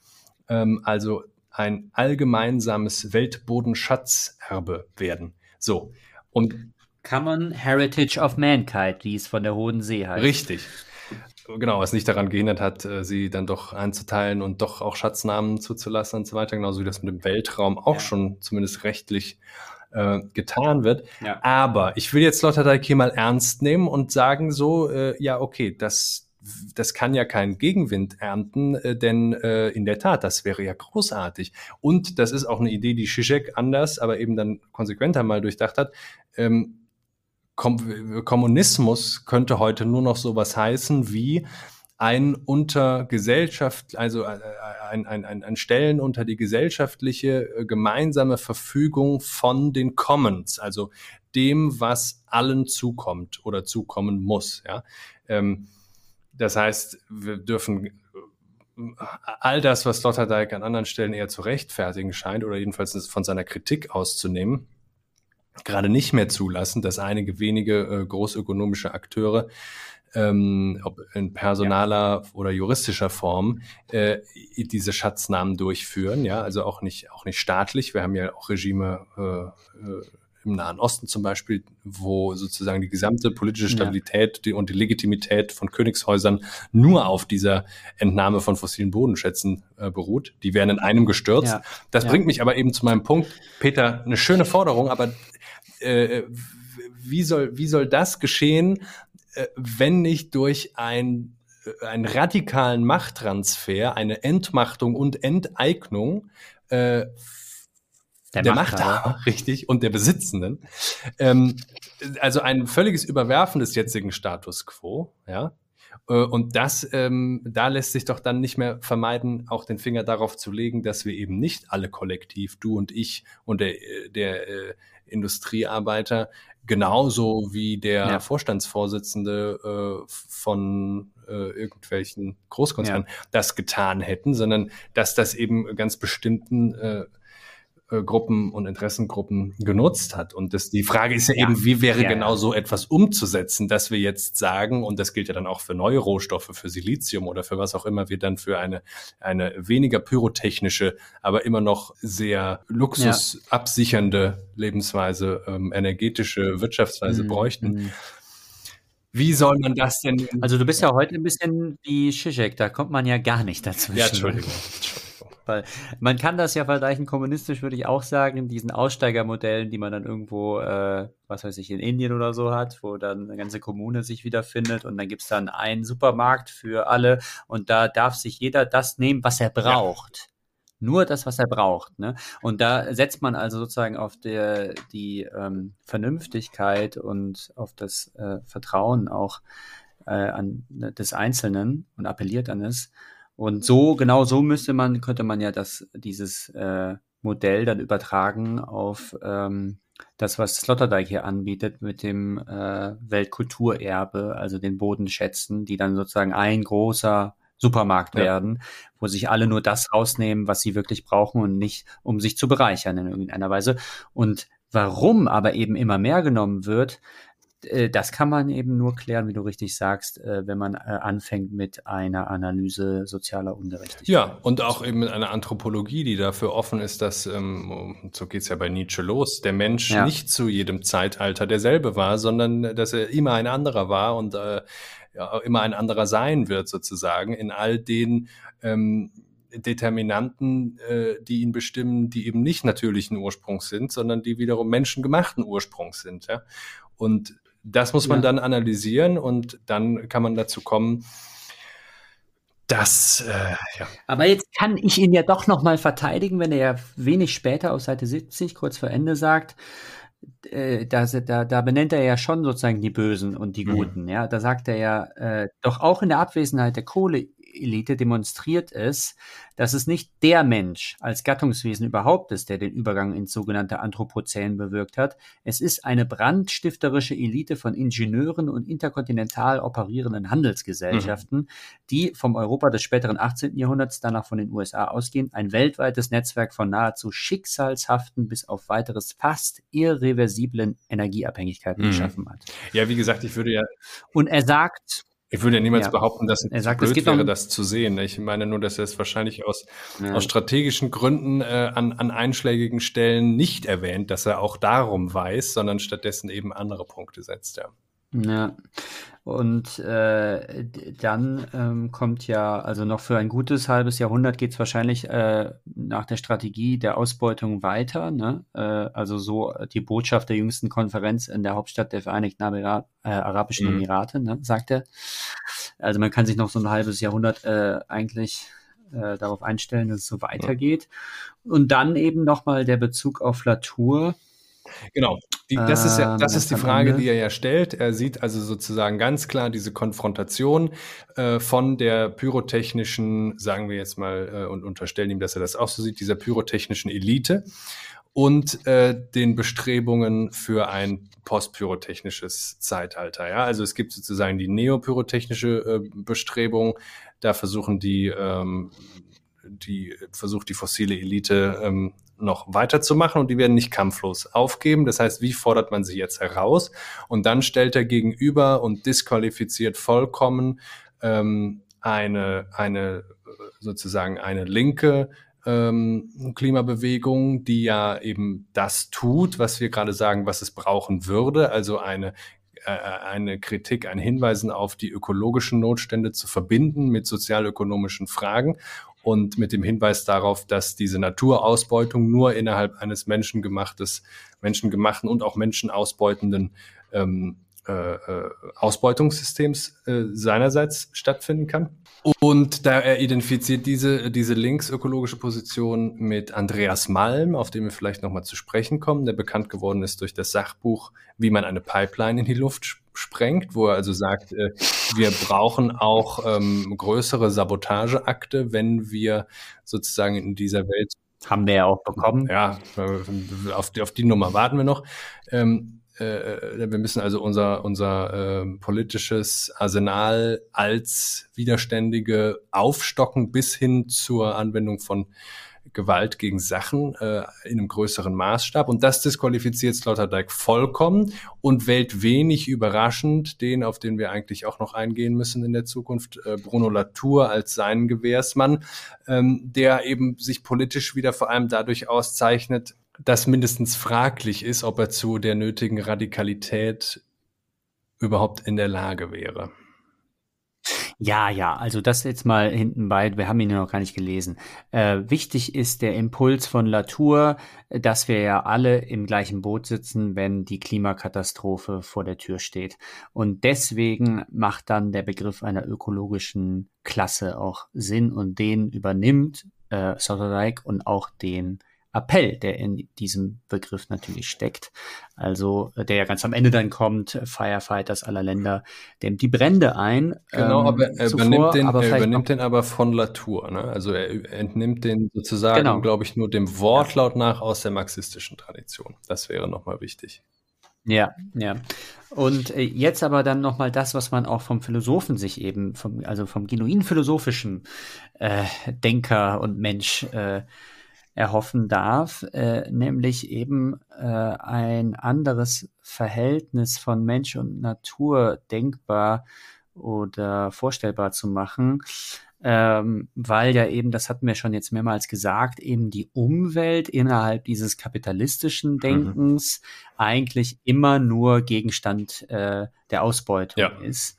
ähm, also ein allgemeinsames Weltbodenschatzerbe werden. So. Und Common Heritage of Mankind, wie es von der Hohen See heißt. Richtig genau, was nicht daran gehindert hat, äh, sie dann doch einzuteilen und doch auch Schatznamen zuzulassen und so weiter, genauso wie das mit dem Weltraum auch ja. schon zumindest rechtlich äh, getan wird. Ja. Aber ich will jetzt Sloterdijk hier mal ernst nehmen und sagen so, äh, ja, okay, das, das kann ja keinen Gegenwind ernten, äh, denn äh, in der Tat, das wäre ja großartig. Und das ist auch eine Idee, die Zizek anders, aber eben dann konsequenter mal durchdacht hat. Ähm, Kommunismus könnte heute nur noch sowas heißen wie ein unter Gesellschaft, also äh, ein, ein, ein, ein Stellen unter die gesellschaftliche äh, gemeinsame Verfügung von den Commons, also dem, was allen zukommt oder zukommen muss. Ja? Ähm, das heißt, wir dürfen äh, all das, was Sloterdijk an anderen Stellen eher zu rechtfertigen scheint oder jedenfalls von seiner Kritik auszunehmen, gerade nicht mehr zulassen, dass einige wenige äh, großökonomische Akteure ähm, ob in personaler ja. oder juristischer Form äh, diese Schatznamen durchführen, ja, also auch nicht auch nicht staatlich. Wir haben ja auch Regime äh, äh, im Nahen Osten zum Beispiel, wo sozusagen die gesamte politische Stabilität ja. die, und die Legitimität von Königshäusern nur auf dieser Entnahme von fossilen Bodenschätzen äh, beruht. Die werden in einem gestürzt. Ja. Das bringt mich aber eben zu meinem Punkt, Peter, eine schöne Forderung, aber äh, wie, soll, wie soll das geschehen, äh, wenn nicht durch ein äh, einen radikalen Machttransfer, eine Entmachtung und Enteignung äh, der, der Machthaber, Machthaber, richtig, und der Besitzenden. Ähm, also ein völliges Überwerfen des jetzigen Status quo, ja. Äh, und das, ähm, da lässt sich doch dann nicht mehr vermeiden, auch den Finger darauf zu legen, dass wir eben nicht alle kollektiv, du und ich und der, der äh, Industriearbeiter, genauso wie der ja. Vorstandsvorsitzende äh, von äh, irgendwelchen Großkonzernen ja. das getan hätten, sondern dass das eben ganz bestimmten äh, Gruppen und Interessengruppen genutzt hat. Und das, die Frage ist ja, ja. eben, wie wäre ja, genau so etwas umzusetzen, dass wir jetzt sagen, und das gilt ja dann auch für neue Rohstoffe, für Silizium oder für was auch immer wir dann für eine, eine weniger pyrotechnische, aber immer noch sehr luxusabsichernde ja. Lebensweise, ähm, energetische Wirtschaftsweise mhm. bräuchten. Mhm. Wie soll man das denn? Also du bist ja heute ein bisschen wie Zizek, da kommt man ja gar nicht dazwischen. Ja, Entschuldigung. Weil man kann das ja vergleichen, kommunistisch würde ich auch sagen, in diesen Aussteigermodellen, die man dann irgendwo, äh, was weiß ich, in Indien oder so hat, wo dann eine ganze Kommune sich wiederfindet und dann gibt es dann einen Supermarkt für alle und da darf sich jeder das nehmen, was er braucht. Ja. Nur das, was er braucht. Ne? Und da setzt man also sozusagen auf der, die ähm, Vernünftigkeit und auf das äh, Vertrauen auch äh, an ne, des Einzelnen und appelliert an es. Und so, genau so müsste man, könnte man ja das, dieses äh, Modell dann übertragen auf ähm, das, was Sloterdijk hier anbietet mit dem äh, Weltkulturerbe, also den Bodenschätzen, die dann sozusagen ein großer Supermarkt ja. werden, wo sich alle nur das rausnehmen, was sie wirklich brauchen und nicht, um sich zu bereichern in irgendeiner Weise. Und warum aber eben immer mehr genommen wird, das kann man eben nur klären, wie du richtig sagst, äh, wenn man äh, anfängt mit einer Analyse sozialer Ungerechtigkeit. Ja, und auch eben mit einer Anthropologie, die dafür offen ist, dass, ähm, so geht's ja bei Nietzsche los, der Mensch ja. nicht zu jedem Zeitalter derselbe war, sondern dass er immer ein anderer war und äh, ja, immer ein anderer sein wird, sozusagen, in all den ähm, Determinanten, äh, die ihn bestimmen, die eben nicht natürlichen Ursprungs sind, sondern die wiederum menschengemachten Ursprungs sind. Ja? Und das muss man ja. dann analysieren und dann kann man dazu kommen, dass, äh, ja. Aber jetzt kann ich ihn ja doch nochmal verteidigen, wenn er ja wenig später auf Seite 70, kurz vor Ende sagt, äh, da, da, da benennt er ja schon sozusagen die Bösen und die mhm. Guten, mhm. ja. Da sagt er ja, äh, doch auch in der Abwesenheit der Kohle Elite demonstriert es, dass es nicht der Mensch als Gattungswesen überhaupt ist, der den Übergang ins sogenannte Anthropozän bewirkt hat. Es ist eine brandstifterische Elite von Ingenieuren und interkontinental operierenden Handelsgesellschaften, mhm. die vom Europa des späteren 18. Jahrhunderts, danach von den USA ausgehend, ein weltweites Netzwerk von nahezu schicksalshaften bis auf weiteres fast irreversiblen Energieabhängigkeiten mhm. geschaffen hat. Ja, wie gesagt, ich würde ja. Und er sagt, ich würde ja niemals ja. behaupten, dass es sagt, blöd es wäre, um das zu sehen. Ich meine nur, dass er es wahrscheinlich aus, ja. aus strategischen Gründen äh, an, an einschlägigen Stellen nicht erwähnt, dass er auch darum weiß, sondern stattdessen eben andere Punkte setzt, ja. Ja, und äh, dann ähm, kommt ja, also noch für ein gutes halbes Jahrhundert geht es wahrscheinlich äh, nach der Strategie der Ausbeutung weiter. Ne? Äh, also so die Botschaft der jüngsten Konferenz in der Hauptstadt der Vereinigten Emirat, äh, Arabischen mhm. Emirate, ne? sagt er. Also man kann sich noch so ein halbes Jahrhundert äh, eigentlich äh, darauf einstellen, dass es so weitergeht. Und dann eben nochmal der Bezug auf Latour Genau. Die, das ist ja, das ähm, ist die Frage, die er ja stellt. Er sieht also sozusagen ganz klar diese Konfrontation äh, von der pyrotechnischen, sagen wir jetzt mal, äh, und unterstellen ihm, dass er das auch so sieht, dieser pyrotechnischen Elite und äh, den Bestrebungen für ein postpyrotechnisches Zeitalter. Ja, also es gibt sozusagen die neopyrotechnische äh, Bestrebung. Da versuchen die, ähm, die versucht die fossile Elite ähm, noch weiterzumachen und die werden nicht kampflos aufgeben. Das heißt, wie fordert man sie jetzt heraus? Und dann stellt er gegenüber und disqualifiziert vollkommen ähm, eine, eine sozusagen eine linke ähm, Klimabewegung, die ja eben das tut, was wir gerade sagen, was es brauchen würde, also eine äh, eine Kritik, ein Hinweisen auf die ökologischen Notstände zu verbinden mit sozialökonomischen Fragen und mit dem Hinweis darauf, dass diese Naturausbeutung nur innerhalb eines menschengemachtes, menschengemachten und auch menschenausbeutenden ähm, äh, äh, Ausbeutungssystems äh, seinerseits stattfinden kann. Und da er identifiziert diese, diese linksökologische Position mit Andreas Malm, auf den wir vielleicht nochmal zu sprechen kommen, der bekannt geworden ist durch das Sachbuch, wie man eine Pipeline in die Luft sprengt, wo er also sagt, äh, wir brauchen auch ähm, größere Sabotageakte, wenn wir sozusagen in dieser Welt haben wir ja auch bekommen. Ja, äh, auf die, auf die Nummer warten wir noch. Ähm, äh, wir müssen also unser, unser äh, politisches Arsenal als Widerständige aufstocken bis hin zur Anwendung von Gewalt gegen Sachen äh, in einem größeren Maßstab. Und das disqualifiziert Sloterdijk vollkommen und wählt wenig überraschend den, auf den wir eigentlich auch noch eingehen müssen in der Zukunft, äh, Bruno Latour als seinen Gewährsmann, ähm, der eben sich politisch wieder vor allem dadurch auszeichnet, dass mindestens fraglich ist, ob er zu der nötigen Radikalität überhaupt in der Lage wäre. Ja, ja, also das jetzt mal hinten bei, wir haben ihn ja noch gar nicht gelesen. Äh, wichtig ist der Impuls von Latour, dass wir ja alle im gleichen Boot sitzen, wenn die Klimakatastrophe vor der Tür steht. Und deswegen macht dann der Begriff einer ökologischen Klasse auch Sinn und den übernimmt äh, Sloterdijk und auch den Appell, der in diesem Begriff natürlich steckt. Also der ja ganz am Ende dann kommt, Firefighters aller Länder dämmt die Brände ein. Genau, ähm, aber er zuvor, übernimmt den, aber er übernimmt den aber von Latour. Ne? Also er entnimmt den sozusagen, genau. glaube ich, nur dem Wortlaut nach aus der marxistischen Tradition. Das wäre nochmal wichtig. Ja, ja. Und äh, jetzt aber dann nochmal das, was man auch vom Philosophen sich eben, vom, also vom genuin philosophischen äh, Denker und Mensch äh, erhoffen darf, äh, nämlich eben äh, ein anderes Verhältnis von Mensch und Natur denkbar oder vorstellbar zu machen, ähm, weil ja eben, das hatten wir schon jetzt mehrmals gesagt, eben die Umwelt innerhalb dieses kapitalistischen mhm. Denkens mhm. eigentlich immer nur Gegenstand äh, der Ausbeutung ja. ist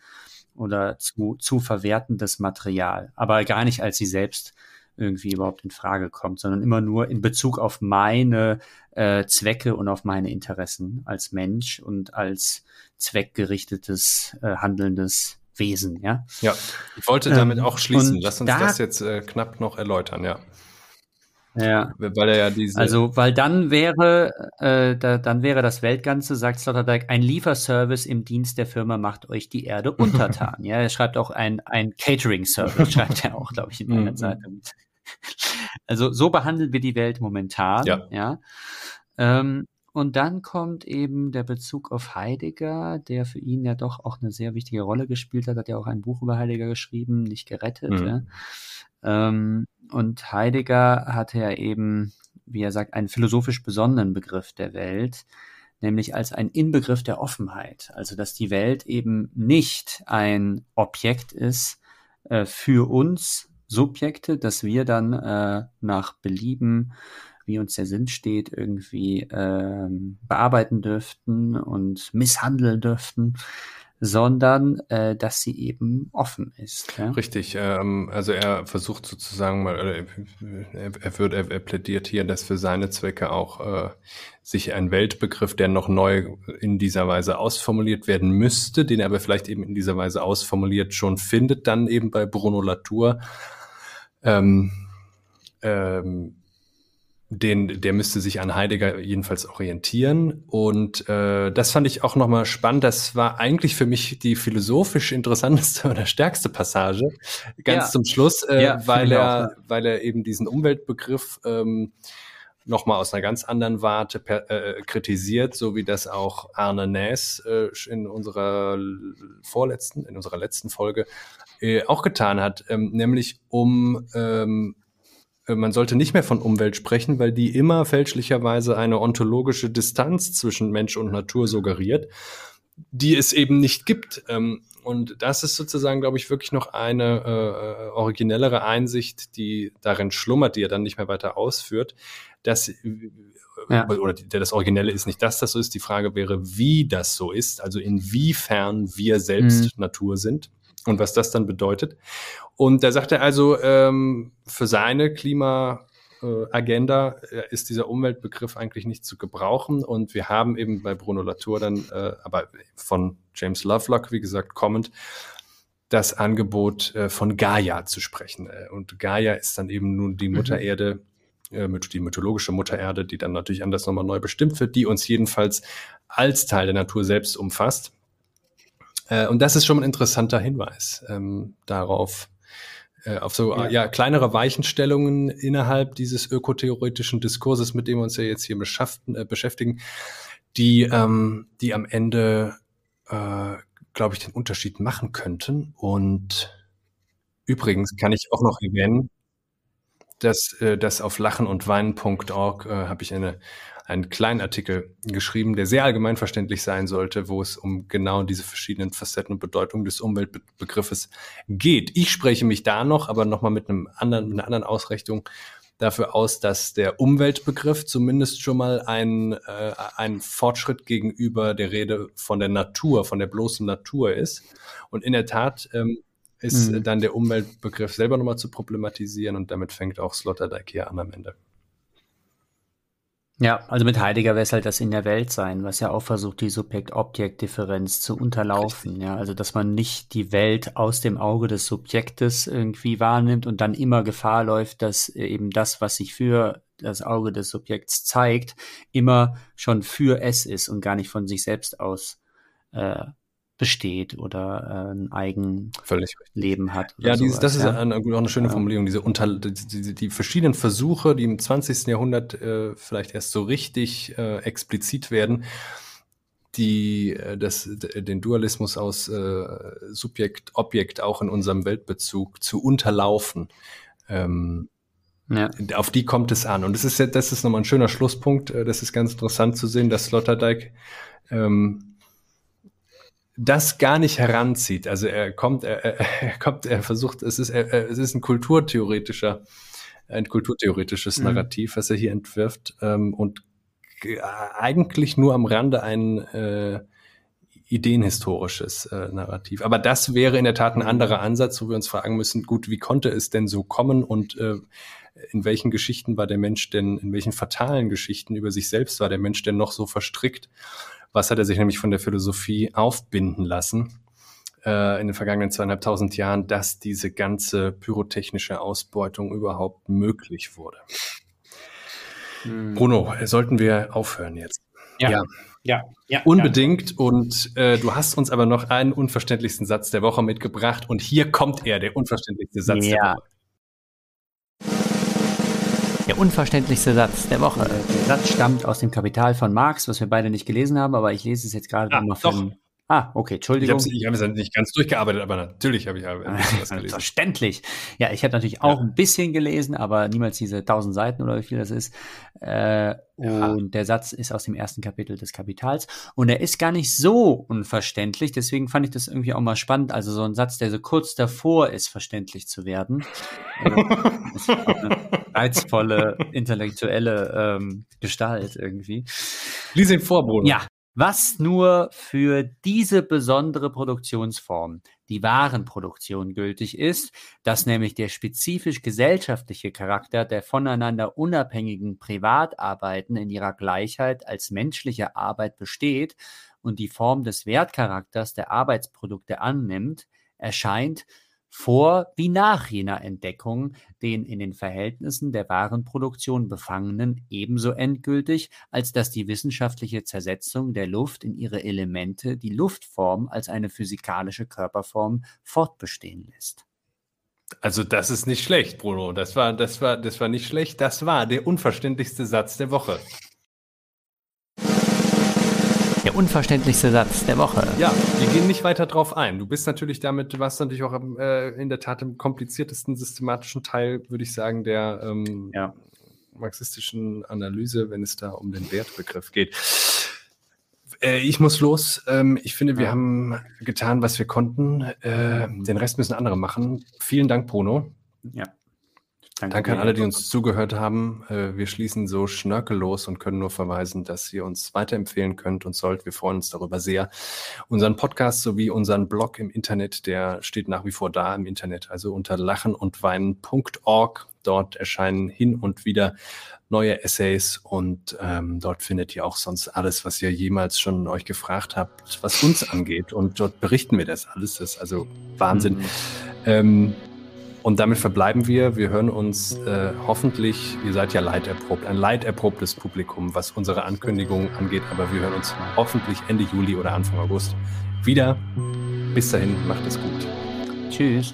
oder zu, zu verwertendes Material, aber gar nicht als sie selbst irgendwie überhaupt in Frage kommt, sondern immer nur in Bezug auf meine äh, Zwecke und auf meine Interessen als Mensch und als zweckgerichtetes, äh, handelndes Wesen, ja. Ja, ich wollte damit ähm, auch schließen. Lass uns da, das jetzt äh, knapp noch erläutern, ja. Ja. Weil er ja diese. Also, weil dann wäre, äh, da, dann wäre das Weltganze, sagt Sloterdijk, ein Lieferservice im Dienst der Firma macht euch die Erde untertan. ja, er schreibt auch ein, ein Catering-Service, schreibt er auch, glaube ich, in einer Zeitung. Also so behandeln wir die Welt momentan. Ja. ja. Ähm, und dann kommt eben der Bezug auf Heidegger, der für ihn ja doch auch eine sehr wichtige Rolle gespielt hat, hat ja auch ein Buch über Heidegger geschrieben, nicht gerettet. Mhm. Ja. Ähm, und Heidegger hatte ja eben, wie er sagt, einen philosophisch besonderen Begriff der Welt, nämlich als ein Inbegriff der Offenheit. Also dass die Welt eben nicht ein Objekt ist äh, für uns, Subjekte, dass wir dann äh, nach Belieben, wie uns der Sinn steht, irgendwie ähm, bearbeiten dürften und misshandeln dürften, sondern äh, dass sie eben offen ist. Ja? Richtig, ähm, also er versucht sozusagen mal, äh, er, er, wird, er, er plädiert hier, dass für seine Zwecke auch äh, sich ein Weltbegriff, der noch neu in dieser Weise ausformuliert werden müsste, den er aber vielleicht eben in dieser Weise ausformuliert schon findet, dann eben bei Bruno Latour ähm, ähm, den, der müsste sich an Heidegger jedenfalls orientieren. Und äh, das fand ich auch nochmal spannend. Das war eigentlich für mich die philosophisch interessanteste oder stärkste Passage, ganz ja. zum Schluss, äh, ja, weil, er, weil er eben diesen Umweltbegriff ähm, nochmal aus einer ganz anderen Warte per, äh, kritisiert, so wie das auch Arne Näs äh, in unserer vorletzten, in unserer letzten Folge äh, auch getan hat, ähm, nämlich um ähm, äh, man sollte nicht mehr von Umwelt sprechen, weil die immer fälschlicherweise eine ontologische Distanz zwischen Mensch und Natur suggeriert, die es eben nicht gibt. Ähm, und das ist sozusagen, glaube ich, wirklich noch eine äh, originellere Einsicht, die darin schlummert, die er dann nicht mehr weiter ausführt, dass äh, ja. oder das Originelle ist nicht, dass das so ist. Die Frage wäre, wie das so ist, also inwiefern wir selbst mhm. Natur sind und was das dann bedeutet. Und da sagt er also, ähm, für seine Klima Agenda äh, ist dieser Umweltbegriff eigentlich nicht zu gebrauchen. Und wir haben eben bei Bruno Latour dann, äh, aber von James Lovelock, wie gesagt, kommend, das Angebot äh, von Gaia zu sprechen. Äh, und Gaia ist dann eben nun die Mutter mhm. Erde, äh, die mythologische Mutter Erde, die dann natürlich anders nochmal neu bestimmt wird, die uns jedenfalls als Teil der Natur selbst umfasst. Äh, und das ist schon ein interessanter Hinweis ähm, darauf, äh, auf so ja. ja. kleinere Weichenstellungen innerhalb dieses ökotheoretischen Diskurses, mit dem wir uns ja jetzt hier äh, beschäftigen, die, ähm, die am Ende, äh, glaube ich, den Unterschied machen könnten. Und übrigens kann ich auch noch erwähnen, dass, äh, dass auf lachenundweinen.org äh, habe ich eine einen kleinen Artikel geschrieben, der sehr allgemein verständlich sein sollte, wo es um genau diese verschiedenen Facetten und Bedeutungen des Umweltbegriffes geht. Ich spreche mich da noch, aber nochmal mit einem anderen, mit einer anderen Ausrichtung dafür aus, dass der Umweltbegriff zumindest schon mal ein, äh, ein Fortschritt gegenüber der Rede von der Natur, von der bloßen Natur ist. Und in der Tat ähm, ist mhm. dann der Umweltbegriff selber nochmal zu problematisieren und damit fängt auch Sloterdijk hier an am Ende. Ja, also mit Heidegger wäre es halt das in der Welt sein, was ja auch versucht, die Subjekt-Objekt-Differenz zu unterlaufen. Richtig. Ja, also dass man nicht die Welt aus dem Auge des Subjektes irgendwie wahrnimmt und dann immer Gefahr läuft, dass eben das, was sich für das Auge des Subjekts zeigt, immer schon für es ist und gar nicht von sich selbst aus äh, besteht oder äh, ein Eigenleben hat. ja, dieses, das ist ja. eine, auch eine schöne Formulierung. Diese unter, die, die, verschiedenen Versuche, die im 20. Jahrhundert äh, vielleicht erst so richtig äh, explizit werden, die äh, das, den Dualismus aus äh, Subjekt, Objekt auch in unserem Weltbezug zu unterlaufen. Ähm, ja. Auf die kommt es an. Und das ist, das ist nochmal ein schöner Schlusspunkt. Äh, das ist ganz interessant zu sehen, dass Sloterdijk ähm, das gar nicht heranzieht. Also er kommt, er, er kommt, er versucht, es ist, er, es ist ein kulturtheoretischer, ein kulturtheoretisches mhm. Narrativ, was er hier entwirft ähm, und eigentlich nur am Rande ein äh, ideenhistorisches äh, Narrativ. Aber das wäre in der Tat ein anderer Ansatz, wo wir uns fragen müssen, gut, wie konnte es denn so kommen und äh, in welchen Geschichten war der Mensch denn, in welchen fatalen Geschichten über sich selbst war der Mensch denn noch so verstrickt? Was hat er sich nämlich von der Philosophie aufbinden lassen äh, in den vergangenen zweieinhalbtausend Jahren, dass diese ganze pyrotechnische Ausbeutung überhaupt möglich wurde? Hm. Bruno, sollten wir aufhören jetzt? Ja. ja. Ja, ja, unbedingt. Ja. Und äh, du hast uns aber noch einen unverständlichsten Satz der Woche mitgebracht. Und hier kommt er, der unverständlichste Satz ja. der Woche. Der unverständlichste Satz der Woche. Der Satz stammt aus dem Kapital von Marx, was wir beide nicht gelesen haben, aber ich lese es jetzt gerade ah, nochmal von. Ah, okay, Entschuldigung. Ich habe hab es nicht ganz durchgearbeitet, aber natürlich habe ich hab was gelesen. Verständlich. Ja, ich habe natürlich auch ja. ein bisschen gelesen, aber niemals diese tausend Seiten oder wie viel das ist. Äh, ja. Und der Satz ist aus dem ersten Kapitel des Kapitals. Und er ist gar nicht so unverständlich. Deswegen fand ich das irgendwie auch mal spannend. Also so ein Satz, der so kurz davor ist, verständlich zu werden. ist eine reizvolle, intellektuelle ähm, Gestalt irgendwie. Lies ihn vor, Bruno. Ja, was nur für diese besondere Produktionsform, die Warenproduktion, gültig ist, dass nämlich der spezifisch gesellschaftliche Charakter der voneinander unabhängigen Privatarbeiten in ihrer Gleichheit als menschliche Arbeit besteht und die Form des Wertcharakters der Arbeitsprodukte annimmt, erscheint vor wie nach jener Entdeckung den in den Verhältnissen der Warenproduktion Befangenen ebenso endgültig, als dass die wissenschaftliche Zersetzung der Luft in ihre Elemente die Luftform als eine physikalische Körperform fortbestehen lässt. Also das ist nicht schlecht, Bruno. Das war, das war, das war nicht schlecht. Das war der unverständlichste Satz der Woche. Der unverständlichste Satz der Woche. Ja, wir gehen nicht weiter drauf ein. Du bist natürlich damit, du warst natürlich auch äh, in der Tat im kompliziertesten systematischen Teil, würde ich sagen, der ähm, ja. marxistischen Analyse, wenn es da um den Wertbegriff geht. Äh, ich muss los. Ähm, ich finde, wir ja. haben getan, was wir konnten. Äh, den Rest müssen andere machen. Vielen Dank, Bruno. Ja. Danke, Danke an alle, die uns zugehört haben. Äh, wir schließen so schnörkellos und können nur verweisen, dass ihr uns weiterempfehlen könnt und sollt. Wir freuen uns darüber sehr. Unseren Podcast sowie unseren Blog im Internet, der steht nach wie vor da im Internet, also unter lachenundweinen.org Dort erscheinen hin und wieder neue Essays und ähm, dort findet ihr auch sonst alles, was ihr jemals schon euch gefragt habt, was uns angeht. Und dort berichten wir das alles. Das ist also Wahnsinn. Mhm. Ähm, und damit verbleiben wir. Wir hören uns äh, hoffentlich, ihr seid ja leiterprobt, ein leiterprobtes Publikum, was unsere Ankündigungen angeht, aber wir hören uns hoffentlich Ende Juli oder Anfang August wieder. Bis dahin, macht es gut. Tschüss.